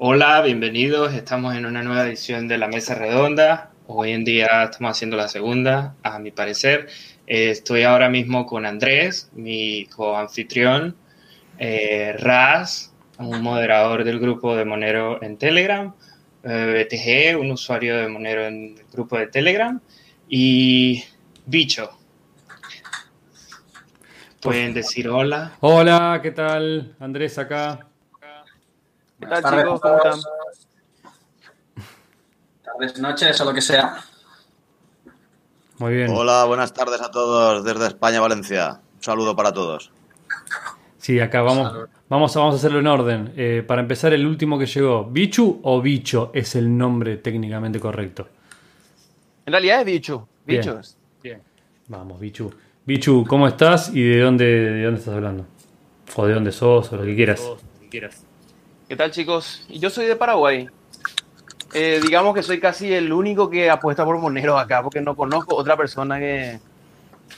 Hola, bienvenidos. Estamos en una nueva edición de la Mesa Redonda. Hoy en día estamos haciendo la segunda, a mi parecer. Eh, estoy ahora mismo con Andrés, mi coanfitrión, eh, Raz, un moderador del grupo de Monero en Telegram, eh, BTG, un usuario de Monero en el grupo de Telegram, y Bicho. Pueden decir hola. Hola, ¿qué tal? Andrés acá. ¿Qué tal, chicos? ¿Cómo están? Tardes, noches o lo que sea. Muy bien. Hola, buenas tardes a todos desde España, Valencia. Un saludo para todos. Sí, acá vamos, vamos, vamos a hacerlo en orden. Eh, para empezar, el último que llegó, ¿Bichu o Bicho es el nombre técnicamente correcto? En realidad es Bichu. Bien. Bichu. Bien. Vamos, Bichu. Bichu, ¿cómo estás y de dónde, de dónde estás hablando? O de dónde sos, o lo que quieras. ¿Qué tal, chicos? Yo soy de Paraguay. Eh, digamos que soy casi el único que apuesta por Monero acá, porque no conozco otra persona que,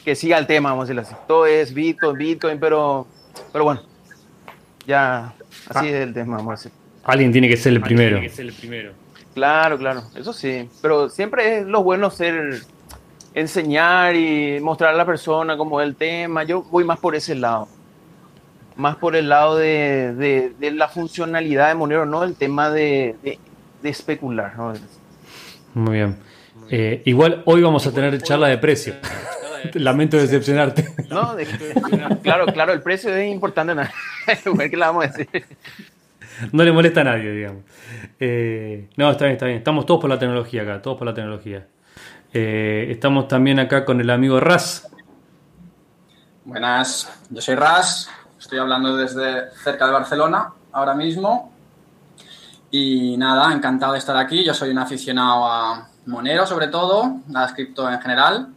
que siga el tema, vamos a decirlo así. Todo es Bitcoin, Bitcoin, pero, pero bueno, ya así es el tema, vamos a decir. Alguien tiene que ser el primero. Claro, claro, eso sí. Pero siempre es lo bueno ser enseñar y mostrar a la persona cómo es el tema. Yo voy más por ese lado. Más por el lado de, de- de la funcionalidad de Monero, no el tema de, de- de especular. ¿no? Muy bien. Eh, igual hoy vamos a tener charla de precio. Lamento decepcionarte. No, de- claro, claro, el precio es importante. ¿no? Igual que le vamos a decir. No le molesta a nadie, digamos. Eh, no, está bien, está bien. Estamos todos por la tecnología acá, todos por la tecnología. Eh, estamos también acá con el amigo Raz. Buenas, yo soy Ras, estoy hablando desde cerca de Barcelona ahora mismo. Y nada, encantado de estar aquí. Yo soy un aficionado a Monero sobre todo, a las cripto en general.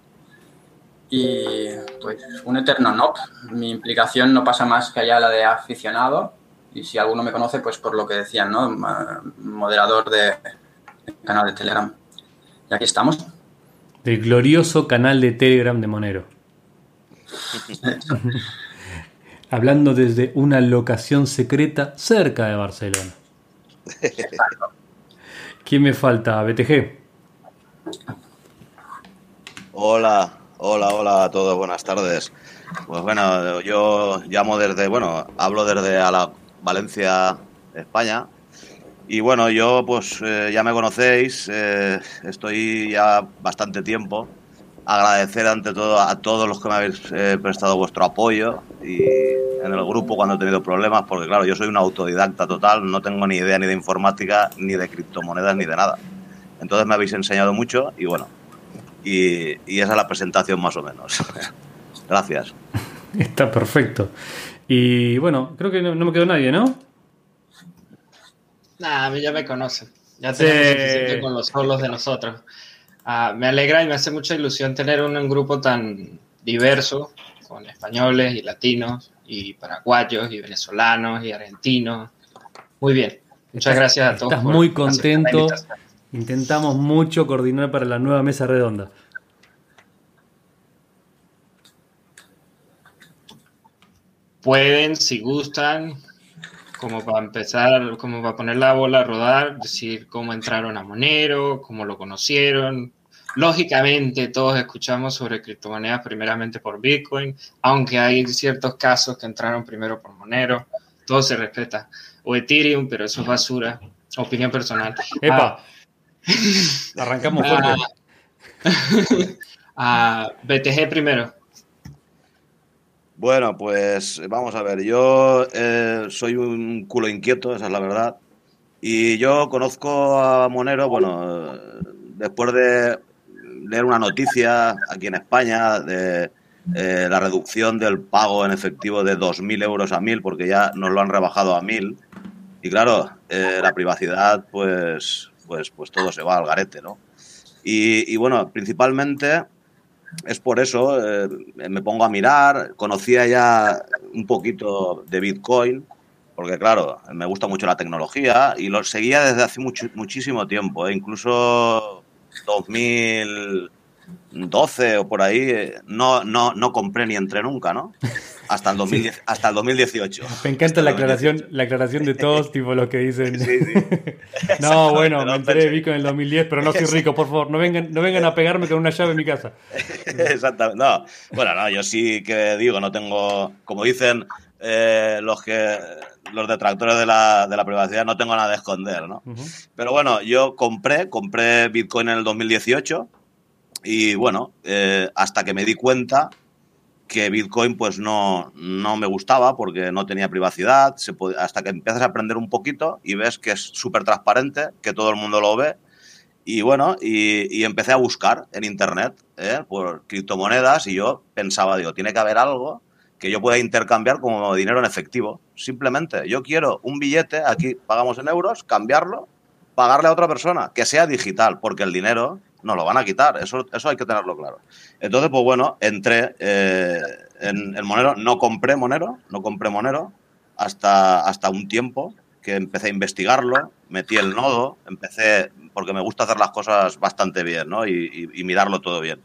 Y pues un eterno no. Mi implicación no pasa más que allá la de aficionado. Y si alguno me conoce, pues por lo que decían, ¿no? Moderador de del canal de Telegram. Y aquí estamos. Del glorioso canal de Telegram de Monero. Hablando desde una locación secreta cerca de Barcelona. ¿Quién me falta? ¿BTG? Hola, hola, hola a todos, buenas tardes. Pues bueno, yo llamo desde, bueno, hablo desde a la Valencia, España. Y bueno, yo pues eh, ya me conocéis, eh, estoy ya bastante tiempo. Agradecer ante todo a todos los que me habéis eh, prestado vuestro apoyo y en el grupo cuando he tenido problemas, porque claro, yo soy un autodidacta total, no tengo ni idea ni de informática, ni de criptomonedas, ni de nada. Entonces me habéis enseñado mucho y bueno, y, y esa es la presentación más o menos. Gracias. Está perfecto. Y bueno, creo que no, no me quedó nadie, ¿no? Nah, a mí ya me conocen. Ya Sí. tenemos suficiente con los solos de nosotros. Ah, me alegra y me hace mucha ilusión tener un, un grupo tan diverso, con españoles y latinos, y paraguayos, y venezolanos, y argentinos. Muy bien. Muchas gracias a todos. Estás muy contento. Intentamos mucho coordinar para la nueva mesa redonda. Pueden, si gustan, como para empezar, como para poner la bola a rodar, decir cómo entraron a Monero, cómo lo conocieron. Lógicamente, todos escuchamos sobre criptomonedas primeramente por Bitcoin, aunque hay ciertos casos que entraron primero por Monero. Todo se respeta. O Ethereum, pero eso es basura. Opinión personal. ¡Epa! Arrancamos fuerte. Ah, BTG primero. Bueno, pues vamos a ver, yo eh, soy un culo inquieto, esa es la verdad. Y yo conozco a Monero, bueno, eh, después de leer una noticia aquí en España de eh, la reducción del pago en efectivo de 2.000 euros a 1.000, porque ya nos lo han rebajado a 1.000. Y claro, la privacidad, pues, pues, pues todo se va al garete, ¿no? Y, y bueno, principalmente es por eso, eh, me pongo a mirar, conocía ya un poquito de Bitcoin, porque claro, me gusta mucho la tecnología y lo seguía desde hace muchísimo tiempo, eh, incluso 2012 o por ahí, eh, no, no, no compré ni entré nunca, ¿no? Hasta el, 2010, hasta el 2018. Me encanta la aclaración, la aclaración de todos, tipo los que dicen. no, bueno, me enteré de Bitcoin en el 2010, pero no soy rico, por favor, no vengan, no vengan a pegarme con una llave en mi casa. Exactamente. No, bueno, no, yo sí que digo, no tengo, como dicen eh, los que los detractores de la, de la privacidad, no tengo nada de esconder, ¿no? Pero bueno, yo compré, compré Bitcoin en el 2018 y bueno, eh, hasta que me di cuenta que Bitcoin pues no, no me gustaba porque no tenía privacidad, hasta que empiezas a aprender un poquito y ves que es súper transparente, que todo el mundo lo ve. Y bueno, y, empecé a buscar en Internet ¿eh? por criptomonedas y yo pensaba, digo, tiene que haber algo que yo pueda intercambiar como dinero en efectivo. Simplemente, yo quiero un billete, aquí pagamos en euros, cambiarlo, pagarle a otra persona, que sea digital, porque el dinero no lo van a quitar, eso, eso hay que tenerlo claro. Entonces, pues bueno, entré eh, en el Monero, no compré Monero, no compré Monero hasta, hasta un tiempo que empecé a investigarlo, metí el nodo, empecé, porque me gusta hacer las cosas bastante bien, ¿no? Y, mirarlo todo bien.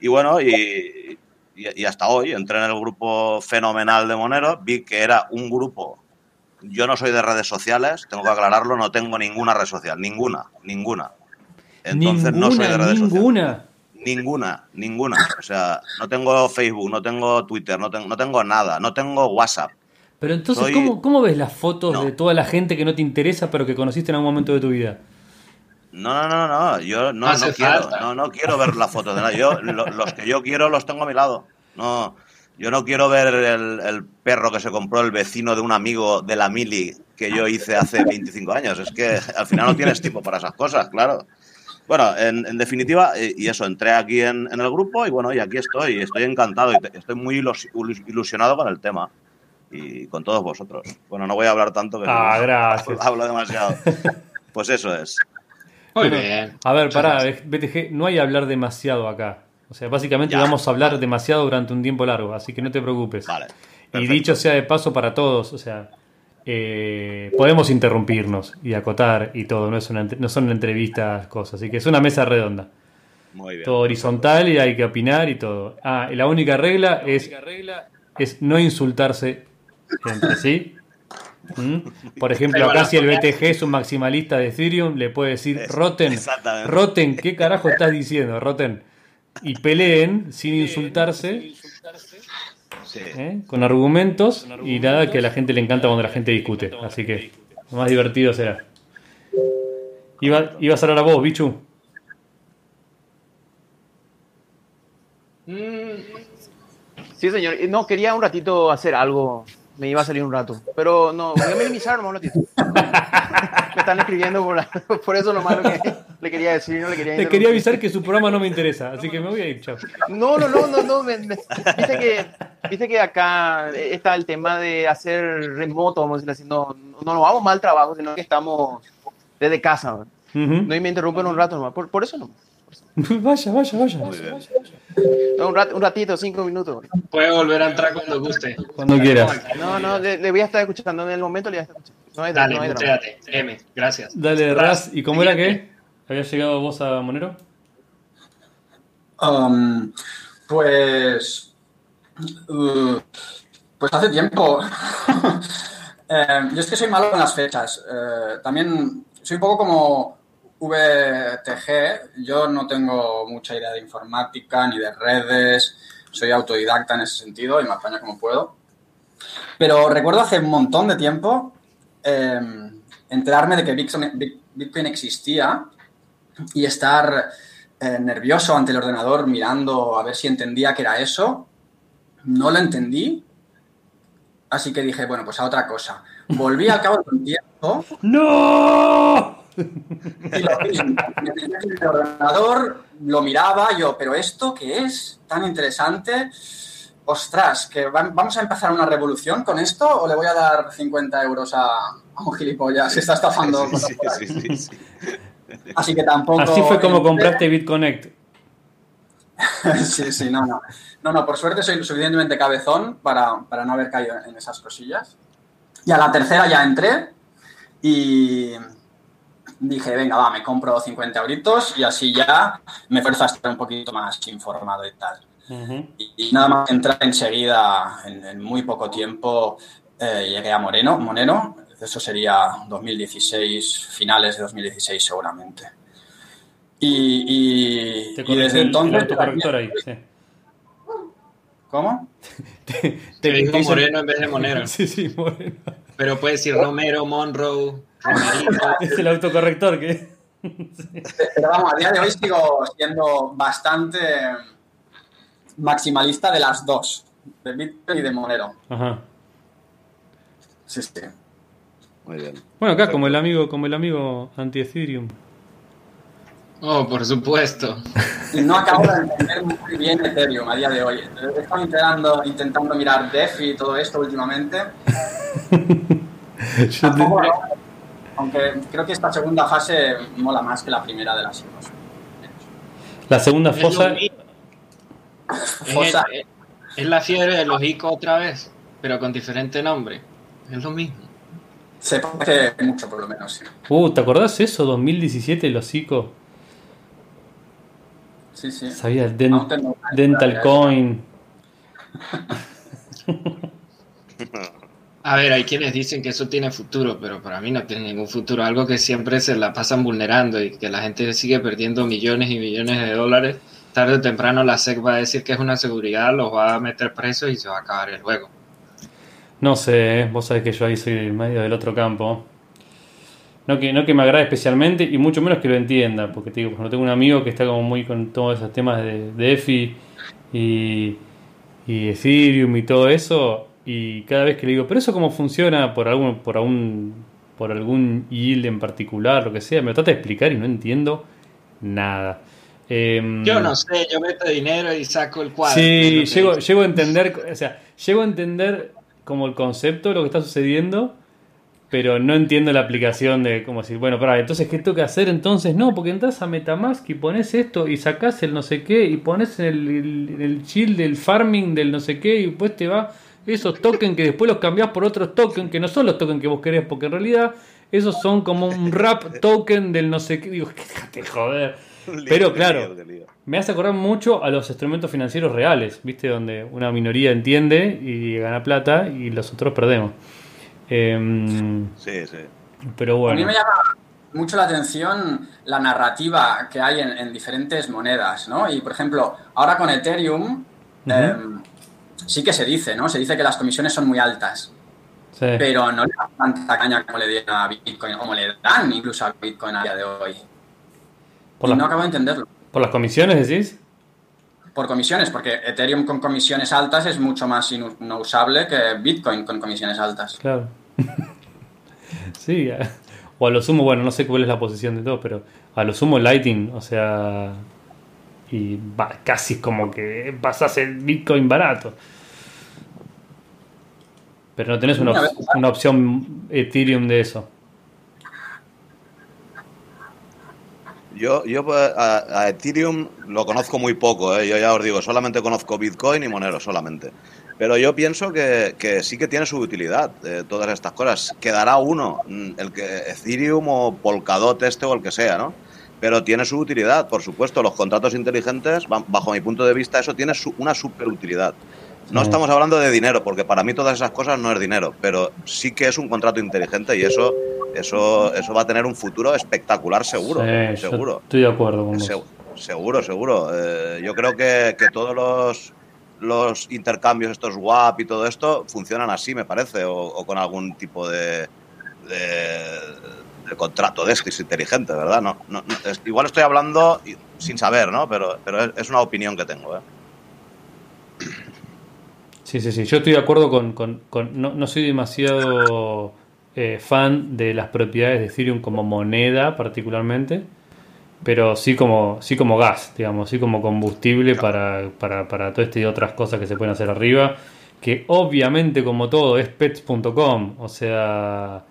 Y bueno, y, y, hasta hoy entré en el grupo fenomenal de Monero, vi que era un grupo, yo no soy de redes sociales, tengo que aclararlo, no tengo ninguna red social, ninguna, ninguna. Entonces no soy de redes ninguna. Ninguna, ninguna. O sea, no tengo Facebook, no tengo Twitter, no tengo, no tengo nada, no tengo WhatsApp. Pero entonces, ¿cómo, ves las fotos de toda la gente que no te interesa pero que conociste en algún momento de tu vida? No, no, no, no, yo no, no quiero, no, no quiero ver las fotos de nadie. Yo, los que yo quiero los tengo a mi lado. No, yo no quiero ver el, el, perro que se compró el vecino de un amigo de la mili que yo hice hace 25 años. Es que al final no tienes tiempo para esas cosas, claro. Bueno, en, definitiva, eh, y eso, entré aquí en, el grupo y bueno, y aquí estoy, estoy encantado y estoy muy ilusionado con el tema y con todos vosotros. Bueno, no voy a hablar tanto que ah, gracias. hablo demasiado. Pues eso es. Muy bien. A ver, pará, BTG, no hay hablar demasiado acá. O sea, básicamente vamos a hablar demasiado durante un tiempo largo, así que no te preocupes. Vale. Y dicho sea de paso para todos, o sea, eh, podemos interrumpirnos y acotar y todo, no, es una, no son entrevistas, cosas, así que es una mesa redonda. Muy bien. Todo horizontal y hay que opinar y todo. Ah, la única regla, es, es no insultarse entre sí. ¿Mm? Por ejemplo, acá si el BTG es un maximalista de Ethereum, le puede decir Roten, Roten, ¿qué carajo estás diciendo, Roten? Y peleen sin insultarse ¿Eh? con argumentos y nada que a la gente le encanta cuando la gente discute. Así que lo más divertido será. Iba, ibas a hablar a vos, Bichu. Sí, señor. No, quería un ratito hacer algo me iba a salir un rato. Pero no, voy a minimizar un ratito. me están escribiendo por, por eso lo malo que le quería decir. No le quería, Te quería avisar que su programa no me interesa, así que me voy a ir, chao. No, no, no, no, no. viste, que, viste que acá está el tema de hacer remoto, vamos a decir así. No, no nos vamos mal trabajo, sino que estamos desde casa. No y me interrumpen un rato nomás. Por, por eso no. vaya, vaya, vaya. un, ratito, cinco minutos. Puede volver a entrar cuando guste. Cuando quieras. No, no, le, voy a estar escuchando en el momento, le voy a estar escuchando. No hay, Dale, no M, gracias. Dale, Raz. ¿Y cómo era que había llegado vos a Monero? Um, pues. Uh, pues hace tiempo. Eh, yo es que soy malo con las fechas. Eh, también soy un poco como VTG, yo no tengo mucha idea de informática ni de redes, soy autodidacta en ese sentido y me apaño como puedo. Pero recuerdo hace un montón de tiempo em, enterarme de que Bitcoin existía y estar eh, nervioso ante el ordenador mirando a ver si entendía que era eso. No lo entendí, así que dije, bueno, pues a otra cosa. Volví al cabo de un tiempo. ¡No! Y lo el ordenador, lo miraba yo, pero ¿esto qué es tan interesante? Ostras, que vamos a empezar una revolución con esto o le voy a dar 50 euros a, un gilipollas se está estafando. Así que tampoco. Así fue como compraste BitConnect. sí, sí, no, no. No, no, por suerte soy suficientemente cabezón para, para no haber caído en esas cosillas. Y a la tercera ya entré y, dije, venga, va, me compro 50 euritos y así ya me fuerza a estar un poquito más informado y tal. y, nada más entrar enseguida, en, muy poco tiempo, eh, llegué a Moreno, Monero. Eso sería 2016, finales de 2016 seguramente. Y, y, desde entonces... ahí, sí. ¿Cómo? te, te dijo Moreno en vez de Monero. sí, sí, Moreno. Pero puede decir Romero, Monroe, es el autocorrector que... Pero vamos, a día de hoy sigo siendo bastante maximalista de las dos, de Bitcoin y de Monero. Ajá. Sí, sí. Muy bien. Bueno, acá como el amigo, como el amigo anti-Ethereum. Oh, por supuesto. Y no acabo de entender muy bien Ethereum a día de hoy. He estado intentando, intentando mirar DeFi y todo esto últimamente. aunque creo que esta segunda fase mola más que la primera de las dos. La segunda fosa... fosa. Es, es la fiebre de los ICO otra vez, pero con diferente nombre. Es lo mismo. Se parece mucho, por lo menos. Uh, ¿te acordás eso? 2017, los ICO. Sí, sí. Sabía Dental Coin. A ver, hay quienes dicen que eso tiene futuro, pero para mí no tiene ningún futuro. Algo que siempre se la pasan vulnerando y que la gente sigue perdiendo millones y millones de dólares. Tarde o temprano la SEC va a decir que es una seguridad, los va a meter presos y se va a acabar el juego. No sé, vos sabés que yo ahí soy medio del otro campo. No que, no que me agrade especialmente y mucho menos que lo entienda, porque te digo, no tengo un amigo que está como muy con todos esos temas de, de EFI y, y Ethereum y todo eso, y cada vez que le digo, pero eso cómo funciona por algún, por algún, por algún yield en particular, lo que sea, me lo trata de explicar y no entiendo nada. Em, yo no sé, yo meto dinero y saco el cuadro. Sí, llego, llego a entender, o sea, llego a entender como el concepto de lo que está sucediendo, pero no entiendo la aplicación de como decir, bueno, para, entonces, ¿qué tengo que hacer entonces? No, porque entras a Metamask y pones esto y sacas el no sé qué y pones el, el, el chill del farming del no sé qué y después te va esos tokens que después los cambias por otros tokens que no son los tokens que vos querés, porque en realidad esos son como un rap token del no sé qué. Digo, déjate joder. Pero claro, me hace acordar mucho a los instrumentos financieros reales, ¿viste? Donde una minoría entiende y gana plata y los otros perdemos. Em, sí, sí. Pero bueno. A mí me llama mucho la atención la narrativa que hay en, diferentes monedas, ¿no? Y por ejemplo, ahora con Ethereum, em, sí que se dice, ¿no? Se dice que las comisiones son muy altas. Pero no le dan tanta caña como le dieron a Bitcoin, como le dan incluso a Bitcoin a día de hoy no acabo de entenderlo. ¿Por las comisiones decís? Por comisiones, porque Ethereum con comisiones altas es mucho más no usable que Bitcoin con comisiones altas. Claro. sí, o a lo sumo, bueno, no sé cuál es la posición de todo, pero a lo sumo Lightning, o sea, y va, casi como que pasas el Bitcoin barato. Pero no tenés una, una opción Ethereum de eso. Yo, yo pues, a, Ethereum lo conozco muy poco, ¿eh? yo ya os digo, solamente conozco Bitcoin y Monero, solamente. Pero yo pienso que, que sí que tiene su utilidad eh, todas estas cosas. Quedará uno, mm, el que Ethereum o Polkadot este o el que sea, ¿no? Pero tiene su utilidad, por supuesto. Los contratos inteligentes, bajo mi punto de vista, eso tiene una super utilidad. No estamos hablando de dinero, porque para mí todas esas cosas no es dinero, pero sí que es un contrato inteligente y eso eso, eso va a tener un futuro espectacular, seguro. seguro. Estoy de acuerdo con Seguro, seguro. Eh, yo creo que, todos los, los intercambios, estos WAP y todo esto, funcionan así, me parece, o, con algún tipo de, de, contrato de escritos inteligente, ¿verdad? No, igual estoy hablando sin saber, ¿no? Pero, pero es, una opinión que tengo, ¿eh? Sí, sí, sí. Yo estoy de acuerdo con. con, no, no soy demasiado eh, fan de las propiedades de Ethereum como moneda particularmente, pero sí como, sí como gas, digamos, sí como combustible para, para, para todo este y otras cosas que se pueden hacer arriba, que obviamente como todo es pets.com, o sea,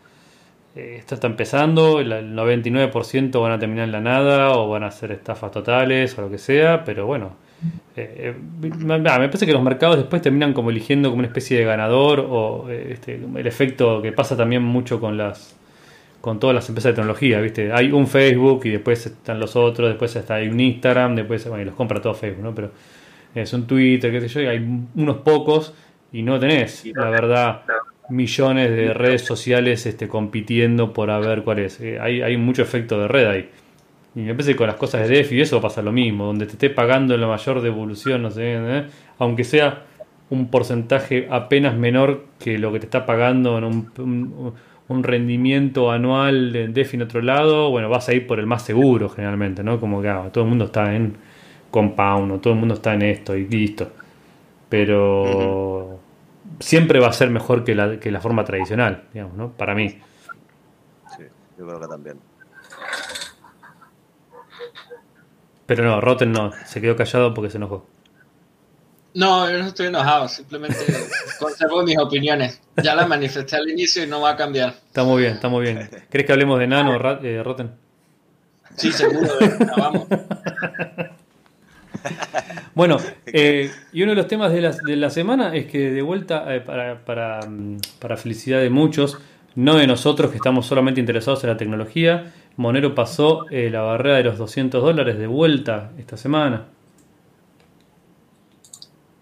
eh, esto está empezando, el 99% van a terminar en la nada o van a ser estafas totales o lo que sea, pero bueno eh, me parece que los mercados después terminan como eligiendo como una especie de ganador o eh, este, el efecto que pasa también mucho con las con todas las empresas de tecnología, ¿viste? Hay un Facebook y después están los otros, después está hay un Instagram, después bueno, y los compra todo Facebook, ¿no? Pero es un Twitter, qué sé yo, y hay unos pocos y no tenés, la verdad, millones de redes sociales este, compitiendo por a ver cuál es. Eh, hay, hay mucho efecto de red ahí. Y me parece que con las cosas de DeFi eso pasa lo mismo, donde te esté pagando la mayor devolución, no sé, ¿eh? aunque sea un porcentaje apenas menor que lo que te está pagando en un, un, rendimiento anual de DeFi en otro lado, bueno, vas a ir por el más seguro generalmente, ¿no? Como que ah, todo el mundo está en Compound, o todo el mundo está en esto y listo. Pero siempre va a ser mejor que la, que la forma tradicional, digamos, ¿no? Para mí. Sí, yo creo que también. Pero no, Rotten no, se quedó callado porque se enojó. No, yo no estoy enojado, simplemente conservo mis opiniones. Ya las manifesté al inicio y no va a cambiar. Está muy bien, está muy bien. ¿Crees que hablemos de Nano, eh, Rotten? Sí, seguro, vamos. Bueno, eh, y uno de los temas de la, de la semana es que de vuelta, eh, para, para, mm, para, felicidad de muchos, no de nosotros que estamos solamente interesados en la tecnología, Monero pasó eh, la barrera de los 200 dólares de vuelta esta semana.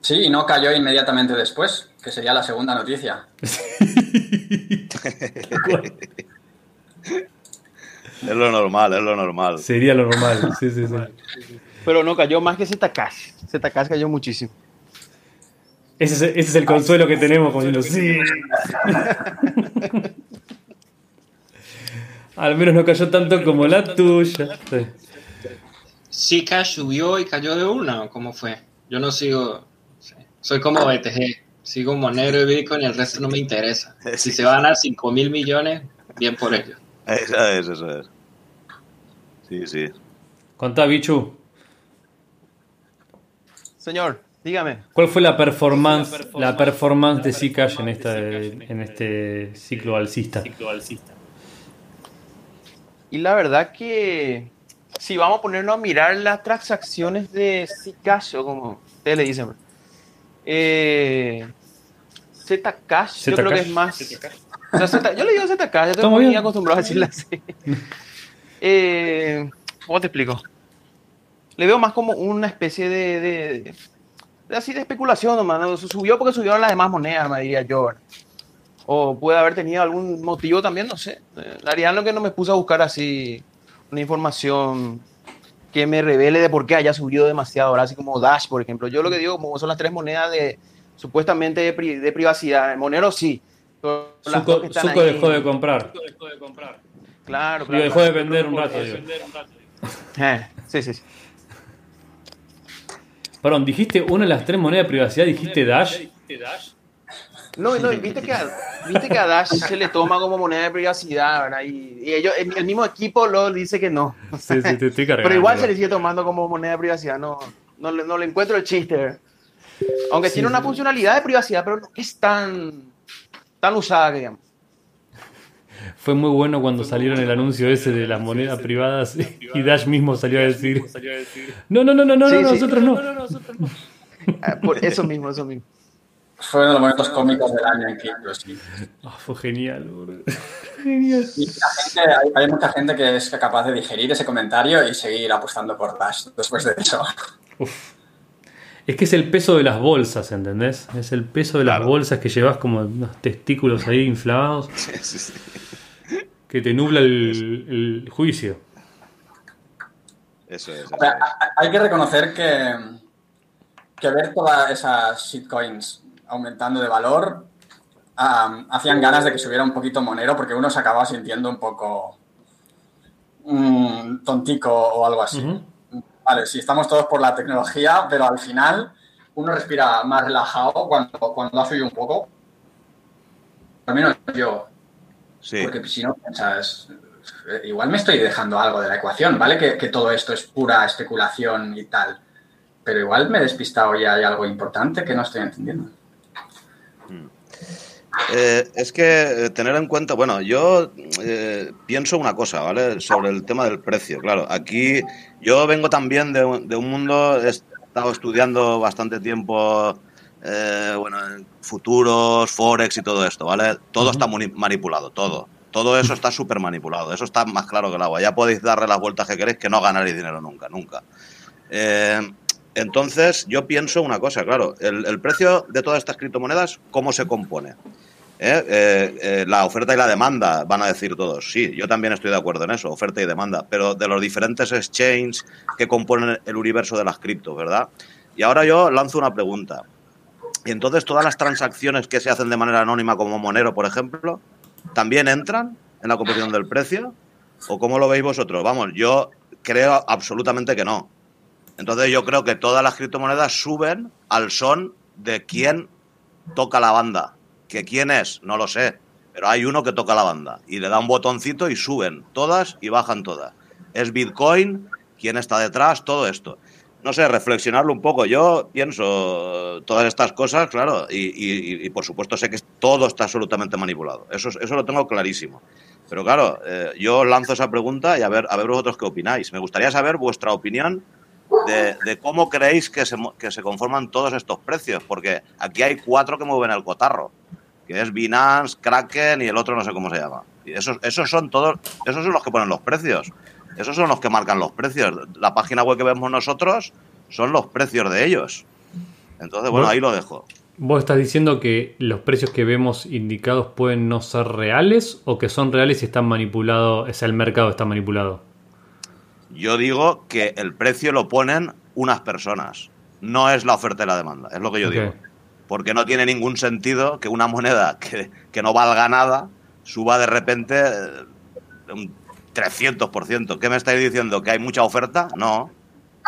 Sí, y no cayó inmediatamente después, que sería la segunda noticia. es lo normal, es lo normal. Sería lo normal, sí, sí, sí. Pero no cayó más que Zcash. Zcash cayó muchísimo. Ese es, ese es el consuelo que tenemos con los sí. Al menos no cayó tanto como la tuya. Sí, Cash subió y cayó de una, ¿cómo fue? Yo no sigo, soy como BTG, sigo Monero y Bitcoin y el resto no me interesa. Si se van a 5 mil millones, bien por ellos. Eso es, eso es. Sí, sí. Contá, Bichu. Señor, dígame. ¿Cuál fue la performance, la performance, de Zcash en, esta, en este ciclo alcista? Y la verdad que si vamos a ponernos a mirar las transacciones de Zcash, o como ustedes le dicen, eh, Zcash, yo creo que es más... yo le digo Zcash, yo estoy muy acostumbrado a decirle así. eh, ¿Cómo te explico? le veo más como una especie de, de, así de especulación nomás. Subió porque subieron las demás monedas, me diría yo. O puede haber tenido algún motivo también, no sé. Realidad lo que no me puse a buscar así una información que me revele de por qué haya subido demasiado ahora, así como Dash, por ejemplo. Yo lo que digo, como son las tres monedas de supuestamente de, privacidad. Monero sí. Suco, dejó de comprar. Claro, claro. Y dejó de vender un rato. Eh, sí, sí, sí. Perdón, dijiste una de las tres monedas de privacidad, dijiste Dash. No, no, viste que, a, viste que a Dash se le toma como moneda de privacidad, ¿verdad? Y, ellos, el, mismo equipo lo dice que no. Sí, sí, te estoy cargando. Pero igual se le sigue tomando como moneda de privacidad, no, no, no le encuentro el chiste. Aunque tiene una funcionalidad de privacidad, pero no es tan, tan usada, digamos. Fue muy bueno cuando salieron el anuncio ese de las monedas privadas y Dash mismo salió a decir: No, no, no, no, no, nosotros no. Ah, por eso mismo, eso mismo. Fue uno de los momentos cómicos del año en Crypto, sí. Ah, fue genial, Genial. hay, hay, mucha gente que es capaz de digerir ese comentario y seguir apostando por Dash después de eso. Es que es el peso de las bolsas, ¿entendés? Es el peso de las bolsas que llevas como unos testículos ahí. Sí, sí que te nubla el, juicio. Eso es. hay que reconocer que, que ver todas esas shitcoins aumentando de valor hacían ganas de que subiera un poquito monero porque uno se acababa sintiendo un poco tontico o algo así. Vale, sí, estamos todos por la tecnología, pero al final uno respira más relajado cuando, cuando ha subido un poco. Al menos yo. Porque si no piensas, igual me estoy dejando algo de la ecuación, ¿vale? Que, todo esto es pura especulación y tal. Pero igual me he despistado y hay algo importante que no estoy entendiendo. Eh, es que eh, tener en cuenta, bueno, yo eh, pienso una cosa, ¿vale? Sobre el tema del precio. Claro, aquí yo vengo también de, de un mundo, he estado estudiando bastante tiempo eh, bueno, futuros, forex y todo esto, ¿vale? Todo está manipulado, todo. Todo eso está súper manipulado, eso está más claro que el agua. Ya podéis darle las vueltas que queréis que no ganaréis dinero nunca, nunca. Eh, Entonces, yo pienso una cosa, claro, el, el precio de todas estas criptomonedas, ¿cómo se compone? ¿Eh? Eh, eh, la oferta y la demanda, van a decir todos. Sí, yo también estoy de acuerdo en eso, oferta y demanda, pero de los diferentes exchanges que componen el universo de las criptos, ¿verdad? Y ahora yo lanzo una pregunta. Y entonces todas las transacciones que se hacen de manera anónima como Monero, por ejemplo, ¿también entran en la composición del precio? ¿O cómo lo veis vosotros? Vamos, yo creo absolutamente que no. Entonces yo creo que todas las criptomonedas suben al son de quién toca la banda. ¿Que quién es? No lo sé. Pero hay uno que toca la banda y le da un botoncito y suben todas y bajan todas. Es Bitcoin, quién está detrás, todo esto. No sé, reflexionarlo un poco. Yo pienso todas estas cosas, claro, y, y- por supuesto sé que todo está absolutamente manipulado. Eso, eso lo tengo clarísimo. Pero claro, eh, yo lanzo esa pregunta y a ver, a ver vosotros qué opináis. Me gustaría saber vuestra opinión de, de cómo creéis que se, que se conforman todos estos precios, porque aquí hay cuatro que mueven el cotarro, que es Binance, Kraken y el otro no sé cómo se llama. Y esos, esos son todos, esos son los que ponen los precios, esos son los que marcan los precios. La página web que vemos nosotros son los precios de ellos. Entonces, bueno, Bueno. ahí lo dejo. ¿Vos estás diciendo que los precios que vemos indicados pueden no ser reales o que son reales y están manipulados, o sea, el mercado está manipulado? Yo digo que el precio lo ponen unas personas, no es la oferta y la demanda, es lo que yo digo. Porque no tiene ningún sentido que una moneda que, que no valga nada suba de repente eh, un 300%. ¿Qué me estáis diciendo? ¿Que hay mucha oferta? No,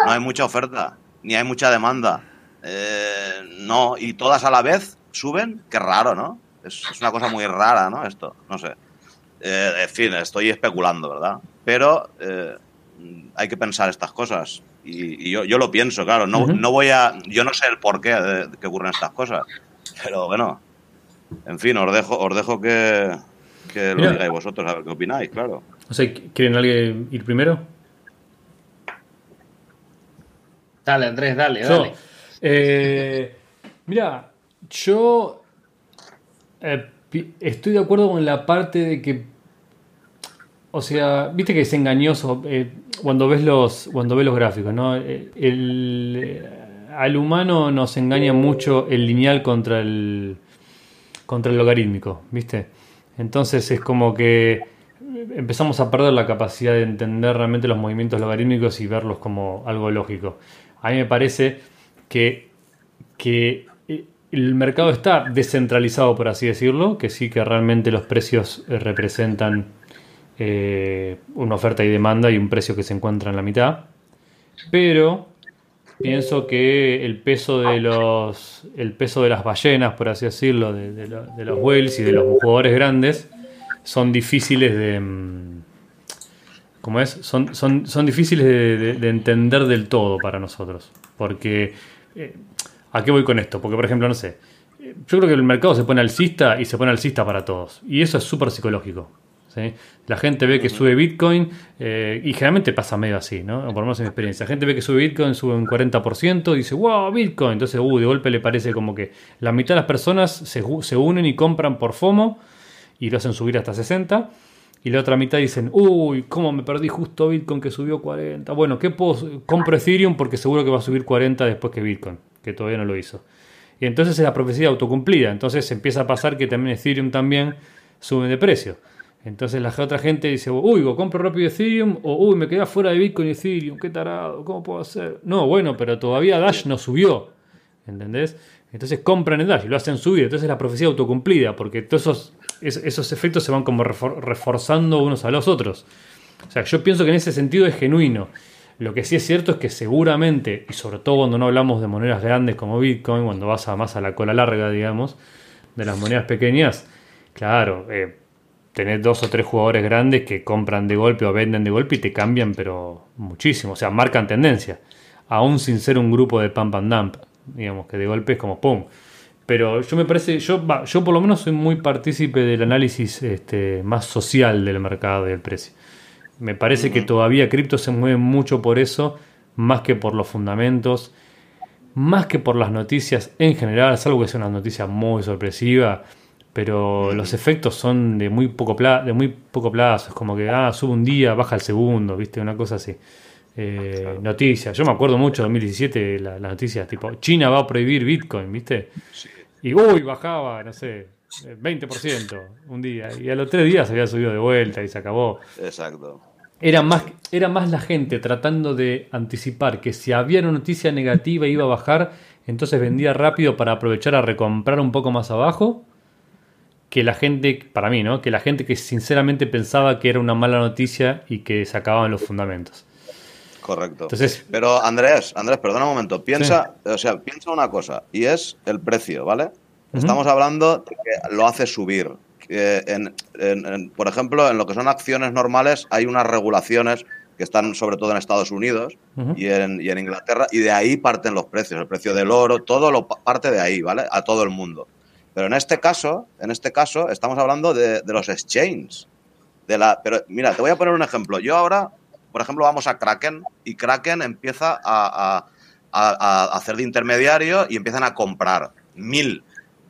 no hay mucha oferta, ni hay mucha demanda. Eh, no, y todas a la vez suben, qué raro, ¿no? Es, es una cosa muy rara, ¿no? Esto, no sé. Eh, en fin, estoy especulando, ¿verdad? Pero eh, hay que pensar estas cosas. Y, y yo, yo lo pienso, claro. No, voy a. Yo no sé el porqué de, de que ocurren estas cosas. Pero bueno. En fin, os dejo, os dejo que, que lo Mira. digáis vosotros, a ver qué opináis, claro. O sea, ¿quieren alguien ir primero? Dale, Andrés, dale, dale. Eh, mira, yo eh, estoy de acuerdo con la parte de que, o sea, viste que es engañoso eh, cuando ves los cuando ves los gráficos, ¿no? Eh, eh, al humano nos engaña mucho el lineal contra el contra el logarítmico, ¿viste? Entonces es como que empezamos a perder la capacidad de entender realmente los movimientos logarítmicos y verlos como algo lógico. A mí me parece que, que el mercado está descentralizado, por así decirlo, que sí que realmente los precios representan eh, una oferta y demanda y un precio que se encuentra en la mitad. Pero pienso que el peso de los el peso de las ballenas, por así decirlo, de, de lo- de los whales y de los jugadores grandes, son difíciles de. mm, ¿Cómo es? Son, son, son difíciles de, de- de entender del todo para nosotros. Porque. eh, ¿A qué voy con esto? Porque, por ejemplo, no sé. Yo creo que el mercado se pone alcista y se pone alcista para todos. Y eso es súper psicológico. ¿Sí? La gente ve que sube Bitcoin eh, y generalmente pasa medio así, ¿no? O por lo menos en mi experiencia. La gente ve que sube Bitcoin, sube un 40% y dice, wow, Bitcoin. Entonces, uh, de golpe le parece como que la mitad de las personas se, se unen y compran por FOMO y lo hacen subir hasta 60. Y la otra mitad dicen, uy, ¿cómo me perdí justo Bitcoin que subió 40? Bueno, ¿qué puedo? Compro Ethereum porque seguro que va a subir 40 después que Bitcoin, que todavía no lo hizo. Y entonces es la profecía autocumplida. Entonces empieza a pasar que también Ethereum también sube de precio. Entonces la otra gente dice, uy, o compro rápido Ethereum, o uy, me quedé fuera de Bitcoin y Ethereum, qué tarado, ¿cómo puedo hacer? No, bueno, pero todavía Dash no subió. ¿Entendés? Entonces compran el Dash y lo hacen subir. Entonces es la profecía autocumplida, porque todos esos, es- esos efectos se van como refor- reforzando unos a los otros. O sea, yo pienso que en ese sentido es genuino. Lo que sí es cierto es que seguramente, y sobre todo cuando no hablamos de monedas grandes como Bitcoin, cuando vas a más a la cola larga, digamos, de las monedas pequeñas, claro, eh, tenés dos o tres jugadores grandes que compran de golpe o venden de golpe y te cambian, pero muchísimo. O sea, marcan tendencia. Aún sin ser un grupo de pump and dump, digamos, que de golpe es como pum. Pero yo me parece, yo, yo por lo menos soy muy partícipe del análisis este, más social del mercado y del precio. Me parece que todavía cripto se mueve mucho por eso, más que por los fundamentos, más que por las noticias en general, salvo que sea una noticia muy sorpresiva, pero los efectos son de muy poco, pla- de muy poco plazo, es como que ah, sube un día, baja el segundo, ¿viste? Una cosa así. eh, noticias. Yo me acuerdo mucho, 2017, las noticias tipo, China va a prohibir Bitcoin, ¿viste? Y uy, bajaba, no sé, 20% un día. Y a los tres días se había subido de vuelta y se acabó. Exacto. Era más, era más la gente tratando de anticipar que si había una noticia negativa iba a bajar, entonces vendía rápido para aprovechar a recomprar un poco más abajo, que la gente, para mí, ¿no? Que la gente que sinceramente pensaba que era una mala noticia y que se acababan los fundamentos. Correcto. Entonces, Pero Andrés, Andrés, perdona un momento. Piensa, o sea, piensa una cosa, y es el precio, ¿vale? Estamos hablando de que lo hace subir. por ejemplo, en lo que son acciones normales hay unas regulaciones que están sobre todo en Estados Unidos y, en, Inglaterra, y de ahí parten los precios, el precio del oro, todo lo parte de ahí, ¿vale? A todo el mundo. Pero en este caso, en este caso, estamos hablando de, los exchanges. De la, pero mira, te voy a poner un ejemplo. Yo ahora, por ejemplo, vamos a Kraken y Kraken empieza a, a hacer de intermediario y empiezan a comprar mil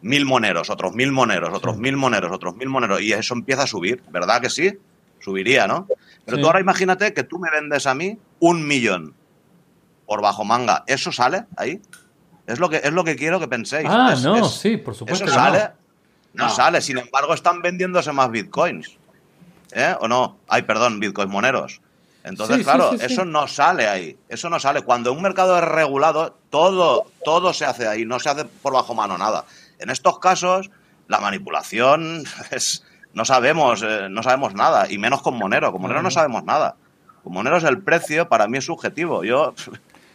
mil moneros, otros mil moneros, otros mil moneros, otros mil moneros, y eso empieza a subir, ¿verdad que sí? Subiría, ¿no? Pero tú ahora imagínate que tú me vendes a mí un millón por bajo manga. ¿Eso sale ahí? Es lo que, es lo que quiero que penséis. Ah, no, sí, por supuesto. ¿Eso sale? No. sale. Sin embargo, están vendiéndose más bitcoins. ¿Eh? ¿O no? Ay, perdón, bitcoins moneros. Entonces, claro, eso no sale ahí. Eso no sale. Cuando un mercado es regulado, todo, todo se hace ahí. No se hace por bajo mano nada. En estos casos, la manipulación es, no sabemos, eh, no sabemos nada, y menos con Monero. Con Monero no sabemos nada. Con Monero es el precio, para mí es subjetivo. Yo,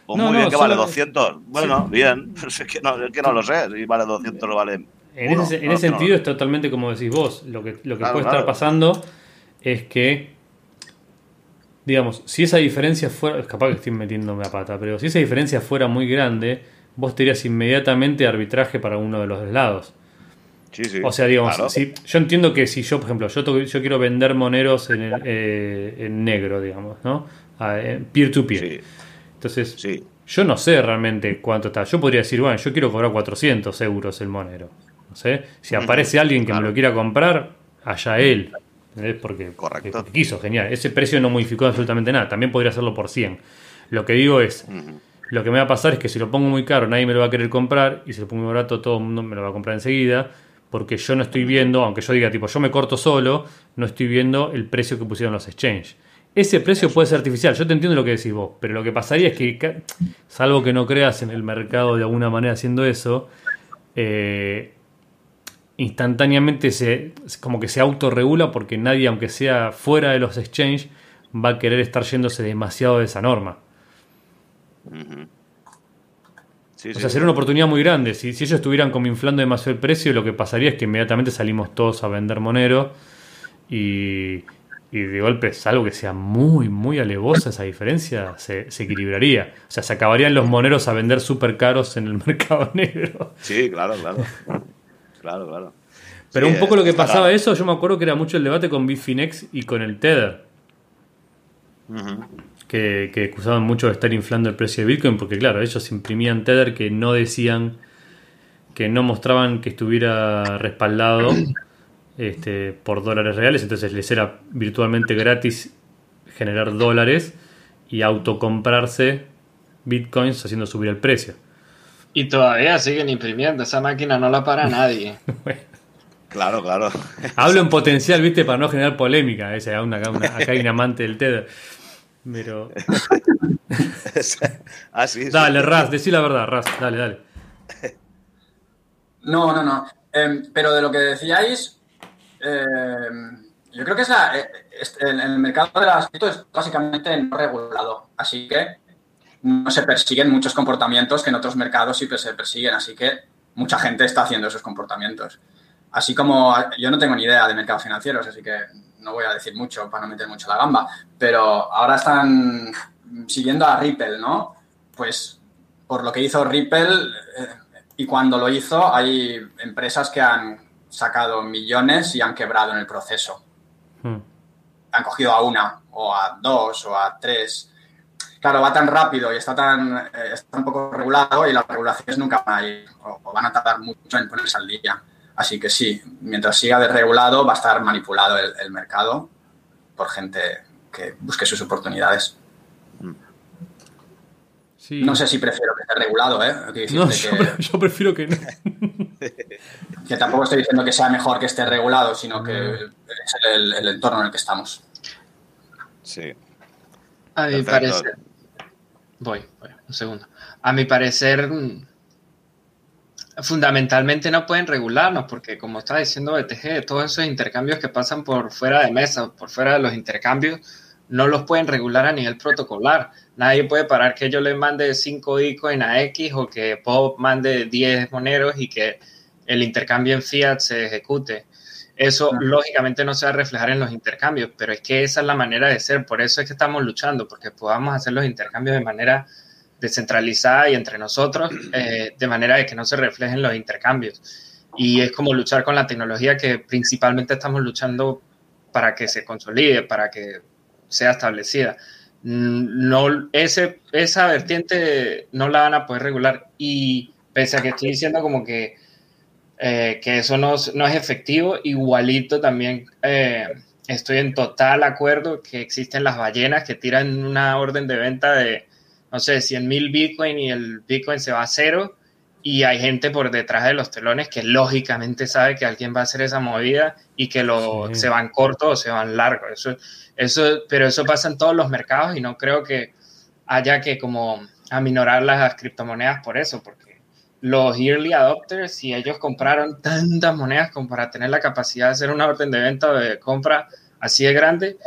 pues muy bien, que vale 200. Bueno, bien, es que, no, es que no lo sé, si vale 200 o vale. En ese, en ese sentido es totalmente como decís vos. Lo que, lo que puede estar pasando es que, digamos, si esa diferencia fuera, es capaz que estoy metiéndome a pata, pero si esa diferencia fuera muy grande, vos te inmediatamente arbitraje para uno de los lados. Sí, sí, o sea, digamos, yo entiendo que si yo, por ejemplo, yo, yo quiero vender moneros en, eh, en negro, digamos, ¿no? Peer-to-peer. Entonces, yo no sé realmente cuánto está. Yo podría decir, bueno, yo quiero cobrar 400 euros el monero. No sé. Si aparece alguien que me lo quiera comprar, allá él. Porque, Correcto. quiso, genial. Ese precio no modificó absolutamente nada. También podría hacerlo por 100. Lo que digo es, lo que me va a pasar es que si lo pongo muy caro nadie me lo va a querer comprar y si lo pongo muy barato todo el mundo me lo va a comprar enseguida porque yo no estoy viendo, aunque yo diga tipo yo me corto solo, no estoy viendo el precio que pusieron los exchanges. Ese precio puede ser artificial, yo te entiendo lo que decís vos, pero lo que pasaría es que, salvo que no creas en el mercado de alguna manera haciendo eso, eh, instantáneamente se, como que se autorregula porque nadie, aunque sea fuera de los exchanges, va a querer estar yéndose demasiado de esa norma. O sea, sería una oportunidad muy grande. Si, ellos estuvieran como inflando demasiado el precio, lo que pasaría es que inmediatamente salimos todos a vender Monero y, de golpe, salvo que sea muy, muy alevosa esa diferencia, se, equilibraría. O sea, se acabarían los moneros a vender súper caros en el mercado negro. Sí, claro, claro. Claro, claro. Pero un poco lo que pasaba eso, yo me acuerdo que era mucho el debate con Bitfinex y con el Tether que, que, acusaban mucho de estar inflando el precio de Bitcoin, porque claro, ellos imprimían Tether que no decían, que no mostraban que estuviera respaldado este, por dólares reales, entonces les era virtualmente gratis generar dólares y autocomprarse bitcoins haciendo subir el precio. Y todavía siguen imprimiendo, esa máquina no la para nadie. Claro, claro. Hablo en potencial, viste, para no generar polémica. Ese, acá hay un amante del Tether. Pero. ah, dale, Raz, decí la verdad, Raz, dale, dale. No, no, no. Em, pero de lo que decíais, em, yo creo que esa, eh, el mercado de las cripto es básicamente no regulado. Así que no se persiguen muchos comportamientos que en otros mercados sí se persiguen. Así que mucha gente está haciendo esos comportamientos. Así como yo no tengo ni idea de mercados financieros, así que no voy a decir mucho para no meter mucho la gamba, pero ahora están siguiendo a Ripple, ¿no? Pues por lo que hizo Ripple eh, y cuando lo hizo hay empresas que han sacado millones y han quebrado en el proceso. Hmm. Han cogido a una o a dos o a tres. Claro, va tan rápido y está tan, eh, está un poco regulado y las regulaciones nunca van a ir o van a tardar mucho en ponerse al día. Así que sí, mientras siga desregulado va a estar manipulado el, mercado por gente que busque sus oportunidades. No sé si prefiero regulado, ¿eh? No, yo, prefiero que no. que tampoco estoy diciendo que sea mejor que esté regulado, sino que es el, entorno en el que estamos. Sí. A mi parecer. Voy, voy, un segundo. A mi parecer, fundamentalmente no pueden regularnos, porque como está diciendo BTG, todos esos intercambios que pasan por fuera de mesa, por fuera de los intercambios, no los pueden regular a nivel protocolar. Nadie puede parar que yo le mande 5 Bitcoin a X o que Bob mande 10 moneros y que el intercambio en fiat se ejecute. Eso lógicamente no se va a reflejar en los intercambios, pero es que esa es la manera de ser. Por eso es que estamos luchando, porque podamos hacer los intercambios de manera descentralizada y entre nosotros, eh, de manera de que no se reflejen los intercambios. Y es como luchar con la tecnología que principalmente estamos luchando para que se consolide, para que sea establecida. Mm, no, ese, esa vertiente no la van a poder regular. Y pese a que estoy diciendo como que, eh, que eso no, no, es efectivo, igualito también eh, estoy en total acuerdo que existen las ballenas que tiran una orden de venta de, no sé, 100 mil Bitcoin y el Bitcoin se va a cero y hay gente por detrás de los telones que lógicamente sabe que alguien va a hacer esa movida y que lo, se van corto o se van largo. Eso, eso, pero eso pasa en todos los mercados y no creo que haya que como aminorar las criptomonedas por eso, porque los early adopters, si ellos compraron tantas monedas como para tener la capacidad de hacer una orden de venta o de compra así de grande,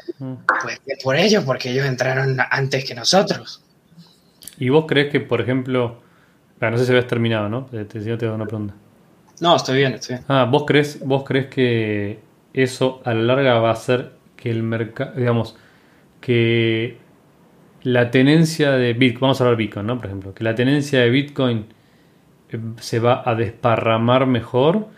pues por ellos, porque ellos entraron antes que nosotros. ¿Y vos crees que, por ejemplo, Ah, no sé si habías terminado, ¿no? Te, te, te una pregunta. No, estoy bien, estoy bien. Ah, ¿vos crees, vos crees que eso a la larga va a hacer que el mercado, digamos, que la tenencia de Bitcoin, vamos a hablar de Bitcoin, ¿no? Por ejemplo, que la tenencia de Bitcoin eh, se va a desparramar mejor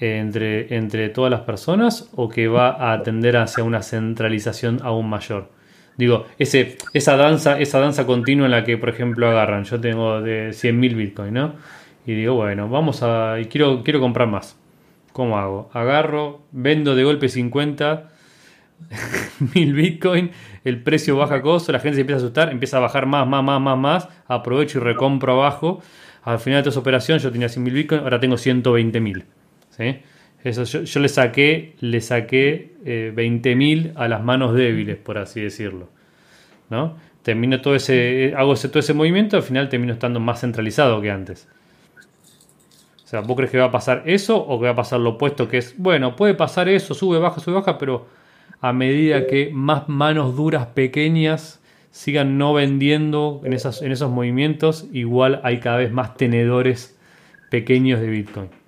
entre, entre todas las personas o que va a tender hacia una centralización aún mayor? Digo, ese, esa danza, esa danza continua en la que, por ejemplo, agarran. Yo tengo de 100.000 Bitcoin, ¿no? Y digo, bueno, vamos a. Y quiero, quiero comprar más. ¿Cómo hago? Agarro, vendo de golpe 50 mil Bitcoin, el precio baja costo, la gente se empieza a asustar, empieza a bajar más, más, más, más, más, aprovecho y recompro abajo. Al final de toda esa operación yo tenía 100 mil Bitcoin, ahora tengo 120 mil. ¿sí? Eso, yo, le saqué, le saqué eh, 20.000 a las manos débiles, por así decirlo. ¿no? Termino todo ese, hago ese, todo ese movimiento, al final termino estando más centralizado que antes. O sea, ¿vos crees que va a pasar eso o que va a pasar lo opuesto? Que es, bueno, puede pasar eso, sube, baja, sube, baja, pero a medida que más manos duras pequeñas sigan no vendiendo en, esas, en esos movimientos, igual hay cada vez más tenedores pequeños de Bitcoin.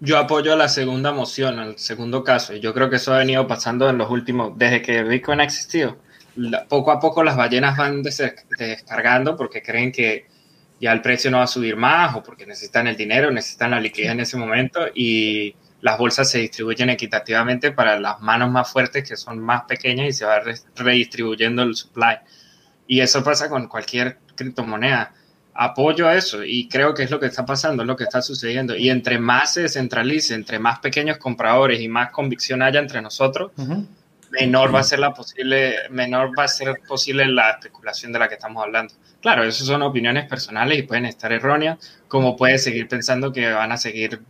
Yo apoyo la segunda moción, al segundo caso. Y yo creo que eso ha venido pasando en los últimos, desde que Bitcoin ha existido. poco a poco las ballenas van descargando porque creen que ya el precio no va a subir más o porque necesitan el dinero, necesitan la liquidez en ese momento y las bolsas se distribuyen equitativamente para las manos más fuertes que son más pequeñas y se va redistribuyendo el supply. Y eso pasa con cualquier criptomoneda apoyo a eso y creo que es lo que está pasando, es lo que está sucediendo. Y entre más se descentralice, entre más pequeños compradores y más convicción haya entre nosotros, menor va a ser la posible, menor va a ser posible la especulación de la que estamos hablando. Claro, esas son opiniones personales y pueden estar erróneas, como puede seguir pensando que van a seguir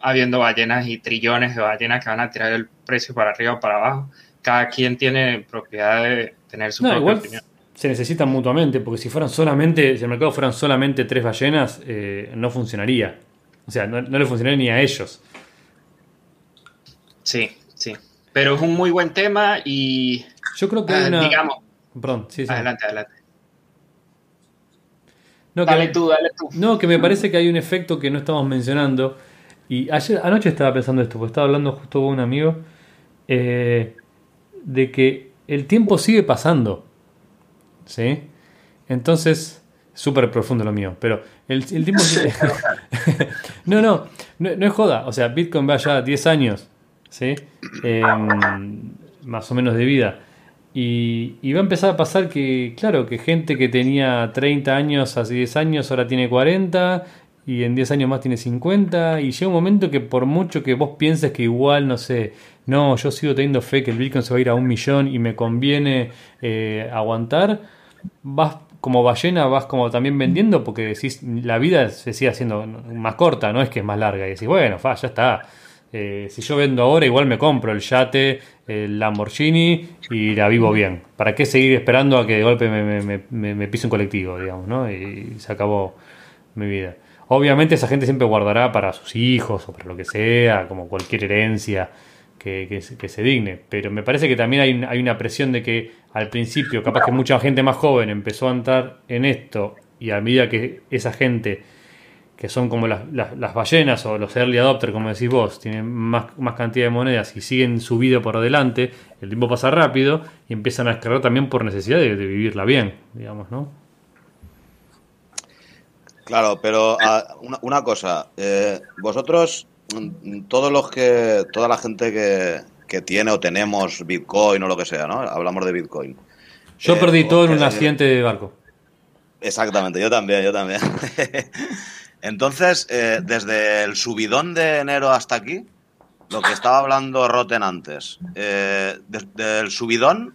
habiendo ballenas y trillones de ballenas que van a tirar el precio para arriba o para abajo. Cada quien tiene propiedad de tener su propia opinión se necesitan mutuamente, porque si fueran solamente, si el mercado fueran solamente tres ballenas, eh, no funcionaría. O sea, no, le funcionaría ni a ellos. Sí, sí. Pero es un muy buen tema y. Yo creo que hay ah, una. Digamos. Perdón, sí, sí. Adelante, adelante. No, dale tú, dale tú. No, que me parece que hay un efecto que no estamos mencionando. Y ayer, anoche estaba pensando esto, porque estaba hablando justo con un amigo. Eh, de que el tiempo sigue pasando. ¿Sí? Entonces, súper profundo lo mío, pero el, el tiempo... no, no, no, es joda, o sea, Bitcoin va ya 10 años, ¿sí? Em, más o menos de vida. Y, y, va a empezar a pasar que, claro, que gente que tenía 30 años hace 10 años ahora tiene 40 y en 10 años más tiene 50 y llega un momento que por mucho que vos pienses que igual, no sé, no, yo sigo teniendo fe que el Bitcoin se va a ir a un millón y me conviene eh, aguantar, vas, como ballena vas como también vendiendo porque decís, la vida se sigue haciendo más corta, no es que es más larga. Y decís, bueno, fa, ya está. Eh, si yo vendo ahora, igual me compro el yate, el Lamborghini y la vivo bien. ¿Para qué seguir esperando a que de golpe me, pise un colectivo, digamos, ¿no? Y se acabó mi vida. Obviamente esa gente siempre guardará para sus hijos o para lo que sea, como cualquier herencia que, se digne. Pero me parece que también hay, hay, una presión de que al principio, capaz que mucha gente más joven empezó a entrar en esto y a medida que esa gente, que son como las, las, ballenas o los early adopters, como decís vos, tienen más, más cantidad de monedas y siguen su vida por adelante, el tiempo pasa rápido y empiezan a descargar también por necesidad de, vivirla bien, digamos, ¿no? Claro, pero ah, una, cosa, eh, vosotros todos los que, toda la gente que, tiene o tenemos Bitcoin o lo que sea, ¿no? Hablamos de Bitcoin. Yo eh, perdí todo en un accidente de barco. Exactamente, yo también, yo también. Entonces, eh, desde el subidón de enero hasta aquí, lo que estaba hablando Roten antes, eh, desde el subidón,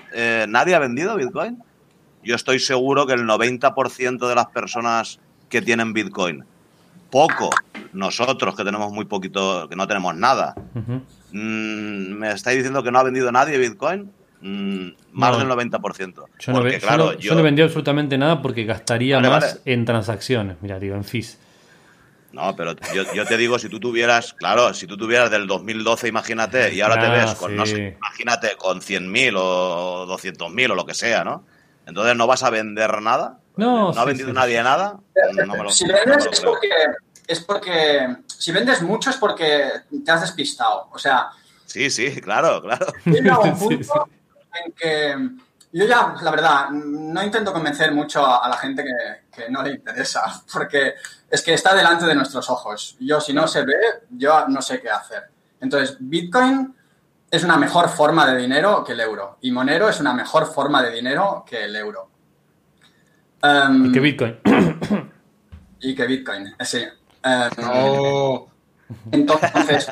¿nadie ha vendido Bitcoin? Yo estoy seguro que el 90% de las personas que tienen Bitcoin poco, nosotros que tenemos muy poquito, que no tenemos nada, mm, ¿me estáis diciendo que no ha vendido nadie Bitcoin? Mm, más del 90%. Yo, no, claro, yo, no, vendí absolutamente nada porque gastaría más en transacciones, mira, digo, en fees. No, pero yo, te digo, si tú tuvieras, claro, si tú tuvieras del 2012, imagínate, y ahora te ves con, no sé, imagínate, con 100.000 o 200.000 o lo que sea, ¿no? Entonces no vas a vender nada. No, no ha vendido nadie nada. si vendes es porque, es porque, si vendes mucho es porque te has despistado. O sea. Sí, sí, claro, claro. un punto en que yo ya, la verdad, no intento convencer mucho a, la gente que, no le interesa, porque es que está delante de nuestros ojos. Yo, si no se ve, yo no sé qué hacer. Entonces, Bitcoin es una mejor forma de dinero que el euro y Monero es una mejor forma de dinero que el euro. Um, y que Bitcoin. y que Bitcoin, sí. Um, entonces,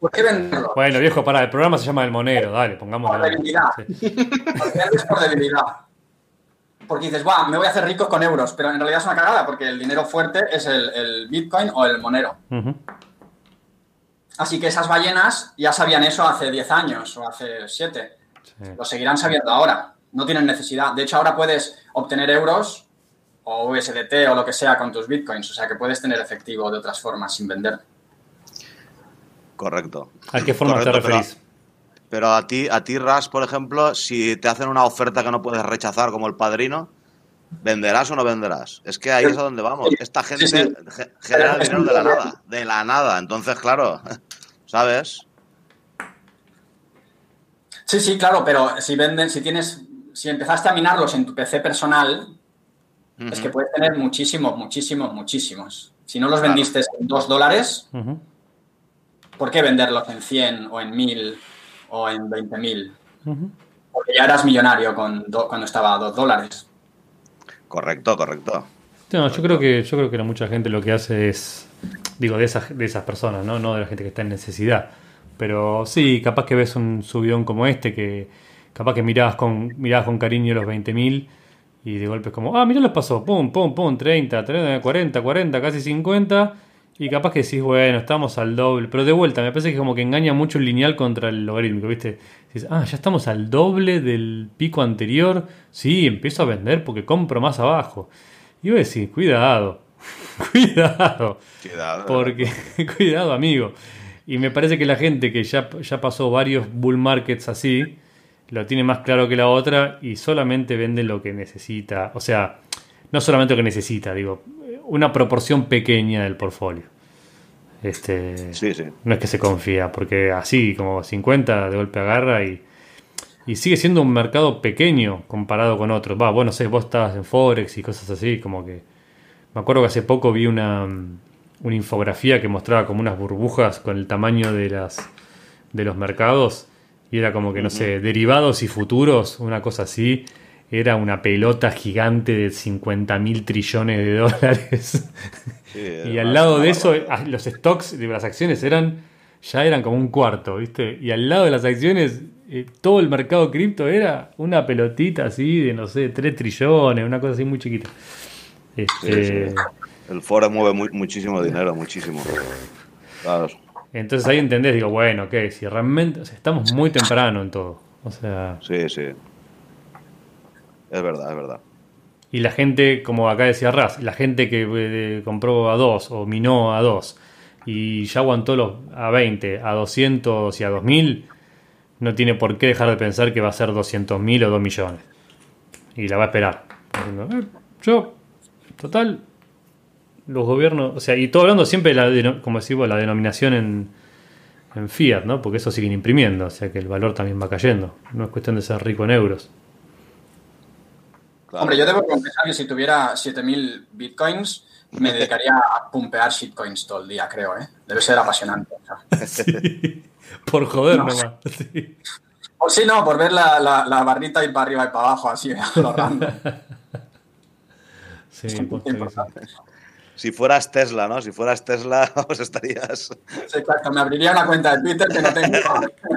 ¿por qué venderlo? Bueno, viejo, para, el programa se llama El Monero, dale, pongamos. Por debilidad. Es por debilidad. Porque dices, va, me voy a hacer rico con euros, pero en realidad es una cagada porque el dinero fuerte es el, Bitcoin o el Monero. Así que esas ballenas ya sabían eso hace 10 años o hace 7. Lo seguirán sabiendo ahora. No tienen necesidad. De hecho, ahora puedes obtener euros o USDT o lo que sea con tus bitcoins. O sea que puedes tener efectivo de otras formas sin vender. Correcto. ¿A qué forma te referís? Pero, a ti, a ti, Ras, por ejemplo, si te hacen una oferta que no puedes rechazar como el padrino, ¿venderás o no venderás? Es que ahí es a donde vamos. Esta gente genera dinero de la nada. De la nada. Entonces, claro, ¿sabes? Sí, sí, claro, pero si venden, si tienes, si empezaste a minarlos en tu PC personal, es que puedes tener muchísimos, muchísimos, muchísimos. Si no los vendiste en 2 dólares, ¿por qué venderlos en 100 o en 1000 o en 20 mil? Porque ya eras millonario con cuando estaba a 2 dólares. Correcto, correcto. No, yo creo que yo creo que mucha gente lo que hace es digo de esas de esas personas, ¿no? No de la gente que está en necesidad. Pero sí, capaz que ves un subidón como este que capaz que mirabas con mirabas con cariño los 20.000 y de golpe es como, ah, mira los pasó, pum, pum, pum, 30, 30, 40, 40, casi 50. Y capaz que decís, bueno, estamos al doble. Pero de vuelta, me parece que como que engaña mucho el lineal contra el logarítmico, ¿viste? Dices, ah, ya estamos al doble del pico anterior. Sí, empiezo a vender porque compro más abajo. Y voy a decir, cuidado, cuidado. Cuidado. Porque, cuidado, amigo. Y me parece que la gente que ya, ya pasó varios bull markets así, lo tiene más claro que la otra y solamente vende lo que necesita. O sea, no solamente lo que necesita, digo, una proporción pequeña del portfolio. Este, sí, sí. No es que se confía, porque así como 50 de golpe agarra y, y sigue siendo un mercado pequeño comparado con otros. Va, bueno, sé, vos estabas en Forex y cosas así, como que... Me acuerdo que hace poco vi una, una infografía que mostraba como unas burbujas con el tamaño de, las, de los mercados y era como que, no sé, derivados y futuros, una cosa así. Era una pelota gigante de 50 mil trillones de dólares. y al lado de eso, ah, los stocks de las acciones eran ya eran como un cuarto, ¿viste? Y al lado de las acciones, eh, todo el mercado cripto era una pelotita así de, no sé, 3 trillones, una cosa así muy chiquita. Este, Sí, sí. El Forex mueve muy- muchísimo dinero, muchísimo. Claro. Entonces ahí entendés, digo, bueno, ok, si realmente, o sea, estamos muy temprano en todo. O sea, Sí, sí. Es verdad, es verdad. y la gente, como acá decía Raz, la gente que eh, compró a 2 o minó a 2 y ya aguantó los a 20, a 200 y a 2000, no tiene por qué dejar de pensar que va a ser 200.000 o 2 millones. Y la va a esperar. Diciendo, "Eh, yo, total, los gobiernos, o sea, y todo hablando siempre de la, como decimos, la denominación en, en fiat, ¿no? Porque eso siguen imprimiendo, o sea que el valor también va cayendo. No es cuestión de ser rico en euros. Claro. Hombre, yo debo confesar que si tuviera 7000 bitcoins, me dedicaría a pumpear shitcoins todo el día, creo, ¿eh? Debe ser apasionante. o sea. Sí, por joder No. nomás. sí. O si no, por ver la, la, la barrita ir para arriba y para abajo, así, a lo random. Sí, que sí. Si fueras Tesla, ¿no? Si fueras Tesla, pues estarías. Sí, exacto, me abriría una cuenta de Twitter que no tengo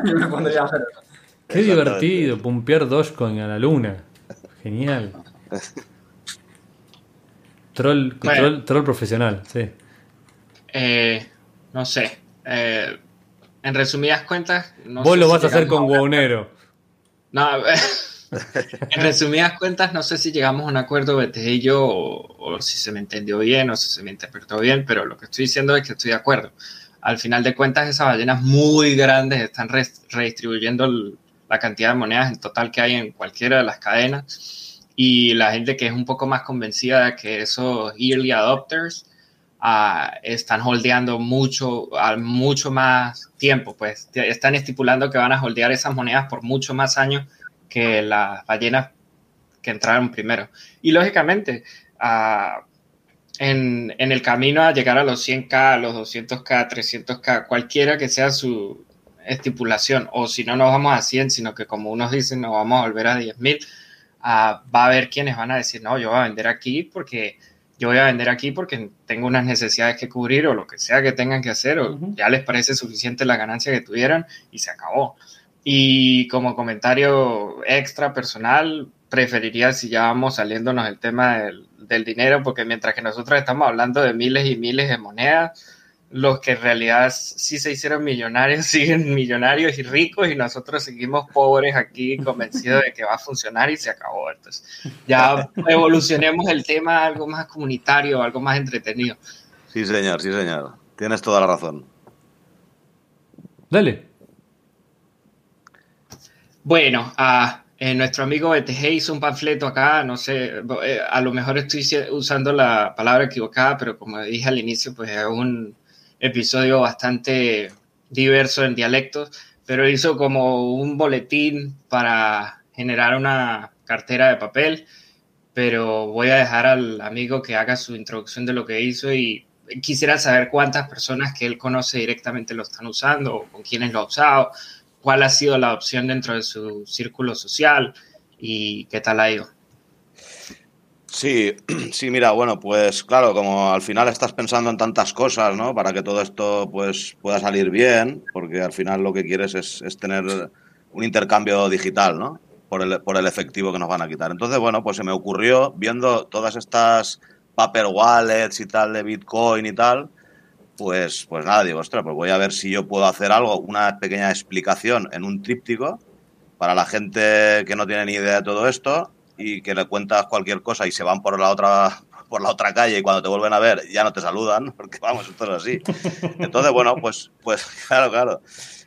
y me pondría a hacer eso. Qué divertido, pumpear Dogecoin a la luna. Genial. Troll, Bueno. troll, troll profesional, sí. Eh, no sé. eh, en resumidas cuentas. No Vos sé lo si vas a hacer con Guaunero. No, en resumidas cuentas, no sé si llegamos a un acuerdo BTG y yo, o, o si se me entendió bien, o si se me interpretó bien, pero lo que estoy diciendo es que estoy de acuerdo. Al final de cuentas, esas ballenas muy grandes están re- redistribuyendo el- la cantidad de monedas en total que hay en cualquiera de las cadenas. Y la gente que es un poco más convencida de que esos early adopters ah, están holdeando mucho, a mucho más tiempo, pues están estipulando que van a holdear esas monedas por mucho más años que las ballenas que entraron primero. Y lógicamente, ah, en, en el camino a llegar a los 100k, a los 200k, 300k, cualquiera que sea su estipulación, o si no nos vamos a 100, sino que como unos dicen, nos vamos a volver a 10.000, ah, va a haber quienes van a decir, no, yo voy a vender aquí porque yo voy a vender aquí porque tengo unas necesidades que cubrir o lo que sea que tengan que hacer, o ya les parece suficiente la ganancia que tuvieron y se acabó. Y como comentario extra personal, preferiría si ya vamos saliéndonos el tema del, del dinero, porque mientras que nosotros estamos hablando de miles y miles de monedas, los que en realidad sí se hicieron millonarios siguen millonarios y ricos y nosotros seguimos pobres aquí convencidos de que va a funcionar y se acabó. Entonces, ya evolucionemos el tema a algo más comunitario, algo más entretenido. Sí, señor, sí, señor. Tienes toda la razón. Dale. Bueno, a eh, nuestro amigo BTG hizo un panfleto acá, no sé, eh, a lo mejor estoy usando la palabra equivocada, pero como dije al inicio, pues es un episodio bastante diverso en dialectos, pero hizo como un boletín para generar una cartera de papel, pero voy a dejar al amigo que haga su introducción de lo que hizo y quisiera saber cuántas personas que él conoce directamente lo están usando o con quiénes lo ha usado cuál ha sido la opción dentro de su círculo social y qué tal ha ido. Sí, sí, mira, bueno, pues claro, como al final estás pensando en tantas cosas, ¿no? Para que todo esto pues pueda salir bien, porque al final lo que quieres es, es tener un intercambio digital, ¿no? Por el, por el efectivo que nos van a quitar. Entonces, bueno, pues se me ocurrió, viendo todas estas paper wallets y tal de Bitcoin y tal, pues, pues nada, digo, ostras, pues voy a ver si yo puedo hacer algo, una pequeña explicación en un tríptico para la gente que no tiene ni idea de todo esto y que le cuentas cualquier cosa y se van por la otra por la otra calle y cuando te vuelven a ver ya no te saludan, porque vamos, esto es así. Entonces, bueno, pues, pues claro, claro.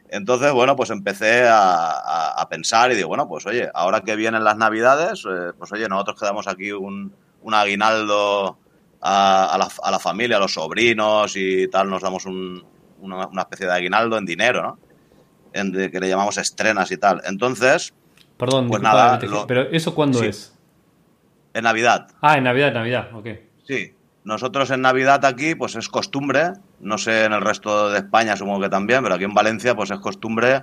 Entonces, bueno, pues empecé a, pensar y digo, bueno, pues oye, ahora que vienen las navidades, eh, pues oye, nosotros quedamos aquí un aguinaldo a, a, la, a, la, familia, a los sobrinos y tal, nos damos un, una, una, especie de aguinaldo en dinero, ¿no? En de, que le llamamos estrenas y tal. Entonces, Perdón, pues disculpa, nada, lo- pero ¿eso cuándo sí. es? en Navidad. Ah, en Navidad, Navidad, ok. Sí, nosotros en Navidad aquí, pues es costumbre, no sé en el resto de España supongo que también, pero aquí en Valencia, pues es costumbre,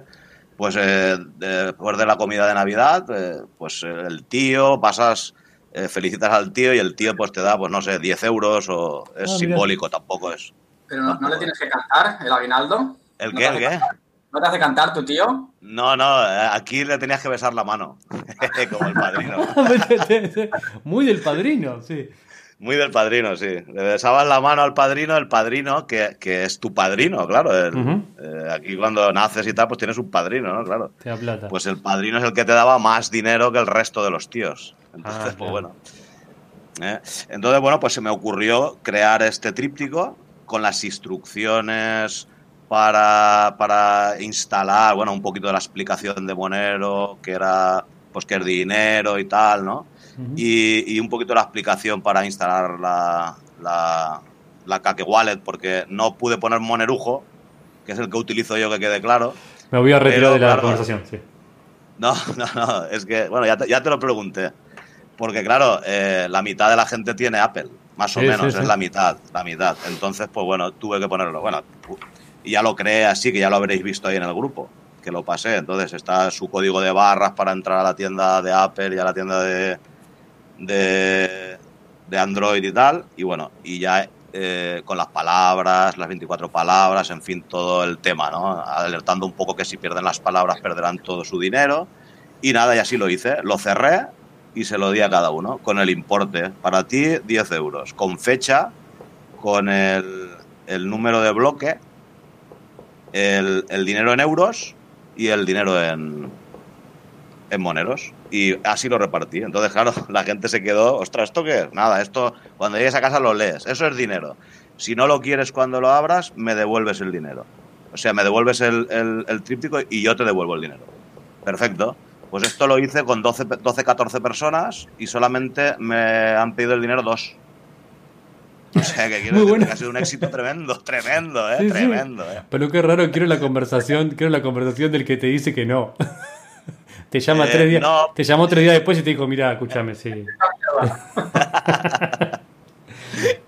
pues eh, después de la comida de Navidad, eh, pues eh, el tío, pasas, eh, felicitas al tío y el tío pues te da, pues no sé, 10 euros o es Ah, mira. simbólico, tampoco es. Pero no, no le tienes que cantar el aguinaldo. ¿El qué? ¿El qué? ¿No te hace cantar tu tío? No, no, eh, aquí le tenías que besar la mano, como el padrino. Muy del padrino, sí. Muy del padrino, sí. Le besabas la mano al padrino, el padrino, que, que es tu padrino, claro. El, eh, aquí cuando naces y tal, pues tienes un padrino, ¿no? Claro. Te. Pues el padrino es el que te daba más dinero que el resto de los tíos. Entonces, Ah, pues claro. bueno. ¿eh? Entonces, bueno, pues se me ocurrió crear este tríptico con las instrucciones para, para instalar, bueno, un poquito de la explicación de Monero, que era, pues que es dinero y tal, ¿no? Y, y un poquito la explicación para instalar la, la, la Kake Wallet, porque no pude poner Monerujo, que es el que utilizo yo, que quede claro. Me voy a retirar de la claro, conversación, sí. No, no, no, es que, bueno, ya te, ya te lo pregunté. Porque, claro, eh, la mitad de la gente tiene Apple, más o Sí, menos, sí, sí. es la mitad, la mitad. Entonces, pues bueno, tuve que ponerlo. Bueno, y ya lo creé así, que ya lo habréis visto ahí en el grupo, que lo pasé. Entonces está su código de barras para entrar a la tienda de Apple y a la tienda de, de, de Android y tal. Y bueno, y ya eh, con las palabras, las 24 palabras, en fin, todo el tema, ¿no? Alertando un poco que si pierden las palabras perderán todo su dinero. Y nada, y así lo hice. Lo cerré y se lo di a cada uno con el importe. Para ti, 10 euros. Con fecha, con el, el número de bloque, el, el dinero en euros y el dinero en, en moneros. Y así lo repartí. Entonces, claro, la gente se quedó, ostras, ¿esto qué es? Nada, esto cuando llegues a casa lo lees. Eso es dinero. Si no lo quieres cuando lo abras, me devuelves el dinero. O sea, me devuelves el, el- el tríptico y yo te devuelvo el dinero. Perfecto. Pues esto lo hice con 12, pe- 12 14 personas y solamente me han pedido el dinero dos. O sea, que quiero bueno. que ha sido un éxito tremendo, tremendo, ¿eh? Sí, sí. tremendo, ¿eh? Pero qué raro, quiero la conversación, quiero la conversación del que te dice que no. Te llama Eh, tres días, no. te llamó tres días después y te dijo, mira, escúchame, sí.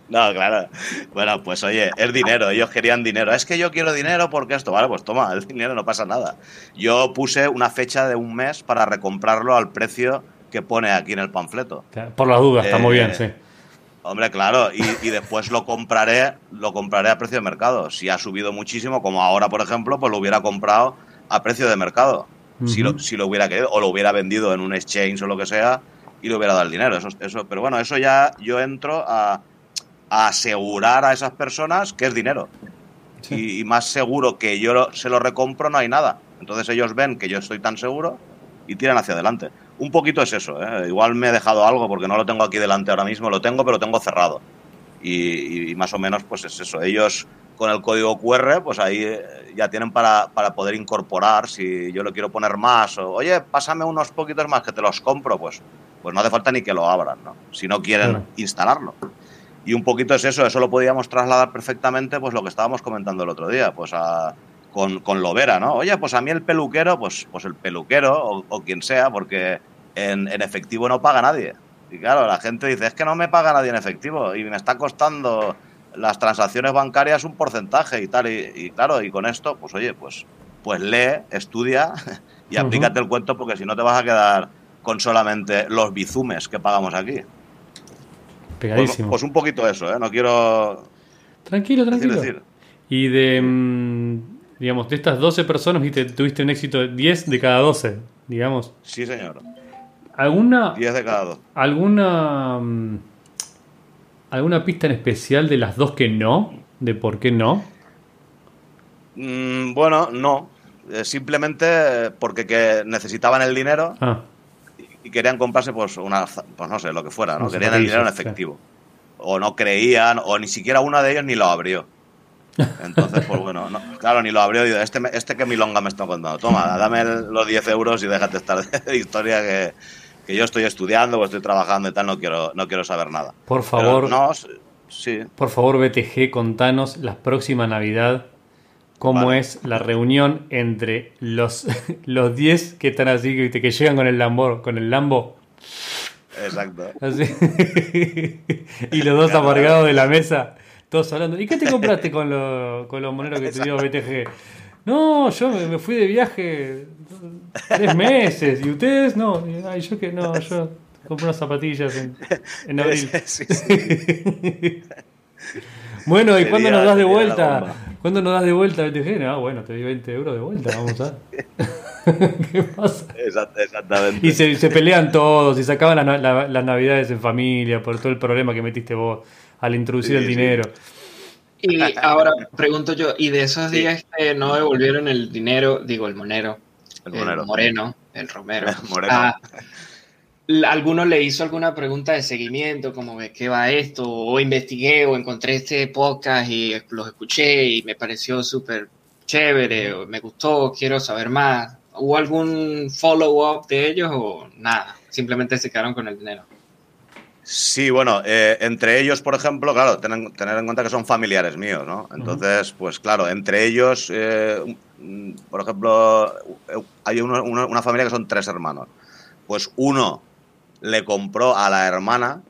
No, claro. Bueno, pues oye, es dinero, ellos querían dinero. Es que yo quiero dinero porque esto, vale, pues toma, el dinero no pasa nada. Yo puse una fecha de un mes para recomprarlo al precio que pone aquí en el panfleto. Por las dudas, está muy Eh, bien, sí. Hombre, claro, y, y después lo compraré, lo compraré a precio de mercado. Si ha subido muchísimo, como ahora, por ejemplo, pues lo hubiera comprado a precio de mercado. Si, lo, si lo hubiera querido, o lo hubiera vendido en un exchange o lo que sea, y le hubiera dado el dinero. Eso, eso, pero bueno, eso ya yo entro a, a asegurar a esas personas que es dinero. Sí. Y, y más seguro que yo lo- se lo recompro no hay nada. Entonces ellos ven que yo estoy tan seguro y tiran hacia adelante. Un poquito es eso, ¿eh? Igual me he dejado algo porque no lo tengo aquí delante ahora mismo, lo tengo, pero lo tengo cerrado. Y, y más o menos pues es eso. Ellos con el código QR, pues ahí eh, ya tienen para, para poder incorporar, si yo le quiero poner más, o oye, pásame unos poquitos más que te los compro, pues, pues no hace falta ni que lo abran, ¿no? Si no quieren Claro. instalarlo. Y un poquito es eso, eso lo podíamos trasladar perfectamente, pues lo que estábamos comentando el otro día, pues a, con, con Lovera, ¿no? Oye, pues a mí el peluquero, pues, pues el peluquero o, o quien sea, porque en, en efectivo no paga nadie. Y claro, la gente dice, es que no me paga nadie en efectivo y me está costando las transacciones bancarias un porcentaje y tal. Y, y claro, y con esto, pues oye, pues, pues lee, estudia y Ujú. aplícate el cuento porque si no te vas a quedar con solamente los bizumes que pagamos aquí. Pues, Pegadísimo. pues un poquito eso, ¿eh? No quiero tranquilo, decir, tranquilo. decir. Y de, mm, digamos, de estas 12 personas, viste, tuviste un éxito de 10 de cada 12, digamos. Sí, señor. ¿Alguna, 10 de cada dos. alguna, mm, alguna pista en especial de las dos que no? ¿De por qué no? Mm, bueno, no. Eh, simplemente porque que necesitaban el dinero Ah, y querían comprarse pues una pues no sé lo que fuera no querían el dinero en efectivo o no creían o ni siquiera uno de ellos ni lo abrió entonces pues bueno no, claro ni lo abrió digo, este este que milonga me está contando toma dame los 10 euros y déjate estar de historia que, que yo estoy estudiando o estoy trabajando y tal no quiero no quiero saber nada por Pero favor, no sí por favor, BTG, contanos la próxima Navidad cómo Vale. es la reunión entre los, los 10 que están así, que, que llegan con el Lambo, con el Lambo. exacto Así. y los dos amargados de la mesa, todos hablando. ¿Y qué te compraste con, lo- con los moneros que te dio BTG? No, yo me, fui de viaje tres meses. ¿Y ustedes? No. Ay, yo que no, yo compré unas zapatillas en, en abril. Sí, sí. bueno, ¿y cuándo nos das de vuelta? ¿Cuándo nos das de vuelta el BTG? Ah, bueno, te doy 20 euros de vuelta, vamos a. ¿Qué pasa? Exactamente. Y se, se pelean todos y sacaban la- la- las navidades en familia por todo el problema que metiste vos al introducir Sí, el dinero. Y ahora pregunto yo, ¿y de esos días que no devolvieron el dinero, digo, el monero, El el, monero. moreno, el romero, El moreno. ah, ¿alguno le hizo alguna pregunta de seguimiento, como de qué va esto? O investigué o encontré este podcast y los escuché y me pareció súper chévere, o me gustó, quiero saber más. ¿Hubo algún follow-up de ellos o nada? Simplemente se quedaron con el dinero. Sí, bueno, eh, entre ellos, por ejemplo, claro, tener, tener en cuenta que son familiares míos, ¿no? Entonces, pues claro, entre ellos, eh, mm, por ejemplo, eh, hay uno- uno- una familia que son tres hermanos. Pues uno le compró a la hermana,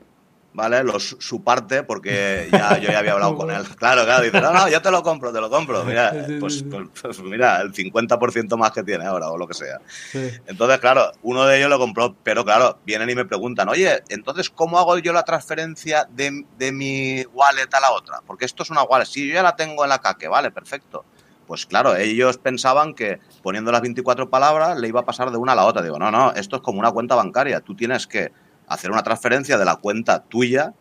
¿vale? Los, su parte, porque ya, yo ya había hablado con él. Claro, claro, dice, no, no, yo te lo compro, te lo compro. Mira, pues, pues- pues mira, el 50% más que tiene ahora, o lo que sea. Sí. Entonces, claro, uno de ellos lo compró, pero claro, vienen y me preguntan, oye, entonces, ¿cómo hago yo la transferencia de, de mi wallet a la otra? Porque esto es una wallet. Si yo ya la tengo en la caque, vale, perfecto. Pues claro, ellos pensaban que poniendo las 24 palabras le iba a pasar de una a la otra. Digo, no, no, esto es como una cuenta bancaria. Tú tienes que hacer una transferencia de la cuenta tuya,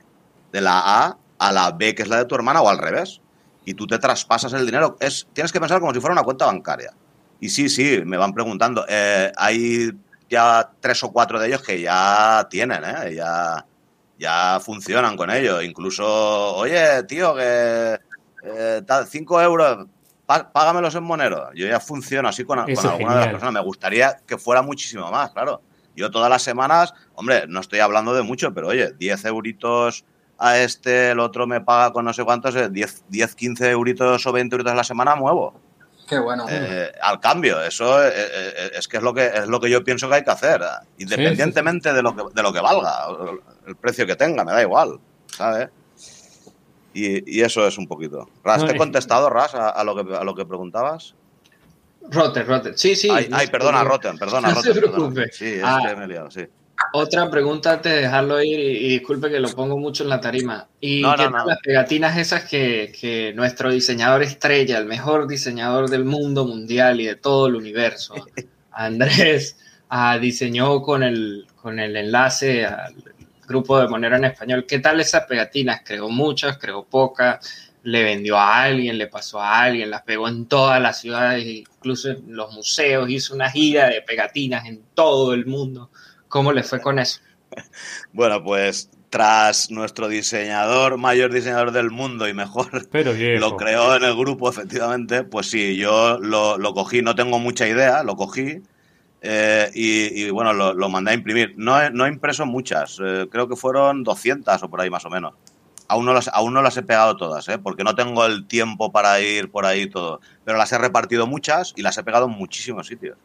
de la A a la B, que es la de tu hermana, o al revés. Y tú te traspasas el dinero. Es, tienes que pensar como si fuera una cuenta bancaria. Y sí, sí, me van preguntando. Eh, hay ya tres o cuatro de ellos que ya tienen, ¿eh? Ya, ya funcionan con ello. Incluso, oye, tío, que eh, cinco euros, pá- págamelos en Monero. Yo ya funciono así con, alguna de las personas. Me gustaría que fuera muchísimo más, claro. Yo todas las semanas, hombre, no estoy hablando de mucho, pero oye, 10 euritos a este, el otro me paga con no sé cuántos, eh, 10, 10 15 euritos o 20 euritos a la semana muevo. Qué bueno. Eh, al cambio, eso eh, eh, es que es lo que es lo que yo pienso que hay que hacer, independientemente de lo que de lo que valga, el precio que tenga, me da igual, ¿sabes? Y, y eso es un poquito. Ras, ¿te he es- contestado, Ras, a, a lo que a lo que preguntabas? Rotten, Rotten. Sí, sí. ay, perdona. Rotten, perdona, No se perdona. preocupe. Sí, es Ah. que me he liado, sí. Otra pregunta antes de dejarlo ir y, y disculpe que lo pongo mucho en la tarima. ¿Y No, qué no, no. las pegatinas esas que, que nuestro diseñador estrella, el mejor diseñador del mundo mundial y de todo el universo, Andrés, ah, diseñó con el, con el enlace al grupo de Monero en español? ¿Qué tal esas pegatinas? ¿Creó muchas? ¿Creó pocas? ¿Le vendió a alguien? ¿Le pasó a alguien? ¿Las pegó en todas las ciudades, incluso en los museos? ¿Hizo una gira de pegatinas en todo el mundo? ¿Cómo le fue con eso? Bueno, pues tras nuestro diseñador, mayor diseñador del mundo y mejor Pero lo creó en el grupo, efectivamente, pues sí, yo lo, lo cogí, no tengo mucha idea, lo cogí eh, y, y, bueno, lo, lo mandé a imprimir. No he, no he impreso muchas, eh, creo que fueron 200 o por ahí más o menos. Aún no las, aún no las he pegado todas, ¿eh? porque no tengo el tiempo para ir por ahí todo. Pero las he repartido muchas y las he pegado en muchísimos sitios.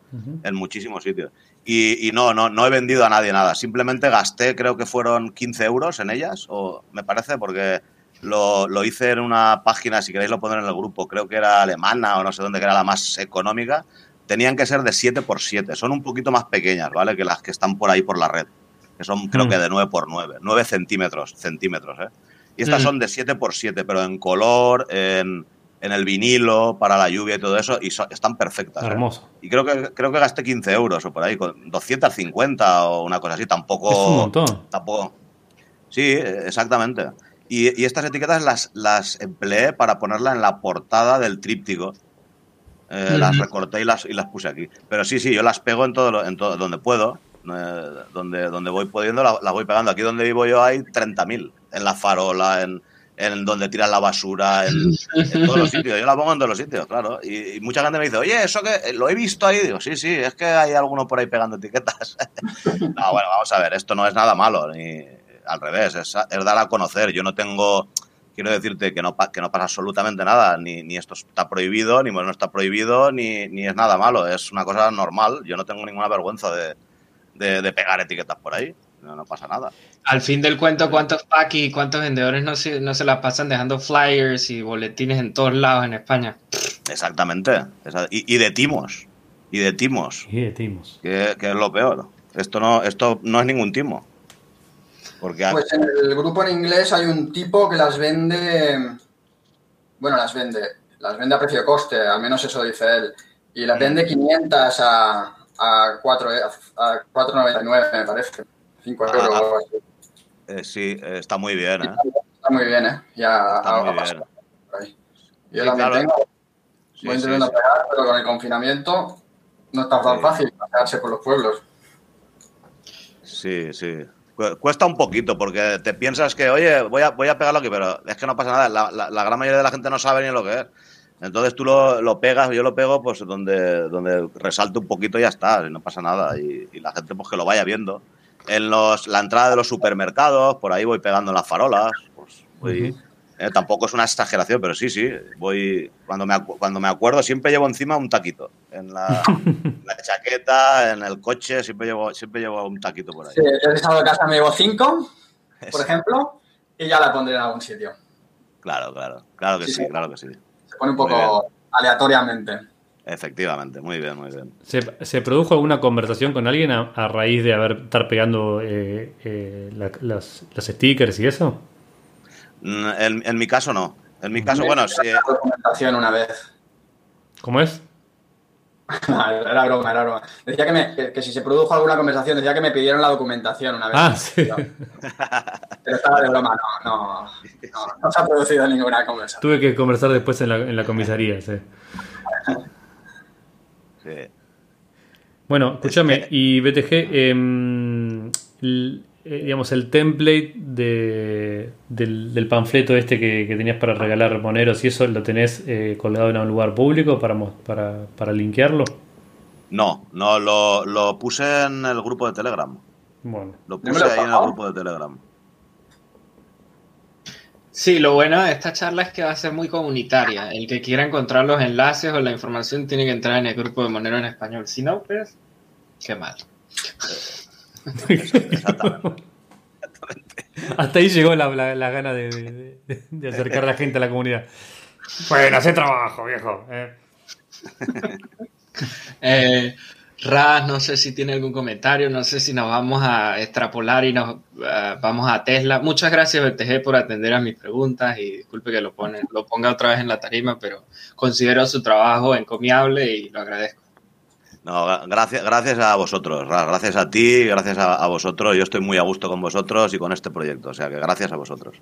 En muchísimos sitios. Y, y no, no, no he vendido a nadie nada. Simplemente gasté, creo que fueron 15 euros en ellas, o me parece, porque lo, lo hice en una página, si queréis lo poner en el grupo, creo que era alemana o no sé dónde, que era la más económica. Tenían que ser de 7x7. Son un poquito más pequeñas, ¿vale? Que las que están por ahí por la red. Que son, creo Mm. que de 9x9. 9 centímetros, centímetros, ¿eh? Y estas Mm. son de 7x7, pero en color, en, en el vinilo, para la lluvia y todo eso, y so- están perfectas. ¿eh? Hermoso. Y creo que, creo que gasté 15 euros o por ahí, con 250 o una cosa así, tampoco... Es un montón. Tampoco... Sí, eh, exactamente. Y, y estas etiquetas las, las empleé para ponerla en la portada del tríptico. Eh. Las recorté y las, y las puse aquí. Pero sí, sí, yo las pego en todo, lo- en todo donde puedo. Eh, donde, donde voy pudiendo, la- las voy pegando. Aquí donde vivo yo hay 30.000. En la farola, en, en donde tiran la basura, en, todos los sitios. Yo la pongo en todos los sitios, claro. Y, mucha gente me dice, oye, eso que lo he visto ahí. Digo, sí, sí, es que hay alguno por ahí pegando etiquetas. no, bueno, vamos a ver, esto no es nada malo, ni al revés, es, es dar a conocer. Yo no tengo, quiero decirte que no, que no pasa absolutamente nada, ni, ni esto está prohibido, ni no está prohibido, ni, ni es nada malo, es una cosa normal. Yo no tengo ninguna vergüenza de, de, de pegar etiquetas por ahí, no, no pasa nada. Al fin del cuento, ¿cuántos packs y cuántos vendedores no se, no se la pasan dejando flyers y boletines en todos lados en España? Exactamente. Y, y de timos, y de timos. Y de timos. que, que es lo peor. Esto no, esto no es ningún timo. Porque Pues en el grupo en inglés hay un tipo que las vende. Bueno, las vende. las vende a precio de coste, al menos eso dice él, y las vende 500 a, a 4 a 4,99 me parece, 5 euros Ah, o algo así. Eh, sí, eh, está muy bien, ¿eh? Está muy bien, ¿eh? Ya Está muy ha bien. pasado por ahí. Yo Sí, también claro. tengo, Sí, voy intentando sí. pegar, pero con el confinamiento no está tan fácil pasearse por los pueblos. Sí, sí. Cu- Cuesta un poquito porque te piensas que, oye, voy a, voy a pegarlo aquí, pero es que no pasa nada. La, la- la gran mayoría de la gente no sabe ni lo que es. Entonces tú lo, lo pegas, yo lo pego pues donde, donde resalte un poquito y ya está, y no pasa nada. Y, y la gente pues que lo vaya viendo. En los, la entrada de los supermercados, por ahí voy pegando en las farolas. Pues, voy- eh, tampoco es una exageración, pero sí, sí. Voy, cuando, me, acu- cuando me acuerdo siempre llevo encima un taquito. En la, chaqueta, en el coche, siempre llevo, siempre llevo un taquito por ahí. Sí, yo he estado de casa, me llevo 5, por ejemplo, y ya la pondré en algún sitio. Claro, claro, claro que Sí, sí, sí. claro que sí. Se pone un poco aleatoriamente. Efectivamente, muy bien, muy bien. ¿Se, se produjo alguna conversación con alguien a, a raíz de haber estar pegando eh, eh, la- las, los stickers y eso? Mm, En, en mi caso no. En mi caso, Me bueno, sí, una vez. ¿Cómo es? No, era broma, era broma. Decía que, me- que- que si se produjo alguna conversación, decía que me pidieron la documentación una vez. Ah, sí. Pero estaba de broma, no, no, no, no se ha producido ninguna conversación. Tuve que conversar después en la, en la comisaría, sí. sí. Bueno, escúchame, y BTG, em, el, eh, digamos, el template de, del, del panfleto este que, que tenías para regalar moneros y eso, ¿lo tenés eh, colgado en un lugar público para, para, para linkearlo? No, no, lo, lo puse en el grupo de Telegram. Bueno, Lo ¿No me puse ahí en el grupo de Telegram. Sí, lo bueno de esta charla es que va a ser muy comunitaria. El que quiera encontrar los enlaces o la información tiene que entrar en el grupo de Monero en español. Si no, pues, qué mal. Hasta ahí llegó la, la, la gana de, de- acercar a la gente a la comunidad. Bueno, hace trabajo, viejo. eh. Eh, Raz, no sé si tiene algún comentario, no sé si nos vamos a extrapolar y nos eh, vamos a Tesla. Muchas gracias, BTG, por atender a mis preguntas y disculpe que lo, pone, lo ponga otra vez en la tarima, pero considero su trabajo encomiable y lo agradezco. No, gra- gracias, gracias a vosotros, Ra, gracias a ti, gracias a, a vosotros. Yo estoy muy a gusto con vosotros y con este proyecto, o sea que gracias a vosotros.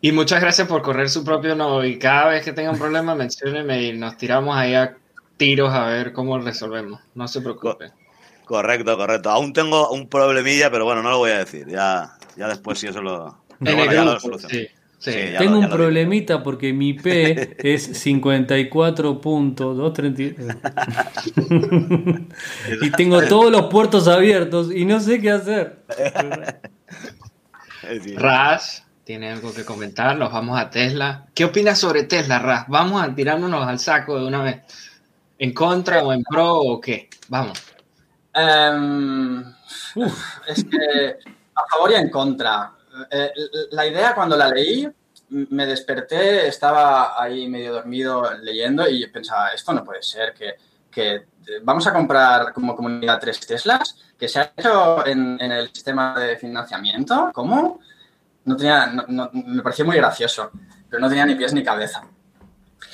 Y muchas gracias por correr su propio no. Y cada vez que tenga un problema, mencióneme y nos tiramos ahí a tiros a ver cómo resolvemos. No se preocupe. Correcto, correcto. Aún tengo un problemilla, pero bueno, no lo voy a decer. Ya, ya después si eso lo... En bueno, el ya lo sí, sí. Sí, ya Tengo lo- un ya lo problemita porque mi P es 54.230 y tengo todos los puertos abiertos y no sé qué hacer. Raz, ¿tiene algo que comentar? Nos vamos a Tesla. ¿Qué opinas sobre Tesla, Raz? ¿Vamos a tirarnos al saco de una vez? ¿En contra o en pro o qué? Vamos. Em, es que a favor y en contra. Eh, la idea cuando la leí, me desperté, estaba ahí medio dormido leyendo y pensaba, esto no puede ser, que, que eh, vamos a comprar como comunidad tres Teslas, que se ha hecho en, en el sistema de financiamiento. ¿Cómo? No tenía, no- no- me pareció muy gracioso, pero no tenía ni pies ni cabeza.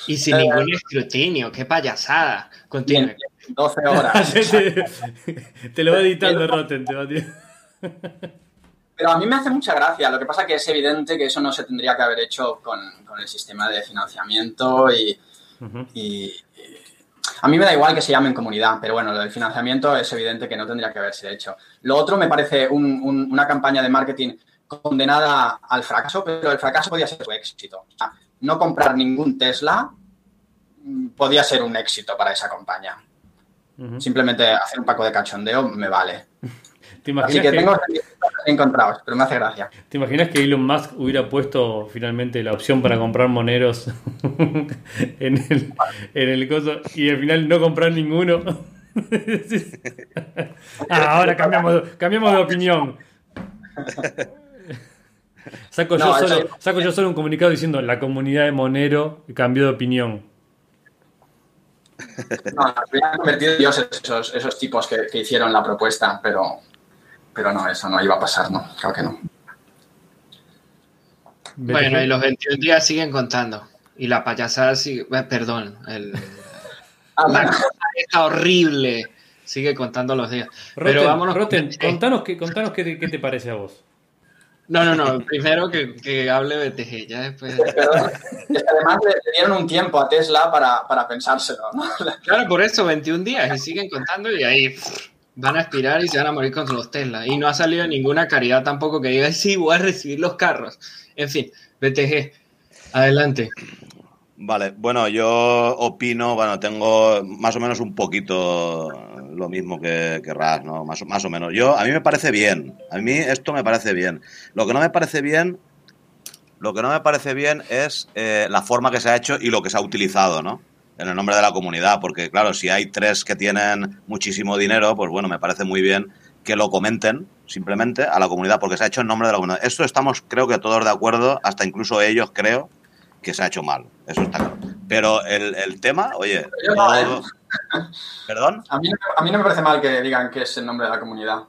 Y sin Eh, ningún escrutinio, qué payasada. Continúe. 12 horas. te, te lo va editando Rotten, te va a tirar. Pero a mí me hace mucha gracia. Lo que pasa que es evidente que eso no se tendría que haber hecho con, con el sistema de financiamiento y, Ujú. y- y- a mí me da igual que se llamen comunidad, pero bueno, lo del financiamiento es evidente que no tendría que haberse hecho. Lo otro me parece un- un- una campaña de marketing condenada al fracaso, pero el fracaso podía ser su éxito. O sea, no comprar ningún Tesla mm, podía ser un éxito para esa campaña. Simplemente hacer un paco de cachondeo me vale. ¿Te Así imaginas, que que, tengo encontrados, pero me hace gracia. ¿Te imaginas que Elon Musk hubiera puesto finalmente la opción para comprar moneros en el, en el coso y al final no comprar ninguno? Ah, ahora cambiamos, cambiamos de opinión. Saco, No, yo solo, saco yo solo un comunicado diciendo la comunidad de Monero cambió de opinión. No, habrían convertido en dioses esos, esos tipos que, que hicieron la propuesta, pero, pero no, eso no iba a pasar, no, claro que no. Bueno, y los 21 días siguen contando. Y la payasada sigue, perdón, el, Ah, la bueno. cosa está horrible. Sigue contando los días. Pero vámonos. con Roten, contanos, qué, contanos qué, qué te parece a vos. No, no, no. Primero que, que hable BTG, ya después. Pero además le, le dieron un tiempo a Tesla para, para pensárselo, ¿no? Claro, por eso, 21 días y siguen contando y ahí pff, van a expirar y se van a morir contra los Tesla. Y no ha salido ninguna caridad tampoco que diga, sí, voy a recibir los carros. En fin, BTG, adelante. Vale, bueno, yo opino, bueno, tengo más o menos un poquito lo mismo que, que Raz, ¿no? Más, o- más o menos. Yo, a mí me parece bien, a mí esto me parece bien. Lo que no me parece bien, lo que no me parece bien es eh, la forma que se ha hecho y lo que se ha utilizado, ¿no? En el nombre de la comunidad, porque claro, si hay tres que tienen muchísimo dinero, pues bueno, me parece muy bien que lo comenten simplemente a la comunidad, porque se ha hecho en nombre de la comunidad. Esto estamos, creo que todos de acuerdo, hasta incluso ellos, creo, que se ha hecho mal. Eso está claro. Pero el, el tema, oye. ¿Perdón? A mí, no- a mí no me parece mal que digan que es el nombre de la comunidad.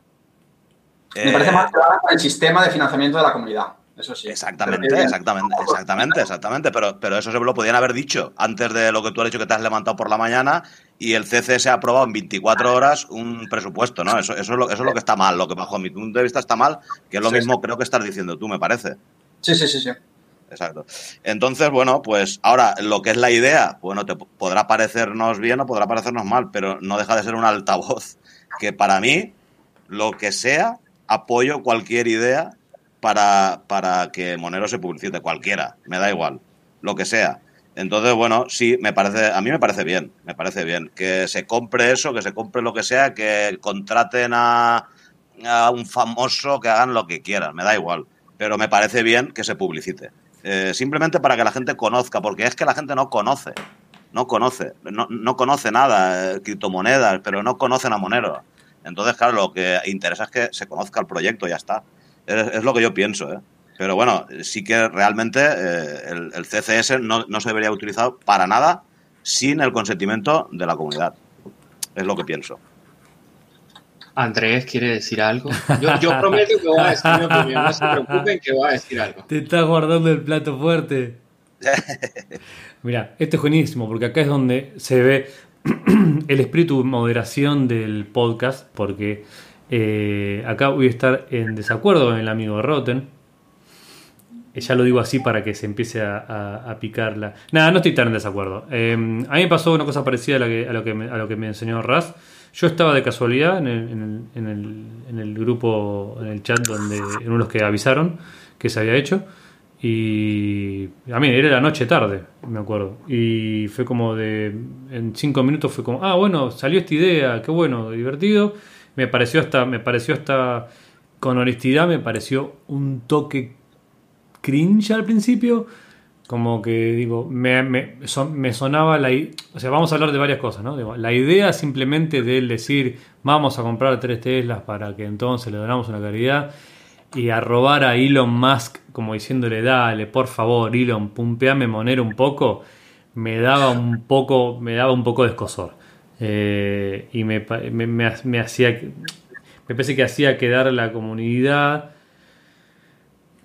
Me Eh, parece mal que el sistema de financiamiento de la comunidad. Eso sí. Exactamente, exactamente, exactamente, exactamente. Pero, pero eso se lo podían haber dicho antes de lo que tú has dicho que te has levantado por la mañana y el CCS ha aprobado en 24 horas un presupuesto, ¿no? Eso, eso, es, lo, eso es lo que está mal, lo que bajo mi punto de vista está mal, que es lo Sí, mismo creo que estás diciendo tú, me parece. Sí, sí, sí, sí. Exacto. Entonces, bueno, pues ahora lo que es la idea, bueno, te podrá parecernos bien o podrá parecernos mal, pero no deja de ser un altavoz que para mí, lo que sea, apoyo cualquier idea para, para que Monero se publicite, cualquiera, me da igual, lo que sea. Entonces, bueno, sí, me parece, a mí me parece bien, me parece bien que se compre eso, que se compre lo que sea, que contraten a, a un famoso, que hagan lo que quieran, me da igual, pero me parece bien que se publicite. Eh, simplemente para que la gente conozca, porque es que la gente no conoce, no conoce, no, no conoce nada, eh, criptomonedas, pero no conocen a Monero. Entonces, claro, lo que interesa es que se conozca el proyecto, ya está. Es, es lo que yo pienso, ¿eh? Pero bueno, sí que realmente eh, el, el CCS no, no se debería utilizar para nada sin el consentimiento de la comunidad. Es lo que pienso. Andrés quiere decir algo. Yo, yo prometo que voy a decir mi opinión, no se preocupen que voy a decir algo. Te estás guardando el plato fuerte. Mira, esto es buenísimo porque acá es donde se ve el espíritu de moderación del podcast, porque eh, acá voy a estar en desacuerdo con el amigo Rotten. Eh, Ya lo digo así para que se empiece a, a- a picarla. Nada, no estoy tan en desacuerdo. Eh, a mí me pasó una cosa parecida a, la que- a lo, que me, lo que me enseñó Raz. Yo estaba de casualidad en el, en el- en el- en el grupo, en el chat, donde en uno de los que avisaron que se había hecho. Y a mí era la noche tarde, me acuerdo. Y fue como de. En cinco minutos fue como, ah, bueno, salió esta idea, qué bueno, divertido. Me pareció hasta. Me pareció hasta. Con honestidad, me pareció un toque cringe al principio. Como que digo, me, me, son- me sonaba la. O sea, vamos a hablar de varias cosas, ¿no? La idea simplemente de decir, vamos a comprar tres Teslas para que entonces le donamos una caridad y a robar a Elon Musk como diciéndole, dale, por favor, Elon, pumpeame Monero un poco, me daba un poco, me daba un poco de escosor. Eh, y me, me, me- me hacía, me parece que hacía quedar la comunidad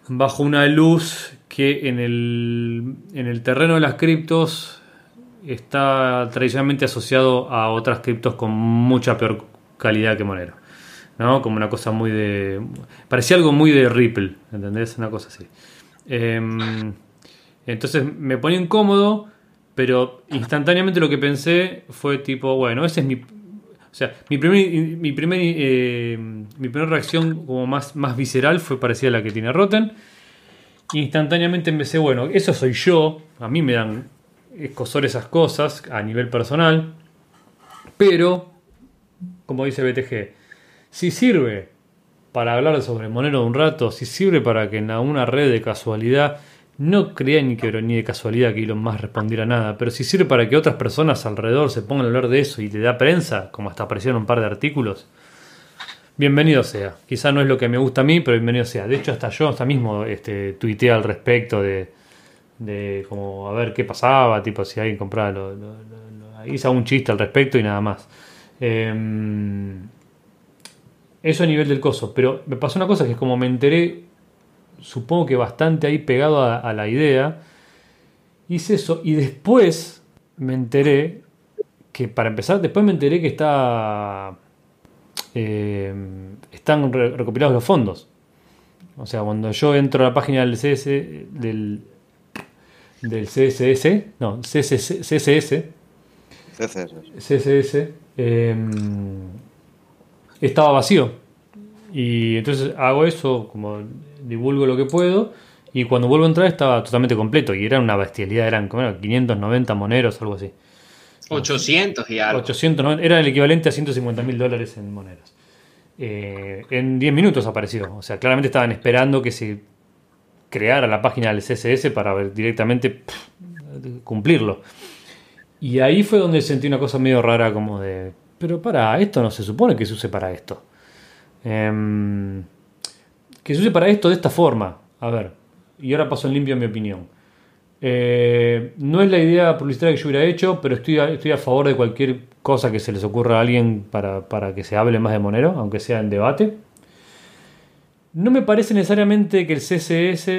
bajo una luz que en el, en el terreno de las criptos está tradicionalmente asociado a otras criptos con mucha peor calidad que Monero. ¿no? Como una cosa muy de. Parecía algo muy de Ripple, ¿entendés? Una cosa así. Em, entonces me ponía incómodo, pero instantáneamente lo que pensé fue tipo, bueno, ese es mi. O sea, mi primer, mi primer, eh, mi primera reacción como más, más visceral fue parecida a la que tiene Rotten. Instantáneamente empecé, bueno, eso soy yo, a mí me dan escosor esas cosas a nivel personal, pero, como dice BTG, si sirve para hablar sobre Monero un rato, si sirve para que en una red de casualidad, no crea ni que ni de casualidad que Elon Musk respondiera nada, pero si sirve para que otras personas alrededor se pongan a hablar de eso y le da prensa, como hasta aparecieron un par de artículos, bienvenido sea. Quizá no es lo que me gusta a mí, pero bienvenido sea. De hecho, hasta yo hasta mismo este, tuiteé al respecto de, de como a ver qué pasaba, tipo si alguien compraba, lo- hice un chiste al respecto y nada más. Em, eso a nivel del coso. Pero me pasó una cosa que es como me enteré, supongo que bastante ahí pegado a, la idea. hice eso y después me enteré que, para empezar, después me enteré que está, eh, están recopilados los fondos. O sea, cuando yo entro a la página del CS, del, del CSS, no, CSS, CSS, CSS, em, estaba vacío. Y entonces hago eso, como divulgo lo que puedo, y cuando vuelvo a entrar estaba totalmente completo, y era una bestialidad, eran como 590 moneros, algo así. 800 y algo. 890, era el equivalente a 150 mil dólares en monedas. Eh, en 10 minutos apareció. O sea, claramente estaban esperando que se creara la página del CSS para ver directamente cumplirlo. Y ahí fue donde sentí una cosa medio rara como de, pero para, esto no se supone que se use para esto. Em, que se use para esto de esta forma. A ver, y ahora paso en limpio mi opinión. Eh, no es la idea publicitaria que yo hubiera hecho, pero estoy a, estoy a favor de cualquier cosa que se les ocurra a alguien para, para que se hable más de Monero, aunque sea en debate. No me parece necesariamente que el CSS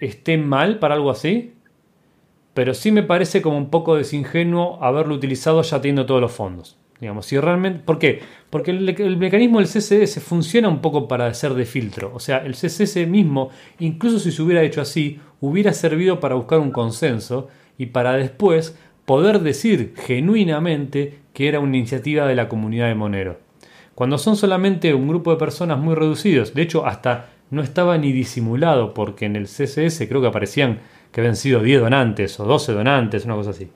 esté mal para algo así, pero sí me parece como un poco desingenuo haberlo utilizado ya teniendo todos los fondos. Digamos, si realmente, ¿Por qué? Porque el, mecanismo del CSS funciona un poco para ser de filtro. O sea, el CSS mismo, incluso si se hubiera hecho así, hubiera servido para buscar un consenso y para después poder decir genuinamente que era una iniciativa de la comunidad de Monero. Cuando son solamente un grupo de personas muy reducidos, de hecho hasta no estaba ni disimulado porque en el CSS creo que aparecían que habían sido 10 donantes o 12 donantes, una cosa así.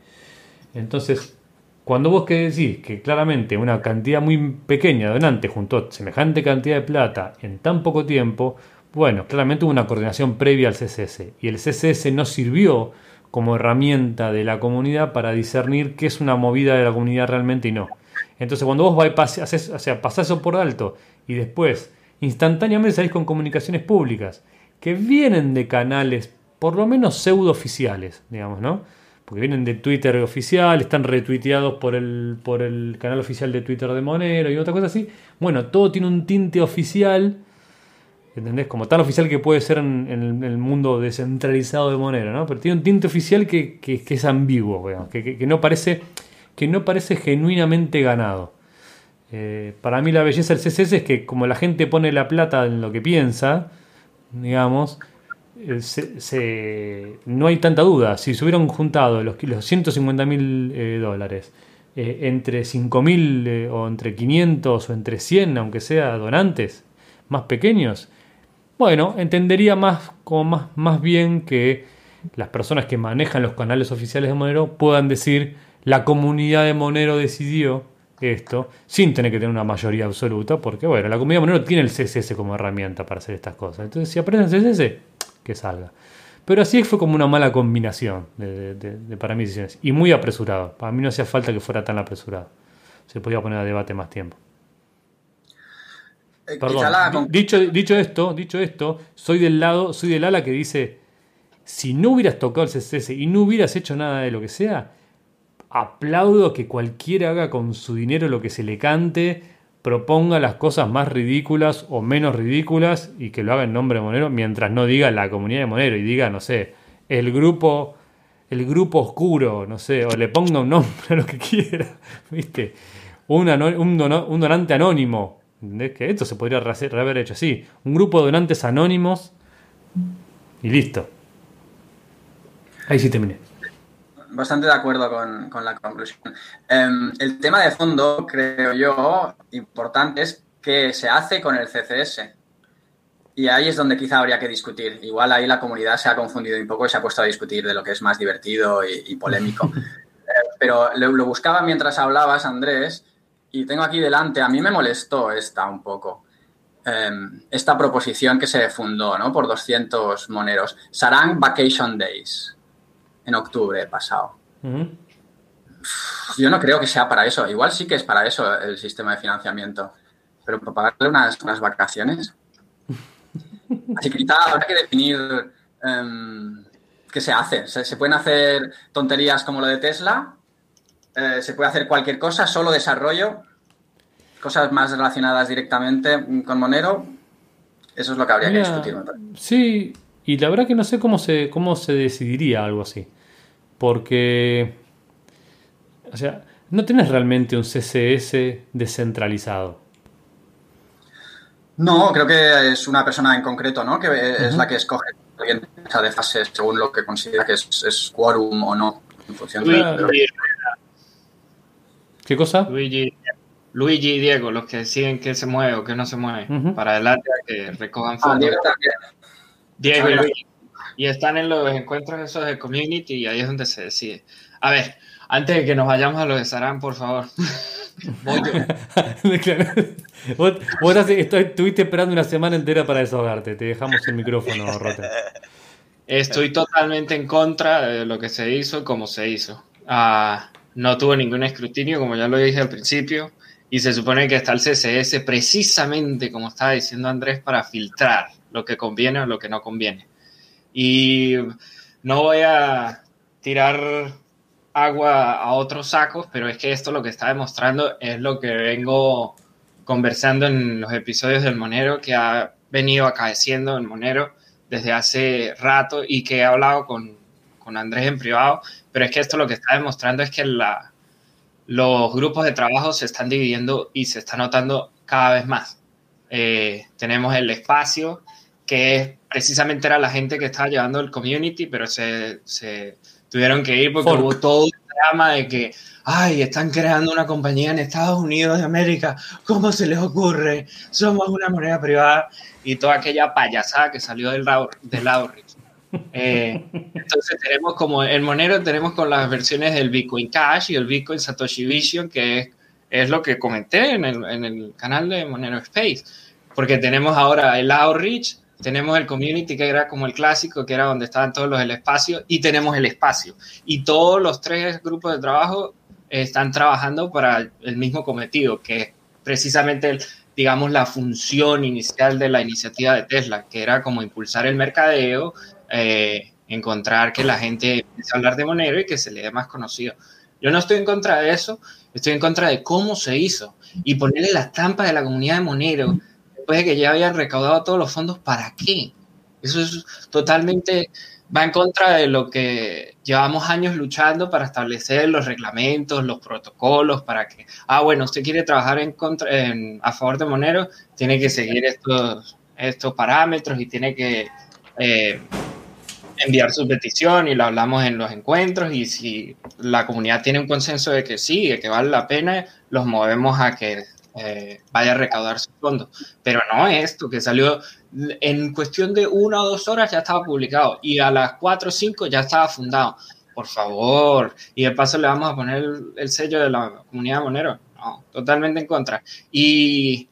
Entonces, cuando vos que decís que claramente una cantidad muy pequeña de donantes juntó semejante cantidad de plata en tan poco tiempo, bueno, claramente hubo una coordinación previa al CSS y el CSS no sirvió como herramienta de la comunidad para discernir qué es una movida de la comunidad realmente y no. Entonces, cuando vos haces, o sea, pasás eso por alto y después instantáneamente salís con comunicaciones públicas que vienen de canales por lo menos pseudo oficiales, digamos, ¿no? Porque vienen de Twitter oficial, están retuiteados por el, por el canal oficial de Twitter de Monero y otra cosa así. Bueno, todo tiene un tinte oficial ¿Entendés? Como tan oficial que puede ser en, el, mundo descentralizado de Monero, ¿no? Pero tiene un tinte oficial que, es ambiguo, que, no parece, que no parece genuinamente ganado. Eh, para mí la belleza del CSS es que como la gente pone la plata en lo que piensa, digamos, eh, no hay tanta duda. Si se hubieran juntado los, los 150 mil eh, dólares entre 5 mil o entre 500 o entre 100, aunque sea donantes más pequeños, bueno, entendería más, como más, más bien que las personas que manejan los canales oficiales de Monero puedan decir la comunidad de Monero decidió esto sin tener que tener una mayoría absoluta, porque bueno, la comunidad de Monero tiene el CSS como herramienta para hacer estas cosas. Entonces, si aprenden CSS, que salga. Pero así fue como una mala combinación de, de, para mí decisiones. Y muy apresurado. Para mí no hacía falta que fuera tan apresurado. Se podía poner a debate más tiempo. Eh, Perdón. Dicho, dicho esto, dicho esto, soy del lado, soy del ala que dice, si no hubieras tocado el CSS y no hubieras hecho nada de lo que sea, aplaudo que cualquiera haga con su dinero lo que se le cante, proponga las cosas más ridículas o menos ridículas y que lo haga en nombre de Monero, mientras no diga la comunidad de Monero y diga, no sé, el grupo, el grupo oscuro, no sé, o le ponga un nombre a lo que quiera, ¿viste? Un, donante anónimo, que esto se podría haber hecho así. Un grupo de donantes anónimos y listo. Ahí sí terminé. Bastante de acuerdo con, la conclusión. Em, el tema de fondo, creo yo, importante es qué se hace con el CCS. Y ahí es donde quizá habría que discutir. Igual ahí la comunidad se ha confundido un poco y se ha puesto a discutir de lo que es más divertido y, polémico. Eh, pero lo, buscaba mientras hablabas, Andrés, y tengo aquí delante, a mí me molestó esta un poco, em, esta proposición que se fundó ¿no? por 200 moneros. Sarang Vacation Days, en octubre pasado. Yo no creo que sea para eso. Igual sí que es para eso el sistema de financiamiento. Pero para pagarle unas, unas vacaciones. Así que quizá habrá que definir em, qué se hace. ¿Se, pueden hacer tonterías como lo de Tesla eh, se puede hacer cualquier cosa, solo desarrollo, cosas más relacionadas directamente con Monero. Eso es lo que habría que discutir. Sí, y la verdad que no sé cómo se, cómo se decidiría algo así. Porque, o sea, no tienes realmente un CSS descentralizado. No, creo que es una persona en concreto, ¿no? Que es la que escoge alguien de fase según lo que considera que es, quórum o no, en función de... ¿Qué cosa? Luigi, Luigi y Diego, los que deciden que se mueve o que no se mueve, para adelante a que recojan ah, fondos. Diego, y Luigi. Y están en los encuentros esos de community y ahí es donde se decide. A ver, antes de que nos vayamos a lo de Sarán, por favor. vos, vos estuviste esperando una semana entera para desahogarte. Te dejamos el micrófono, Rota. Estoy totalmente en contra de lo que se hizo, como se hizo. Ah, no tuvo ningún escrutinio, como ya lo dije al principio, y se supone que está el CSS precisamente, como estaba diciendo Andrés, para filtrar lo que conviene o lo que no conviene. Y no voy a tirar agua a otros sacos, pero es que esto lo que está demostrando es lo que vengo conversando en los episodios del Monero, que ha venido acaeciendo en Monero desde hace rato y que he hablado con, con Andrés en privado, pero es que esto lo que está demostrando es que la, los grupos de trabajo se están dividiendo y se está notando cada vez más. Eh, tenemos el espacio, que precisamente era la gente que estaba llevando el community, pero se, se tuvieron que ir porque hubo todo el drama de que, ay, están creando una compañía en Estados Unidos de América, ¿cómo se les ocurre? Somos una moneda privada y toda aquella payasada que salió del, del Outreach. Eh, entonces tenemos como el Monero, tenemos con las versiones del Bitcoin Cash y el Bitcoin Satoshi Vision, que es, es lo que comenté en el, en el canal de Monero Space, porque tenemos ahora el Outreach, tenemos el community que era como el clásico, que era donde estaban todos los del espacio, y tenemos el espacio. Y todos los tres grupos de trabajo están trabajando para el mismo cometido, que es precisamente, digamos, la función inicial de la iniciativa de Tesla, que era como impulsar el mercadeo, eh, encontrar que la gente empiece a hablar de Monero y que se le dé más conocido. Yo no estoy en contra de eso, estoy en contra de cómo se hizo y ponerle la estampa de la comunidad de Monero después de que ya habían recaudado todos los fondos, ¿para qué? Eso es totalmente, va en contra de lo que llevamos años luchando para establecer los reglamentos, los protocolos, para que, ah, bueno, usted quiere trabajar en contra, a favor de Monero, tiene que seguir estos, estos parámetros y tiene que eh, enviar su petición y lo hablamos en los encuentros y si la comunidad tiene un consenso de que sí, de que vale la pena, los movemos a que eh, vaya a recaudar sus fondos. Pero no esto, que salió en cuestión de una o dos horas ya estaba publicado y a las cuatro o cinco ya estaba fundado. Por favor. Y de paso le vamos a poner el, sello de la comunidad Monero. No, totalmente en contra. Y,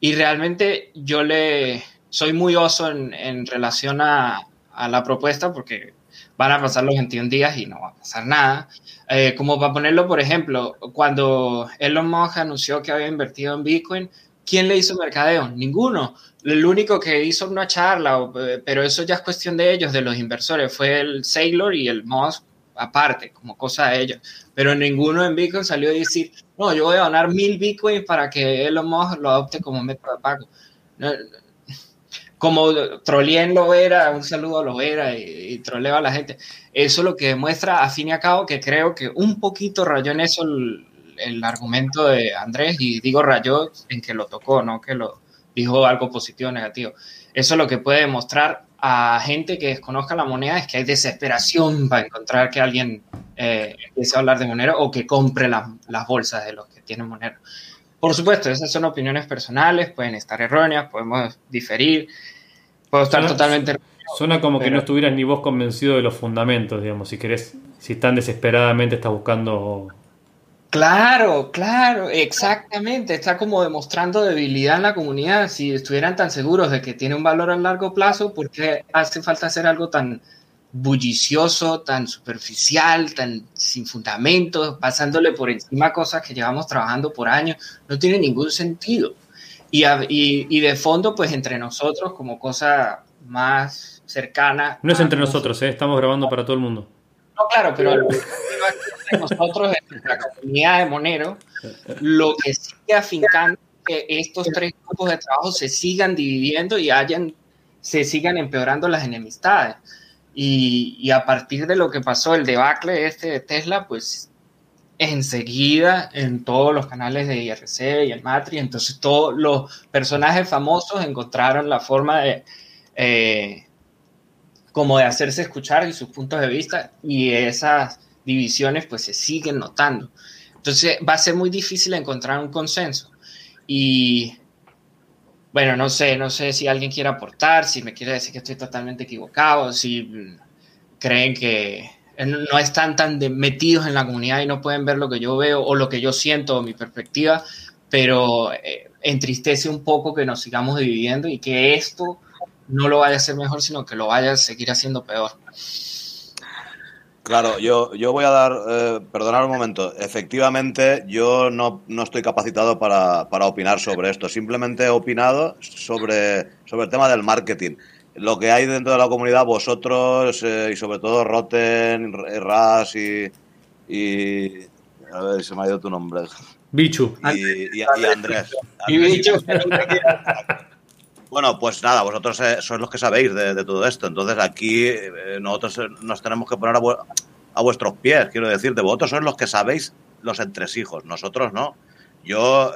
y realmente yo le soy muy oso en, en relación a, a la propuesta porque van a pasar los 21 días y no va a pasar nada. Eh, como para ponerlo, por ejemplo, cuando Elon Musk anunció que había invertido en Bitcoin, ¿quién le hizo mercadeo? Ninguno. El único que hizo una charla, eh, pero eso ya es cuestión de ellos, de los inversores, fue el Sailor y el Musk aparte, como cosa de ellos. Pero ninguno en Bitcoin salió a decir, no, yo voy a donar mil Bitcoin para que Elon Musk lo adopte como método de pago. No, como troleé lo era un saludo a Lovera y, y troleo a la gente. Eso lo que demuestra, a fin y a cabo, que creo que un poquito rayó en eso el, argumento de Andrés, y digo rayó en que lo tocó, no que lo dijo algo positivo o negativo. Eso lo que puede demostrar a gente que desconozca la moneda es que hay desesperación para encontrar que alguien eh, empiece a hablar de Monero o que compre las bolsas de los que tienen Monero. Por supuesto, esas son opiniones personales, pueden estar erróneas, podemos diferir, puedo estar totalmente... Suena como que no estuvieras ni vos convencido de los fundamentos, digamos, si querés, si tan desesperadamente estás buscando... Claro, claro, exactamente. Está como demostrando debilidad en la comunidad. Si estuvieran tan seguros de que tiene un valor a largo plazo, ¿por qué hace falta hacer algo tan, bullicioso, tan superficial, tan sin fundamentos, pasándole por encima cosas que llevamos trabajando por años, no tiene ningún sentido. Y, y, de fondo, pues entre nosotros, como cosa más cercana. No es entre nosotros, ¿eh? estamos grabando para todo el mundo. No, claro, pero nosotros, en la comunidad de Monero, lo que sigue afincando que estos tres grupos de trabajo se sigan dividiendo y hayan, se sigan empeorando las enemistades Y, a partir de lo que pasó, el debacle este de Tesla, pues enseguida en todos los canales de IRC y el Matri, entonces todos los personajes famosos encontraron la forma de eh, como de hacerse escuchar y sus puntos de vista y esas divisiones pues se siguen notando. Entonces va a ser muy difícil encontrar un consenso. Y bueno, no sé, no sé si alguien quiere aportar, si me quiere decir que estoy totalmente equivocado, si creen que no están tan metidos en la comunidad y no pueden ver lo que yo veo o lo que yo siento, mi perspectiva, pero eh, entristece un poco que nos sigamos dividiendo y que esto no lo vaya a hacer mejor, sino que lo vaya a seguir haciendo peor. Claro, yo, yo voy a dar, eh, perdonar un momento, efectivamente yo no, estoy capacitado para, opinar sobre esto, simplemente he opinado sobre, sobre el tema del marketing. Lo que hay dentro de la comunidad, vosotros eh, y sobre todo Roten, Ras y, y... A ver, se me ha ido tu nombre. Bichu. Y, Andrés. Y Bichu. Bueno, pues nada, vosotros eh, sois los que sabéis de, todo esto. Entonces aquí eh, nosotros eh, nos tenemos que poner a, vuestros pies, quiero decir, de vosotros sois los que sabéis los entresijos, nosotros no. Yo,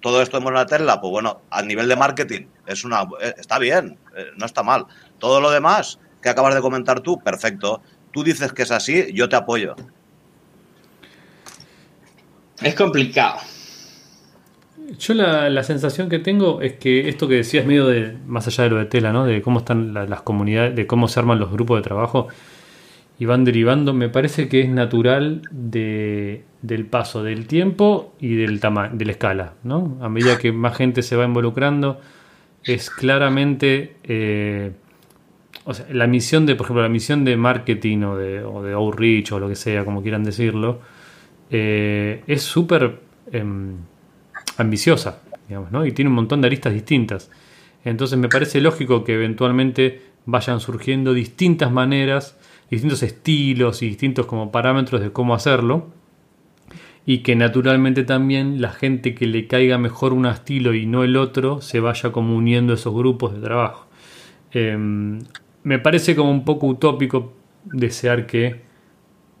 todo esto en Tesla, pues bueno, a nivel de marketing, es una, está bien, no está mal. Todo lo demás que acabas de comentar tú, perfecto. Tú dices que es así, yo te apoyo. Es complicado. Yo la, sensación que tengo es que esto que decías medio de, más allá de lo de tela, ¿no? De cómo están las comunidades, de cómo se arman los grupos de trabajo y van derivando, me parece que es natural de, del paso del tiempo y del tamaño, de la escala, ¿no? A medida que más gente se va involucrando, es claramente, eh, o sea, la misión de, por ejemplo, la misión de marketing o de, o de outreach o lo que sea, como quieran decirlo, eh, es súper... Em, ambiciosa, digamos, ¿no? Y tiene un montón de aristas distintas. Entonces me parece lógico que eventualmente vayan surgiendo distintas maneras, distintos estilos y distintos como parámetros de cómo hacerlo. Y que naturalmente también la gente que le caiga mejor un estilo y no el otro se vaya como uniendo esos grupos de trabajo. Em, me parece como un poco utópico desear que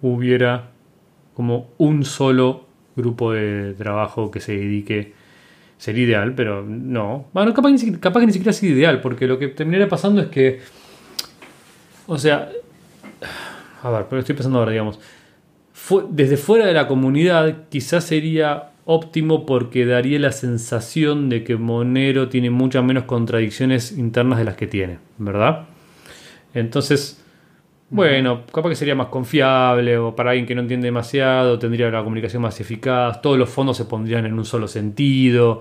hubiera como un solo grupo de trabajo que se dedique sería ideal, pero no. Bueno, capaz, capaz que ni siquiera es ideal, porque lo que terminaría pasando es que. O sea. A ver, pero estoy pensando ahora, digamos. desde fuera de la comunidad, quizás sería óptimo porque daría la sensación de que Monero tiene muchas menos contradicciones internas de las que tiene, ¿verdad? Entonces, bueno, capaz que sería más confiable o para alguien que no entiende demasiado tendría la comunicación más eficaz, todos los fondos se pondrían en un solo sentido.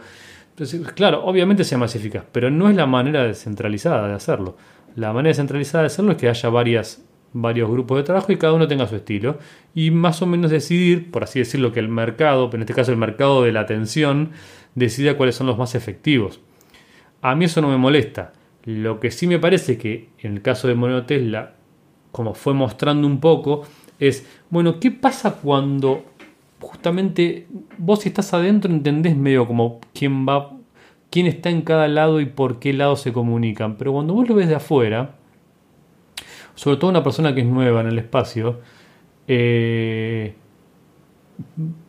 Entonces, claro, obviamente sea más eficaz, pero no es la manera descentralizada de hacerlo. La manera descentralizada de hacerlo es que haya varios grupos de trabajo y cada uno tenga su estilo y más o menos decidir, por así decirlo, que el mercado, en este caso el mercado de la atención, decida cuáles son los más efectivos. A mí eso no me molesta. Lo que sí me parece que en el caso de Monero Tesla como fue mostrando un poco, es, bueno, ¿qué pasa cuando justamente vos si estás adentro entendés medio como quién va, quién está en cada lado y por qué lado se comunican, pero cuando vos lo ves de afuera, sobre todo una persona que es nueva en el espacio, eh,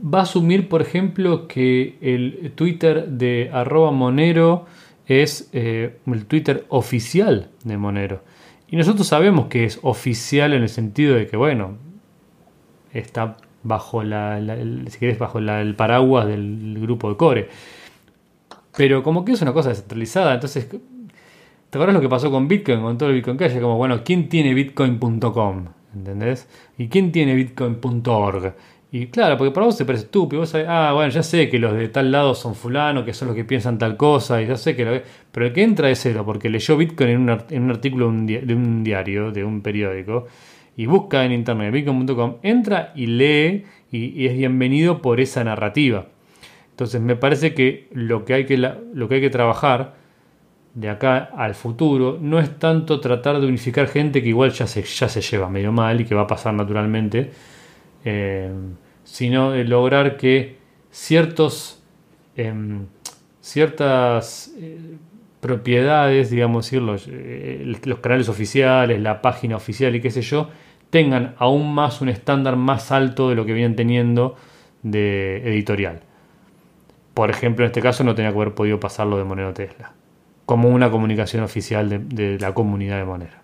va a asumir, por ejemplo, que el Twitter de arroba Monero es eh, el Twitter oficial de Monero. Y nosotros sabemos que es oficial en el sentido de que, bueno, está bajo la, si bajo el paraguas del grupo de core. Pero como que es una cosa descentralizada, entonces, ¿te acuerdas lo que pasó con Bitcoin, con todo el Bitcoin Cash? Como, bueno, ¿quién tiene bitcoin.com? ¿Entendés? ¿Y quién tiene bitcoin.org? Y claro, porque para vos te parece estúpido. Vos sabés, ah, bueno, ya sé que los de tal lado son fulano, que son los que piensan tal cosa, y ya sé que lo Pero el que entra es cero, porque leyó Bitcoin en un, en un artículo de un diario, de un periódico, y busca en internet bitcoin.com, entra y lee, y, es bienvenido por esa narrativa. Entonces me parece que lo que hay que, lo que, hay que trabajar de acá al futuro no es tanto tratar de unificar gente que igual ya se, ya se lleva medio mal y que va a pasar naturalmente eh, sino de lograr que ciertos, em, ciertas, eh, propiedades, digamos eh, los canales oficiales, la página oficial y qué sé yo, tengan aún más un estándar más alto de lo que vienen teniendo de editorial. Por ejemplo, en este caso no tenía que haber podido pasarlo de Monero Tesla, como una comunicación oficial de, la comunidad de Monero.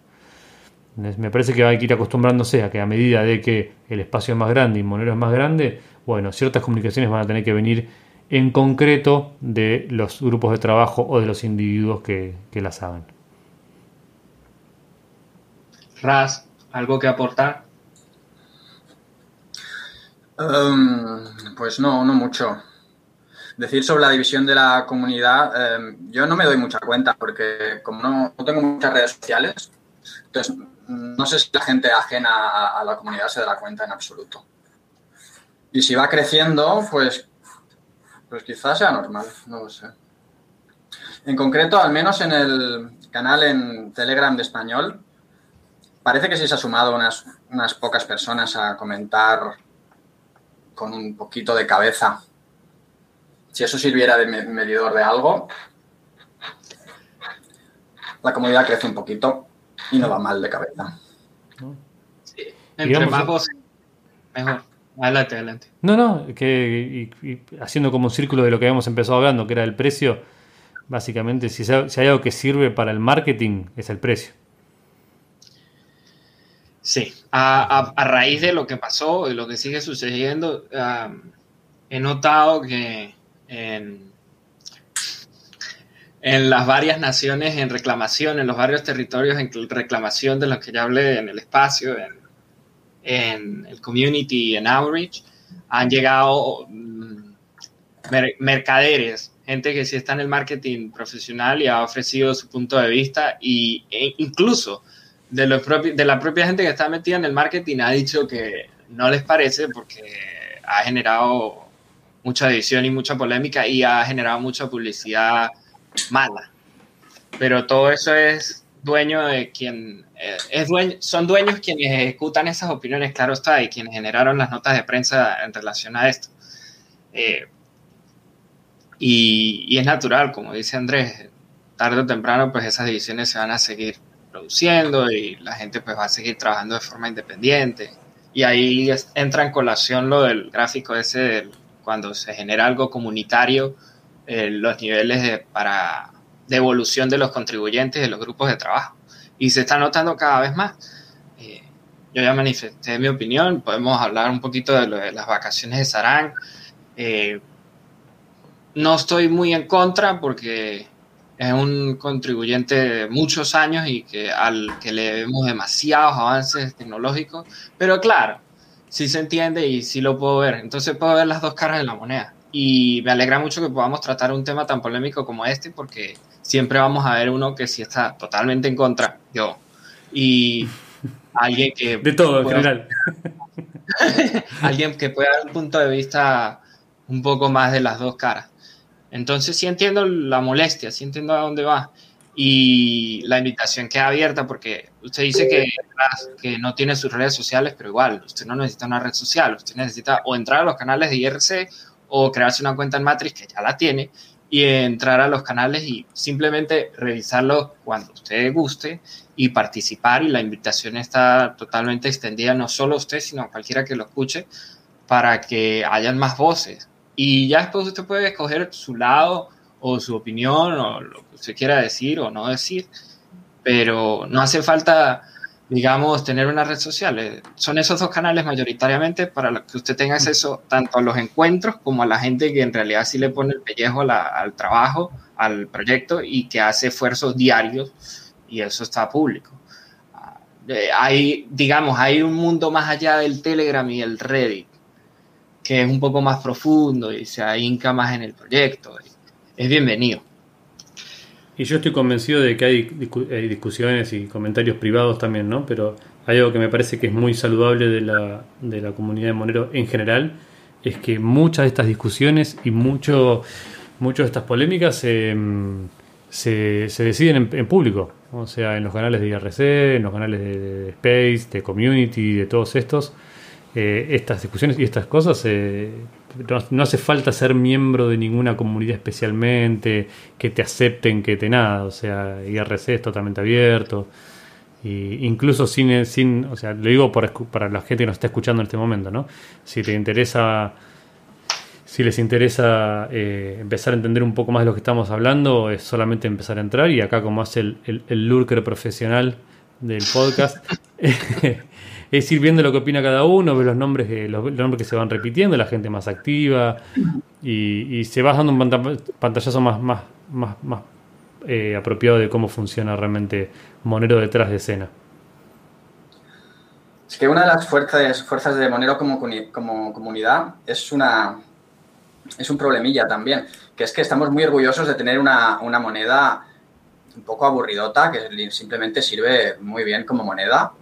Me parece que hay que ir acostumbrándose a que a medida de que el espacio es más grande y Monero es más grande, bueno, ciertas comunicaciones van a tener que venir en concreto de los grupos de trabajo o de los individuos que, las hagan. Raz, ¿algo que aportar? Um, pues no, no mucho. Decir sobre la división de la comunidad, em, yo no me doy mucha cuenta porque como no, tengo muchas redes sociales, entonces no sé si la gente ajena a la comunidad se da cuenta en absoluto. Y si va creciendo, pues pues quizás sea normal, no lo sé. En concreto, al menos en el canal en Telegram de español, parece que sí se ha sumado unas, unas pocas personas a comentar con un poquito de cabeza. Si eso sirviera de medidor de algo, la comunidad crece un poquito y no va mal de cabeza. Sí. Entre más mejor. Adelante, adelante. No, no, que haciendo como un círculo de lo que habíamos empezado hablando, que era el precio, básicamente, si, hay algo que sirve para el marketing, es el precio. Sí, a, raíz de lo que pasó y lo que sigue sucediendo, he notado que en, en las varias naciones en reclamación, en los varios territorios en reclamación de los que ya hablé en el espacio, en en el community, en outreach, han llegado mm, mercaderes, gente que sí está en el marketing profesional y ha ofrecido su punto de vista y, e incluso de, los de la propia gente que está metida en el marketing ha dicho que no les parece porque ha generado mucha división y mucha polémica y ha generado mucha publicidad mala. Pero todo eso es dueño de quien eh, es son dueños quienes ejecutan esas opiniones, claro está, y quienes generaron las notas de prensa en relación a esto. Eh, y, es natural, como dice Andrés, tarde o temprano, pues esas divisiones se van a seguir produciendo y la gente pues va a seguir trabajando de forma independiente. Y ahí entra en colación lo del gráfico ese, cuando se genera algo comunitario, eh, los niveles de, para evolución de los contribuyentes de los grupos de trabajo y se está notando cada vez más. Eh, yo ya manifesté mi opinión, podemos hablar un poquito de, lo de las vacaciones de Sarán. Eh, no estoy muy en contra porque es un contribuyente de muchos años y que al que le vemos demasiados avances tecnológicos, pero claro, sí se entiende y sí lo puedo ver. Entonces puedo ver las dos caras de la moneda. Y me alegra mucho que podamos tratar un tema tan polémico como este porque siempre vamos a ver uno que sí está totalmente en contra, yo, y alguien que... De todo, en general. alguien que pueda dar un punto de vista un poco más de las dos caras. Entonces sí entiendo la molestia, sí entiendo a dónde va. Y la invitación queda abierta porque usted dice que, que no tiene sus redes sociales, pero igual, usted no necesita una red social, usted necesita o entrar a los canales de IRC o crearse una cuenta en Matrix, que ya la tiene, y entrar a los canales y simplemente revisarlo cuando usted guste y participar y la invitación está totalmente extendida no solo a usted sino a cualquiera que lo escuche para que hayan más voces. Y ya después usted puede escoger su lado o su opinión o lo que usted quiera decir o no decir pero no hace falta digamos, tener una red social. Eh, son esos dos canales mayoritariamente para que usted tenga acceso tanto a los encuentros como a la gente que en realidad sí le pone el pellejo al trabajo, al proyecto y que hace esfuerzos diarios y eso está público. Ah, eh, hay, digamos, hay un mundo más allá del Telegram y el Reddit que es un poco más profundo y se ahinca más en el proyecto. Es bienvenido. Y yo estoy convencido de que hay, discusiones y comentarios privados también, ¿no? Pero hay algo que me parece que es muy saludable de la, de la comunidad de Monero en general, es que muchas de estas discusiones y mucho, muchas de estas polémicas se, se, deciden en, público, o sea, en los canales de IRC, en los canales de, Space, de Community, de todos estos. Eh, estas discusiones y estas cosas se, no, hace falta ser miembro de ninguna comunidad especialmente, que te acepten, que te nada. O sea, IRC es totalmente abierto. Y incluso sin, sin, o sea, lo digo para la gente que nos está escuchando en este momento, ¿no? Si te interesa, si les interesa eh, empezar a entender un poco más de lo que estamos hablando, es solamente empezar a entrar y acá como hace el, el, el lurker profesional del podcast, es ir viendo lo que opina cada uno, ver los nombres, que, los, nombres que se van repitiendo, la gente más activa y, se va dando un pantallazo más, más, más, más eh, apropiado de cómo funciona realmente Monero detrás de escena. Es que una de las fuerzas, fuerzas de Monero como, como comunidad es una es un problemilla también, que es que estamos muy orgullosos de tener una, una moneda un poco aburridota, que simplemente sirve muy bien como moneda.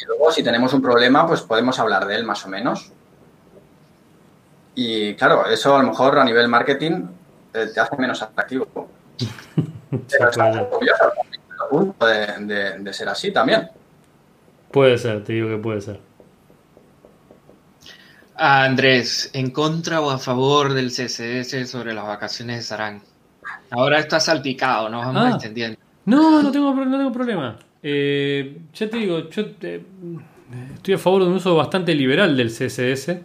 Y luego, si tenemos un problema, pues podemos hablar de él más o menos. Y claro, eso a lo mejor a nivel marketing eh, te hace menos atractivo. Pero punto de, de, ser así también. Puede ser, te digo que puede ser. Andrés, ¿en contra o a favor del CSS sobre las vacaciones de Sarán? Ahora está salpicado, nos vamos ah. extendiendo. No, no tengo, no tengo problema. Eh, ya te digo, yo eh, estoy a favor de un uso bastante liberal del CSS.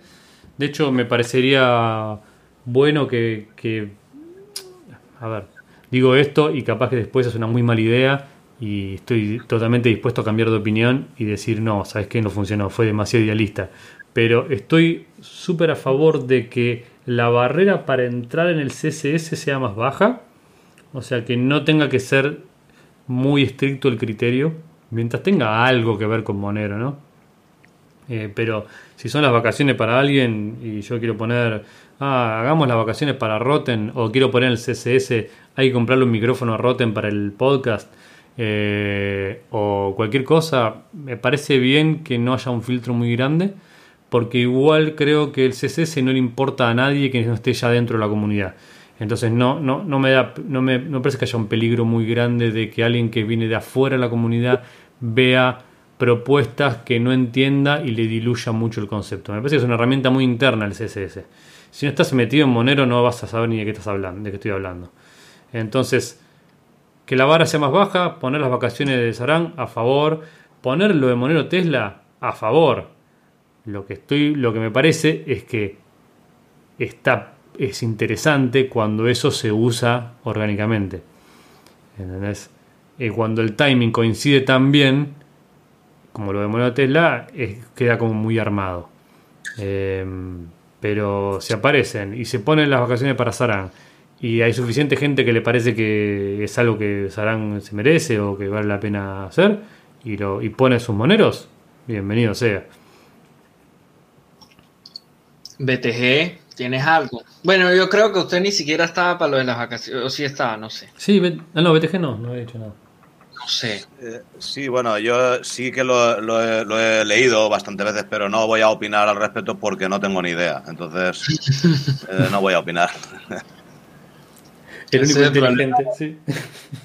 De hecho, me parecería bueno que, que, A ver, digo esto y capaz que después es una muy mala idea y estoy totalmente dispuesto a cambiar de opinión y decir, no, sabes que no funcionó, fue demasiado idealista. Pero estoy súper a favor de que la barrera para entrar en el CSS sea más baja. O sea, que no tenga que ser muy estricto el criterio, mientras tenga algo que ver con Monero, ¿no? Eh, pero si son las vacaciones para alguien y yo quiero poner, ah, hagamos las vacaciones para Rotten o quiero poner el CSS, hay que comprarle un micrófono a Rotten para el podcast eh, o cualquier cosa, me parece bien que no haya un filtro muy grande porque igual creo que el CSS no le importa a nadie que no esté ya dentro de la comunidad. Entonces no, no, no me da, no me no parece que haya un peligro muy grande de que alguien que viene de afuera de la comunidad vea propuestas que no entienda y le diluya mucho el concepto. Me parece que es una herramienta muy interna el CSS. Si no estás metido en Monero no vas a saber ni de qué estás hablando, de qué estoy hablando. Entonces, que la vara sea más baja, poner las vacaciones de Sarán a favor, poner lo de Monero Tesla a favor. Lo que estoy, lo que me parece es que está es interesante cuando eso se usa orgánicamente. ¿Entendés? Y cuando el timing coincide tan bien, como lo de Tesla, queda como muy armado. Em, pero se aparecen y se ponen las vacaciones para Sarán y hay suficiente gente que le parece que es algo que Sarán se merece o que vale la pena hacer y, lo, y pone sus moneros, bienvenido sea. BTG ¿Tienes algo? Bueno, yo creo que usted ni siquiera estaba para lo de las vacaciones, o sí estaba, no sé. Sí, no, BTG no, no he dicho nada. No sé. Eh, sí, bueno, yo sí que lo, he, leído bastantes veces, pero no voy a opinar al respecto porque no tengo ni idea. Entonces, eh, no voy a opinar. El único inteligente, sí.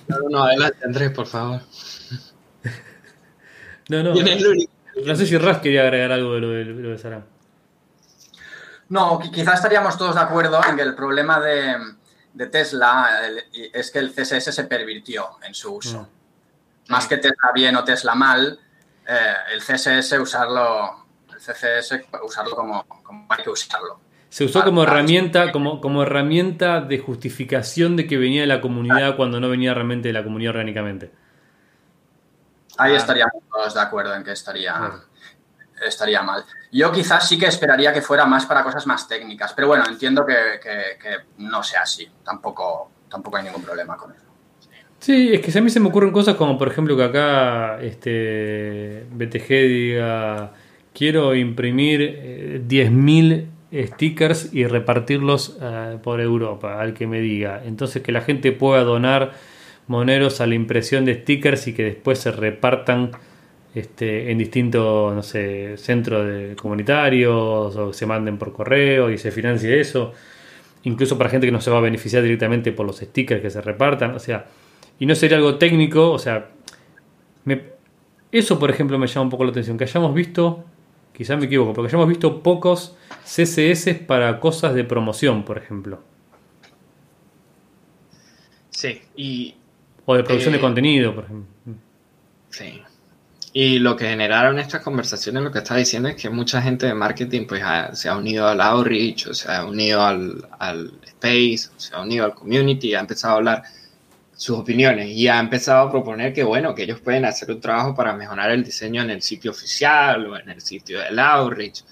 No, no, adelante, Andrés, por favor. No, no. No sé si Ras quería agregar algo de lo de, lo de Sarah. No, quizás estaríamos todos de acuerdo en que el problema de, Tesla es que el CSS se pervirtió en su uso. Mm. Más que Tesla bien o Tesla mal, eh, el CSS usarlo, el CSS usarlo como, hay que usarlo. Se usó como herramienta, como, como herramienta de justificación de que venía de la comunidad cuando no venía realmente de la comunidad orgánicamente. Ahí estaríamos todos de acuerdo en que estaría, estaría mal. Yo quizás sí que esperaría que fuera más para cosas más técnicas, pero bueno, entiendo que, no sea así. Tampoco, tampoco hay ningún problema con eso. Sí, es que a mí se me ocurren cosas como, por ejemplo, que acá este BTG diga, quiero imprimir 10.000 eh, stickers y repartirlos eh, por Europa, al que me diga. Entonces que la gente pueda donar moneros a la impresión de stickers y que después se repartan este, en distintos, no sé, centros de comunitarios o se manden por correo y se financie eso. Incluso para gente que no se va a beneficiar directamente por los stickers que se repartan. O sea, y no sería algo técnico, o sea, eso por ejemplo me llama un poco la atención, que hayamos visto, quizás me equivoco, porque ya hemos visto pocos CSS para cosas de promoción, por ejemplo. Sí, y... O de producción de eh, contenido, por ejemplo. Sí. Y lo que generaron estas conversaciones, lo que está diciendo es que mucha gente de marketing pues se ha unido al outreach, o se ha unido al, al space, se ha unido al community, ha empezado a hablar sus opiniones y ha empezado a proponer que, bueno, que ellos pueden hacer un trabajo para mejorar el diseño en el sitio oficial o en el sitio del outreach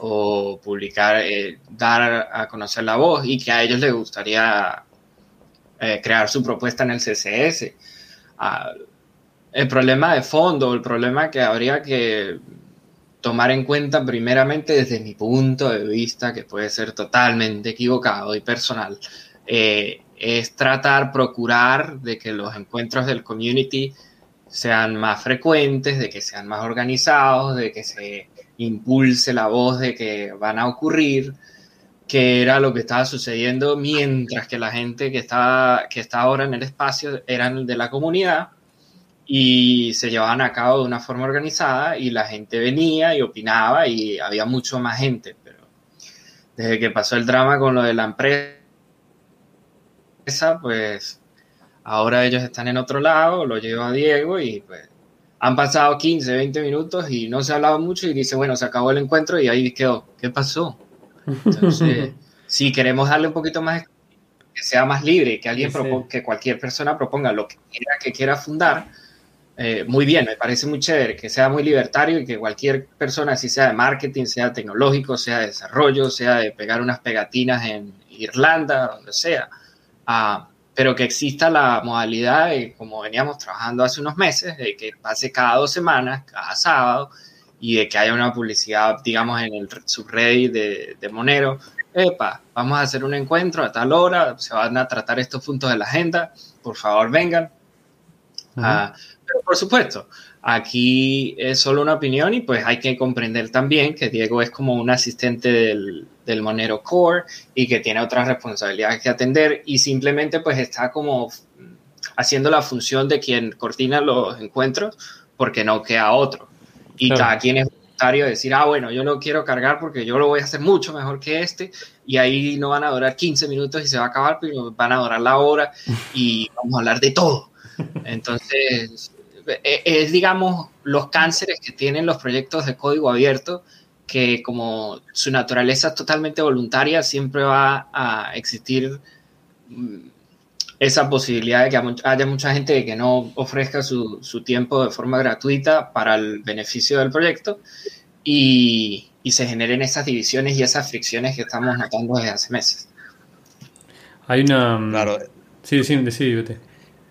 o publicar, eh, dar a conocer la voz y que a ellos les gustaría eh, crear su propuesta en el CSS. El problema de fondo, el problema que habría que tomar en cuenta primeramente desde mi punto de vista, que puede ser totalmente equivocado y personal, eh, es tratar, procurar de que los encuentros del community sean más frecuentes, de que sean más organizados, de que se impulse la voz de que van a ocurrir, que era lo que estaba sucediendo mientras que la gente que está, que está ahora en el espacio eran de la comunidad y se llevaban a cabo de una forma organizada y la gente venía y opinaba y había mucho más gente, pero desde que pasó el drama con lo de la empresa, pues ahora ellos están en otro lado, lo llevo a Diego y pues han pasado 15, 20 minutos y no se ha hablado mucho y dice, bueno, se acabó el encuentro y ahí quedó. ¿Qué pasó? Entonces, si queremos darle un poquito más, que sea más libre, que alguien proponga, que cualquier persona proponga lo que quiera, que quiera fundar, eh, muy bien, me parece muy chévere, que sea muy libertario y que cualquier persona, si sea de marketing, sea tecnológico, sea de desarrollo, sea de pegar unas pegatinas en Irlanda, donde sea, Ah, pero que exista la modalidad de, como veníamos trabajando hace unos meses, de que pase cada dos semanas, cada sábado, y de que haya una publicidad, digamos, en el subreddit de, de Monero. Epa, vamos a hacer un encuentro a tal hora, se van a tratar estos puntos de la agenda, por favor vengan. Ah, pero por supuesto, aquí es solo una opinión y pues hay que comprender también que Diego es como un asistente del, del Monero Core y que tiene otras responsabilidades que atender y simplemente pues está como haciendo la función de quien coordina los encuentros porque no queda otro. Y cada quien es voluntario de decir, ah, bueno, yo lo quiero cargar porque yo lo voy a hacer mucho mejor que este y ahí no van a durar 15 minutos y se va a acabar, pero van a durar la hora y vamos a hablar de todo. Entonces, es, digamos, los cánceres que tienen los proyectos de código abierto que como su naturaleza es totalmente voluntaria, siempre va a existir mm, esa posibilidad de que haya mucha gente que no ofrezca su, su tiempo de forma gratuita para el beneficio del proyecto y, y, se generen esas divisiones y esas fricciones que estamos notando desde hace meses. Hay una... Mm, claro. Sí, sí, sí, vete.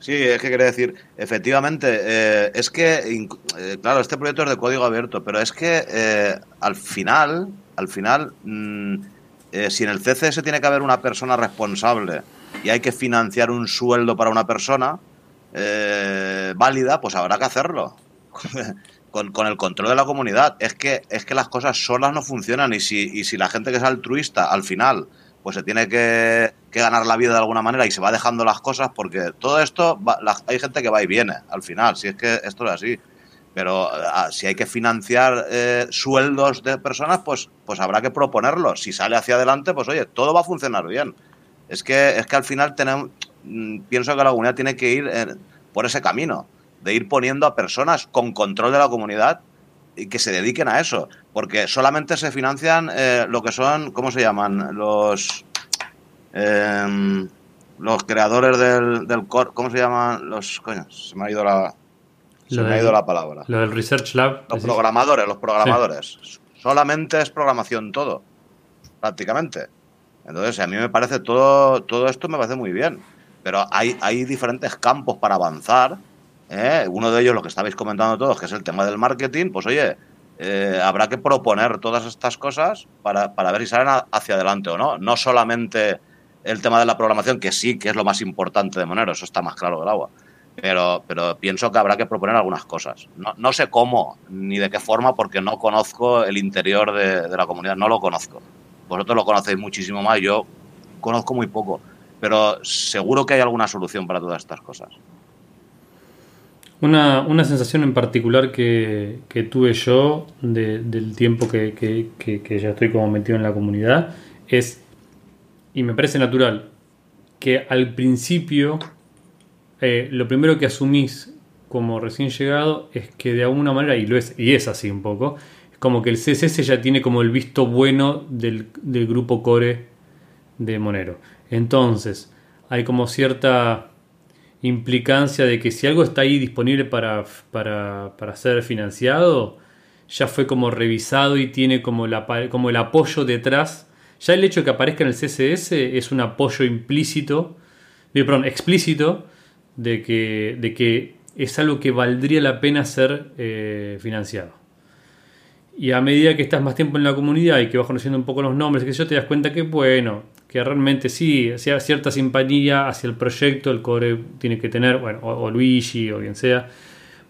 Sí, es que quería decir, efectivamente, eh, es que, eh, claro, este proyecto es de código abierto, pero es que eh, al final, al final, mm, si en el CCS tiene que haber una persona responsable y hay que financiar un sueldo para una persona válida, pues habrá que hacerlo. Con, con, el control de la comunidad. Es que, es que las cosas solas no funcionan y si, y si la gente que es altruista al final pues se tiene que, ganar la vida de alguna manera y se va dejando las cosas porque todo esto, hay gente que va y viene al final, si es que esto es así. Pero ah, si hay que financiar eh, sueldos de personas, pues, pues habrá que proponerlo. Si sale hacia adelante, pues oye, todo va a funcionar bien. Es que, es que al final tenemos, mm, pienso que la comunidad tiene que ir eh, por ese camino, de ir poniendo a personas con control de la comunidad que se dediquen a eso, porque solamente se financian eh, lo que son, ¿cómo se llaman? Los em, los creadores del, del core, ¿cómo se llaman? Los, coño, se me ha ido la, se me ha ido la palabra. Lo del Research Lab. Los programadores, los programadores. Solamente es programación todo, prácticamente. Entonces, a mí me parece todo, todo esto me parece muy bien. Pero hay, hay diferentes campos para avanzar ¿eh? uno de ellos, lo que estabais comentando todos, que es el tema del marketing, pues oye, eh, habrá que proponer todas estas cosas para, para ver si salen hacia adelante o no. No solamente el tema de la programación, que sí que es lo más importante de Monero, eso está más claro del agua. Pero, pero pienso que habrá que proponer algunas cosas. No, no sé cómo ni de qué forma, porque no conozco el interior de, de la comunidad, no lo conozco. Vosotros lo conocéis muchísimo más, yo conozco muy poco, pero seguro que hay alguna solución para todas estas cosas. Una, una sensación en particular que, que tuve yo de- del tiempo que- que ya estoy como metido en la comunidad es, y me parece natural, que al principio eh, lo primero que asumís como recién llegado es que de alguna manera, y, lo es, y es así un poco, es como que el CSS ya tiene como el visto bueno del, del grupo core de Monero. Entonces, hay como cierta implicancia de que si algo está ahí disponible para, para, para ser financiado, ya fue como revisado y tiene como, la, como el apoyo detrás. Ya el hecho de que aparezca en el CSS es un apoyo implícito, eh, perdón, explícito, de que, de que es algo que valdría la pena ser eh, financiado. Y a medida que estás más tiempo en la comunidad y que vas conociendo un poco los nombres, que yo te das cuenta que, bueno, que realmente sí, sea cierta simpatía hacia el proyecto, el core tiene que tener, bueno, o, Luigi o quien sea,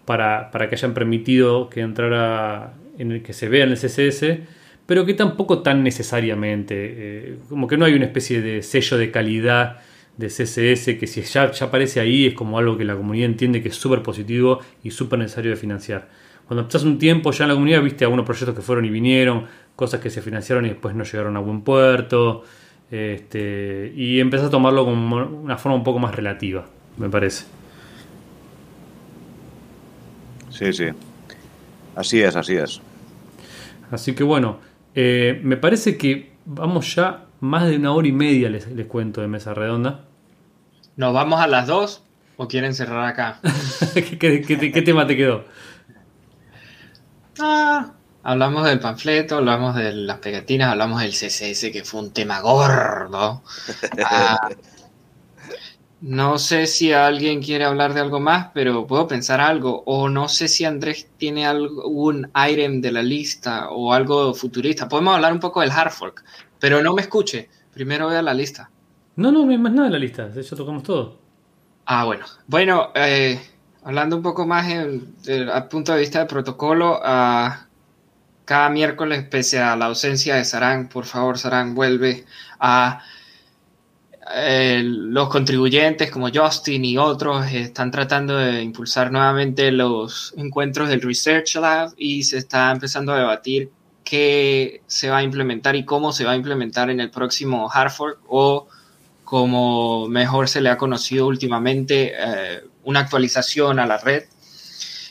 para, para que hayan permitido que entrara en el que se vea en el CSS, pero que tampoco tan necesariamente, eh, como que no hay una especie de sello de calidad de CSS que si ya, ya aparece ahí es como algo que la comunidad entiende que es súper positivo y súper necesario de financiar. Cuando estás un tiempo ya en la comunidad, viste algunos proyectos que fueron y vinieron, cosas que se financiaron y después no llegaron a buen puerto, este, y empezás a tomarlo como una forma un poco más relativa, me parece. Sí, sí. Así es, así es. Así que bueno, eh, me parece que vamos ya más de una hora y media, les, les cuento, de mesa redonda. ¿Nos vamos a las dos o quieren cerrar acá? ¿Qué, qué- qué- qué tema te quedó? Ah, hablamos del panfleto, hablamos de las pegatinas, hablamos del CSS, que fue un tema gordo. Ah, no sé si alguien quiere hablar de algo más, pero puedo pensar algo. O no sé si Andrés tiene algún item de la lista o algo futurista. Podemos hablar un poco del hard fork, pero no me escuche. Primero vea la lista. No, no, no hay más nada en la lista, ya tocamos todo. Ah, bueno. Bueno, eh, hablando un poco más del al punto de vista de protocolo, ah, cada miércoles, pese a la ausencia de Sarán, por favor, Sarán, vuelve a eh, los contribuyentes como Justin y otros están tratando de impulsar nuevamente los encuentros del Research Lab y se está empezando a debatir qué se va a implementar y cómo se va a implementar en el próximo hard fork o como mejor se le ha conocido últimamente, eh, una actualización a la red.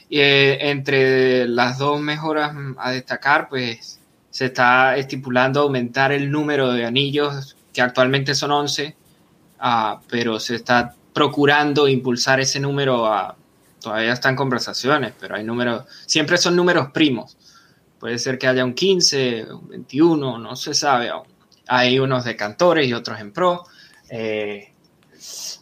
Eh, entre las dos mejoras a destacar, pues se está estipulando aumentar el número de anillos, que actualmente son 11, ah, pero se está procurando impulsar ese número a... Todavía están conversaciones, pero hay números, siempre son números primos. Puede ser que haya un 15, un 21, no se sabe. Hay unos de cantores y otros en pro. Eh,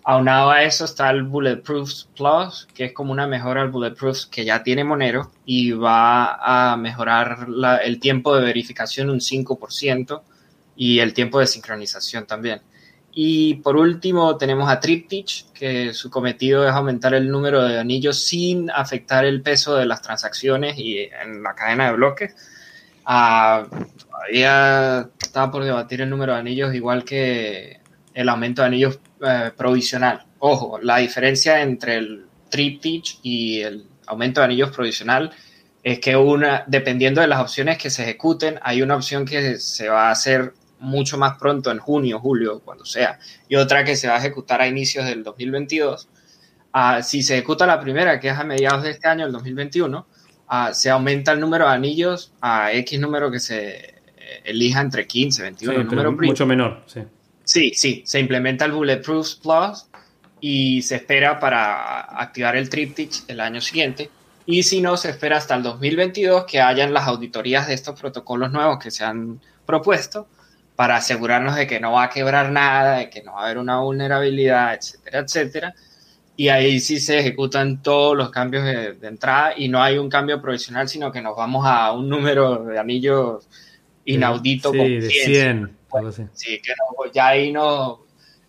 aunado a eso está el Bulletproof Plus, que es como una mejora al Bulletproof que ya tiene Monero y va a mejorar la- el tiempo de verificación un 5% y el tiempo de sincronización también. Y por último tenemos a Triptych, que su cometido es aumentar el número de anillos sin afectar el peso de las transacciones y en la cadena de bloques. Ah, todavía está por debatir el número de anillos, igual que el aumento de anillos eh, provisional. Ojo, la diferencia entre el triptych y el aumento de anillos provisional es que una, dependiendo de las opciones que se ejecuten, hay una opción que se va a hacer mucho más pronto, en junio, julio, cuando sea, y otra que se va a ejecutar a inicios del 2022. Ah, si se ejecuta la primera, que es a mediados de este año, el 2021, ah, se aumenta el número de anillos a X número que se eh, elija entre 15, 21, Sí, número primo. mucho menor, sí. Sí, sí, se implementa el Bulletproof Plus y se espera para activar el Triptych el año siguiente. Y si no, se espera hasta el 2022 que hayan las auditorías de estos protocolos nuevos que se han propuesto para asegurarnos de que no va a quebrar nada, de que no va a haber una vulnerabilidad, etcétera, etcétera. Y ahí sí se ejecutan todos los cambios de, de entrada y no hay un cambio provisional, sino que nos vamos a un número de anillos inaudito Sí, como de 100, 100. algo así. Sí, que no, ya ahí no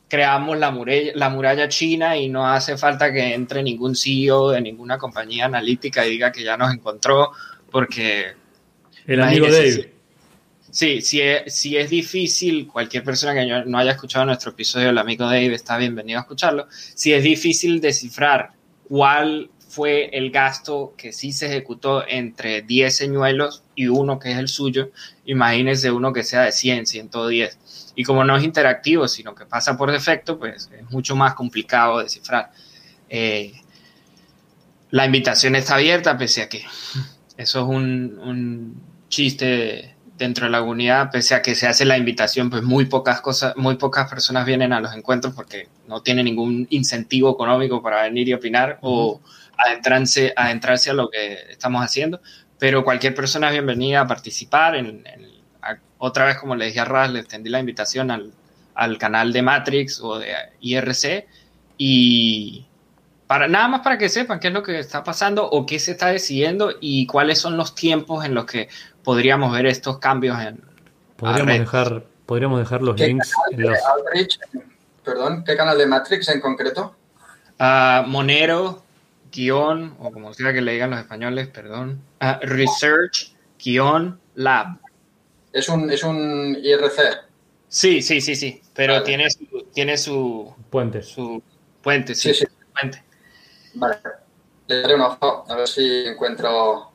creamos la muralla, la muralla china y no hace falta que entre ningún CEO de ninguna compañía analítica y diga que ya nos encontró, porque El amigo Dave. sí, si es, si es difícil, cualquier persona que no- haya escuchado nuestro episodio del amigo Dave está bienvenido a escucharlo, si es difícil descifrar cuál fue el gasto que sí se ejecutó entre 10 señuelos y uno que es el suyo, imagínense uno que sea de 100, 110. Y como no es interactivo, sino que pasa por defecto, pues es mucho más complicado descifrar. Eh, la invitación está abierta, pese a que eso es un, un chiste dentro de la comunidad, pese a que se hace la invitación, pues muy pocas cosas, muy pocas personas vienen a los encuentros porque no tienen ningún incentivo económico para venir y opinar o adentrarse, adentrarse a lo que estamos haciendo. Pero cualquier persona es bienvenida a participar. En, otra vez, como le dije a Raz, le extendí la invitación al, al canal de Matrix o de IRC y para nada más para que sepan qué es lo que está pasando o qué se está decidiendo y cuáles son los tiempos en los que podríamos ver estos cambios en podríamos dejar podríamos dejar los links en los... perdón qué canal de Matrix en concreto uh, Monero guion o como sea que le digan los españoles perdón uh, research guion lab es un es un IRC sí sí sí sí pero vale. tiene su, tiene su puente su puente sí, sí, sí. puente Vale, le daré un ojo a ver si encuentro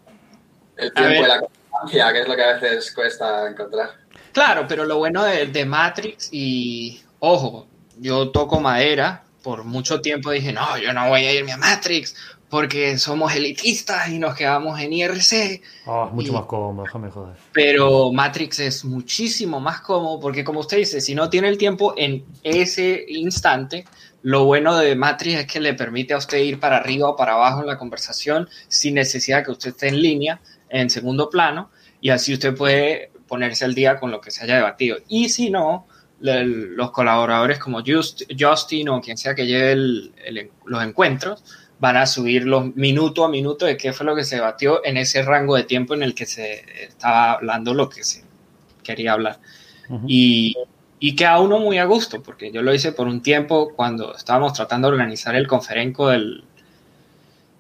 el tiempo y la constancia, que es lo que a veces cuesta encontrar. Claro, pero lo bueno de, de, Matrix y, ojo, yo toco madera, por mucho tiempo dije, no, yo no voy a irme a Matrix porque somos elitistas y nos quedamos en IRC. Oh, es mucho y, más cómodo, déjame joder. Pero Matrix es muchísimo más cómodo porque, como usted dice, si no tiene el tiempo en ese instante, lo bueno de Matrix es que le permite a usted ir para arriba o para abajo en la conversación sin necesidad que usted esté en línea, en segundo plano, y así usted puede ponerse al día con lo que se haya debatido. Y si no, los colaboradores como Just, Justin o quien sea que lleve el, el, los encuentros van a subir los minuto a minuto de qué fue lo que se debatió en ese rango de tiempo en el que se estaba hablando lo que se quería hablar. Uh -huh. Y y queda uno muy a gusto, porque yo lo hice por un tiempo cuando estábamos tratando de organizar el conferenco del,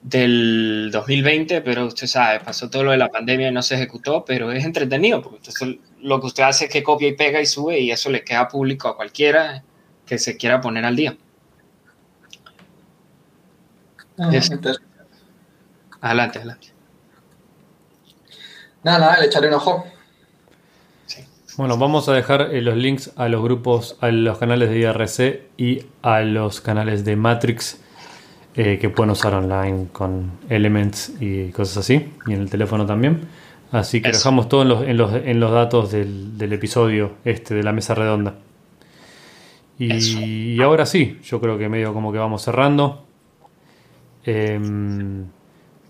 del 2020, pero usted sabe, pasó todo lo de la pandemia y no se ejecutó, pero es entretenido, porque usted, lo que usted hace es que copia y pega y sube y eso le queda público a cualquiera que se quiera poner al día. Es, adelante, adelante. Nada, nada, le echaré un ojo. Bueno, vamos a dejar eh, los links a los grupos, a los canales de IRC y a los canales de Matrix eh, que pueden usar online con Elements y cosas así, y en el teléfono también. Así que Eso. dejamos todo en los, en los, en los datos del, del, episodio este de la mesa redonda. Y, y, ahora sí, yo creo que medio como que vamos cerrando. Eh,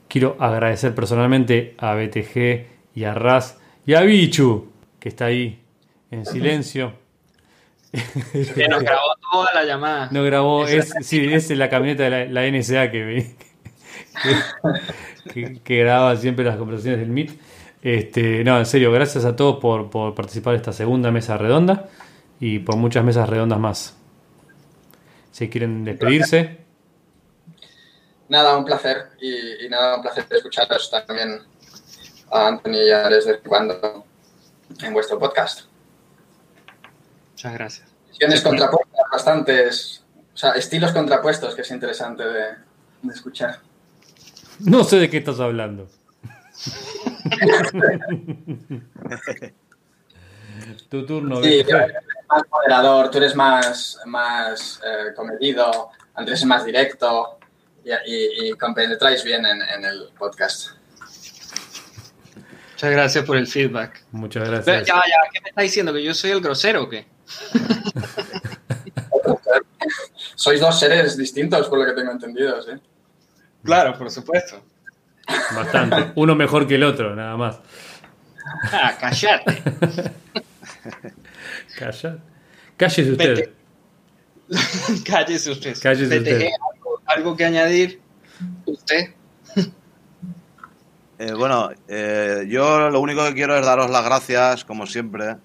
quiero agradecer personalmente a BTG y a Raz y a Bichu que está ahí en silencio. Que nos grabó toda la llamada. No grabó, es, sí, es la camioneta de la, la NSA que, que, que, que, graba siempre las conversaciones del Meet. Este, no, en serio, gracias a todos por, por participar en esta segunda mesa redonda y por muchas mesas redondas más. Si quieren despedirse. Nada, un placer. Y, y nada, un placer escucharos también a Anthony y a desde cuando en vuestro podcast. Muchas gracias. Visiones contrapuestas, bastantes, o sea, estilos contrapuestos que es interesante de, de escuchar. No sé de qué estás hablando. tu turno. Sí, tú eres más moderador, tú eres más, más eh, comedido, Andrés es más directo y, y, y compenetráis bien en, en el podcast. Muchas gracias por el feedback. Muchas gracias. Ya, ya, ¿qué me está diciendo? ¿Que yo soy el grosero o qué? Sois dos seres distintos, por lo que tengo entendido, ¿sí? Claro, por supuesto. Bastante. Uno mejor que el otro, nada más. Ah, callate. Callate. Cállese usted. Cállese usted. Cállese usted. ¿Algo, ¿Algo que añadir? ¿Usted? Eh, bueno, eh, yo lo único que quiero es daros las gracias, como siempre,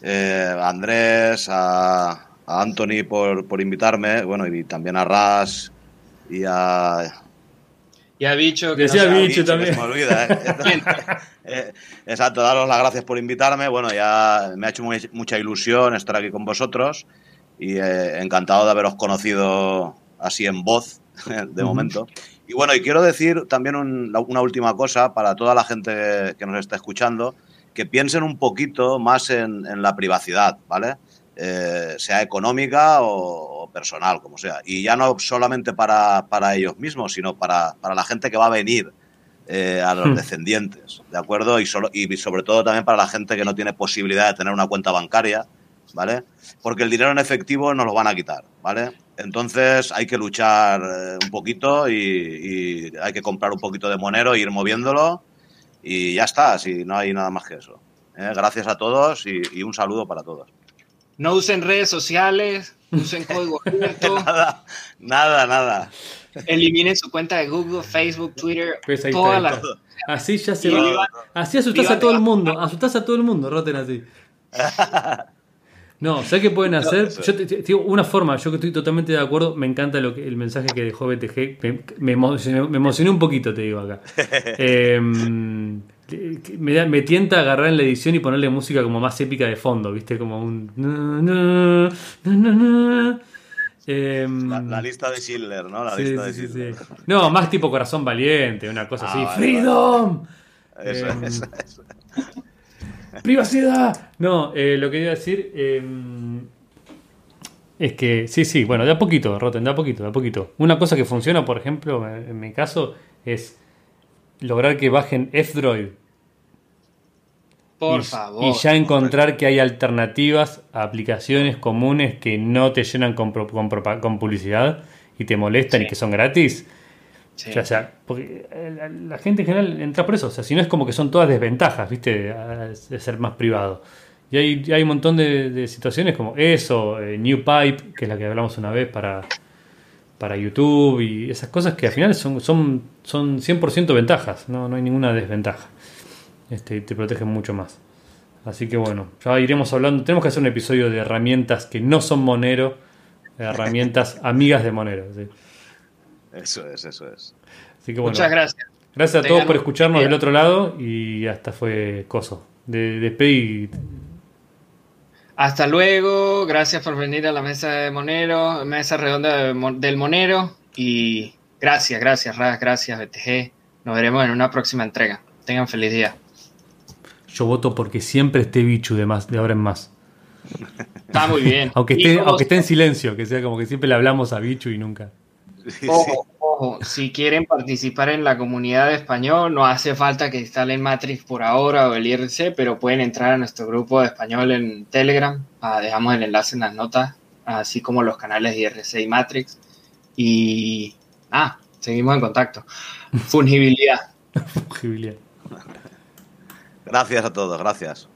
eh, a Andrés, a, a Anthony por, por, invitarme, bueno, y también a Ras y a... Y a Bicho. Que Decía no Bicho, también. se me olvida, ¿eh? exacto, daros las gracias por invitarme. Bueno, ya me ha hecho muy, mucha ilusión estar aquí con vosotros y encantado de haberos conocido así en voz, de momento. Y bueno, y quiero decir también una última cosa para toda la gente que nos está escuchando, que piensen un poquito más en, la privacidad, ¿vale? Eh, sea económica o, personal, como sea. Y ya no solamente para, ellos mismos, sino para, la gente que va a venir, eh, a los hmm. descendientes, ¿de acuerdo? Y, solo, y sobre todo también para la gente que no tiene posibilidad de tener una cuenta bancaria, ¿vale? Porque el dinero en efectivo nos lo van a quitar, ¿vale? Entonces hay que luchar eh, un poquito y, hay que comprar un poquito de monero, ir moviéndolo y ya está, si no hay nada más que eso. ¿eh? Gracias a todos y, un saludo para todos. No usen redes sociales, usen código abierto. nada, nada, nada. Eliminen su cuenta de Google, Facebook, Twitter, pues Así ya se va. Así asustás a todo el mundo, asustás a todo el mundo, roten así. No, ¿sabes qué pueden hacer? Yo te, digo una forma, yo que estoy totalmente de acuerdo, me encanta lo que, el mensaje que dejó BTG, me, emocioné, un poquito, te digo acá. Em, me, tienta agarrar en la edición y ponerle música como más épica de fondo, ¿viste? Como un... Em, la, lista de Schindler, ¿no? La lista de Schindler. No, más tipo corazón valiente, una cosa ah, así. ¡Freedom! Eso, eso, eso. ¡Privacidad! No, eh, lo que iba a decir em, es que, sí, sí, bueno, de a poquito, Roten, de a poquito, de a poquito. Una cosa que funciona, por ejemplo, en mi caso, es lograr que bajen F-Droid. Por y, favor. Y ya encontrar que hay alternativas a aplicaciones comunes que no te llenan con, con, publicidad y te molestan y que son gratis o sea, porque eh, la, gente en general entra por eso. O sea, si no es como que son todas desventajas, ¿viste? De ser más privado. Y hay, hay un montón de, situaciones como eso, eh, New Pipe, que es la que hablamos una vez para, para YouTube y esas cosas que al final son, son, son 100% ventajas, ¿no? no hay ninguna desventaja. Este, te protegen mucho más. Así que bueno, ya iremos hablando. Tenemos que hacer un episodio de herramientas que no son Monero, herramientas amigas de Monero. Eso es, eso es. Muchas gracias. Gracias a todos por escucharnos del otro lado y hasta fue coso. De, de Hasta luego, gracias por venir a la mesa de Monero, mesa redonda del Monero y gracias, gracias, gracias BTG. Nos veremos en una próxima entrega. Tengan feliz día. Yo voto porque siempre esté Bichu de, más, de ahora en más. Está muy bien. aunque, esté, aunque esté en silencio, que sea como que siempre le hablamos a Bichu y nunca. Ojo, ojo, si quieren participar en la comunidad de español, no hace falta que instalen Matrix por ahora o el IRC, pero pueden entrar a nuestro grupo de español en Telegram. Ah, dejamos el enlace en las notas, así como los canales de IRC y Matrix. Y ah, seguimos en contacto. Fungibilidad. Fungibilidad. Gracias a todos, gracias.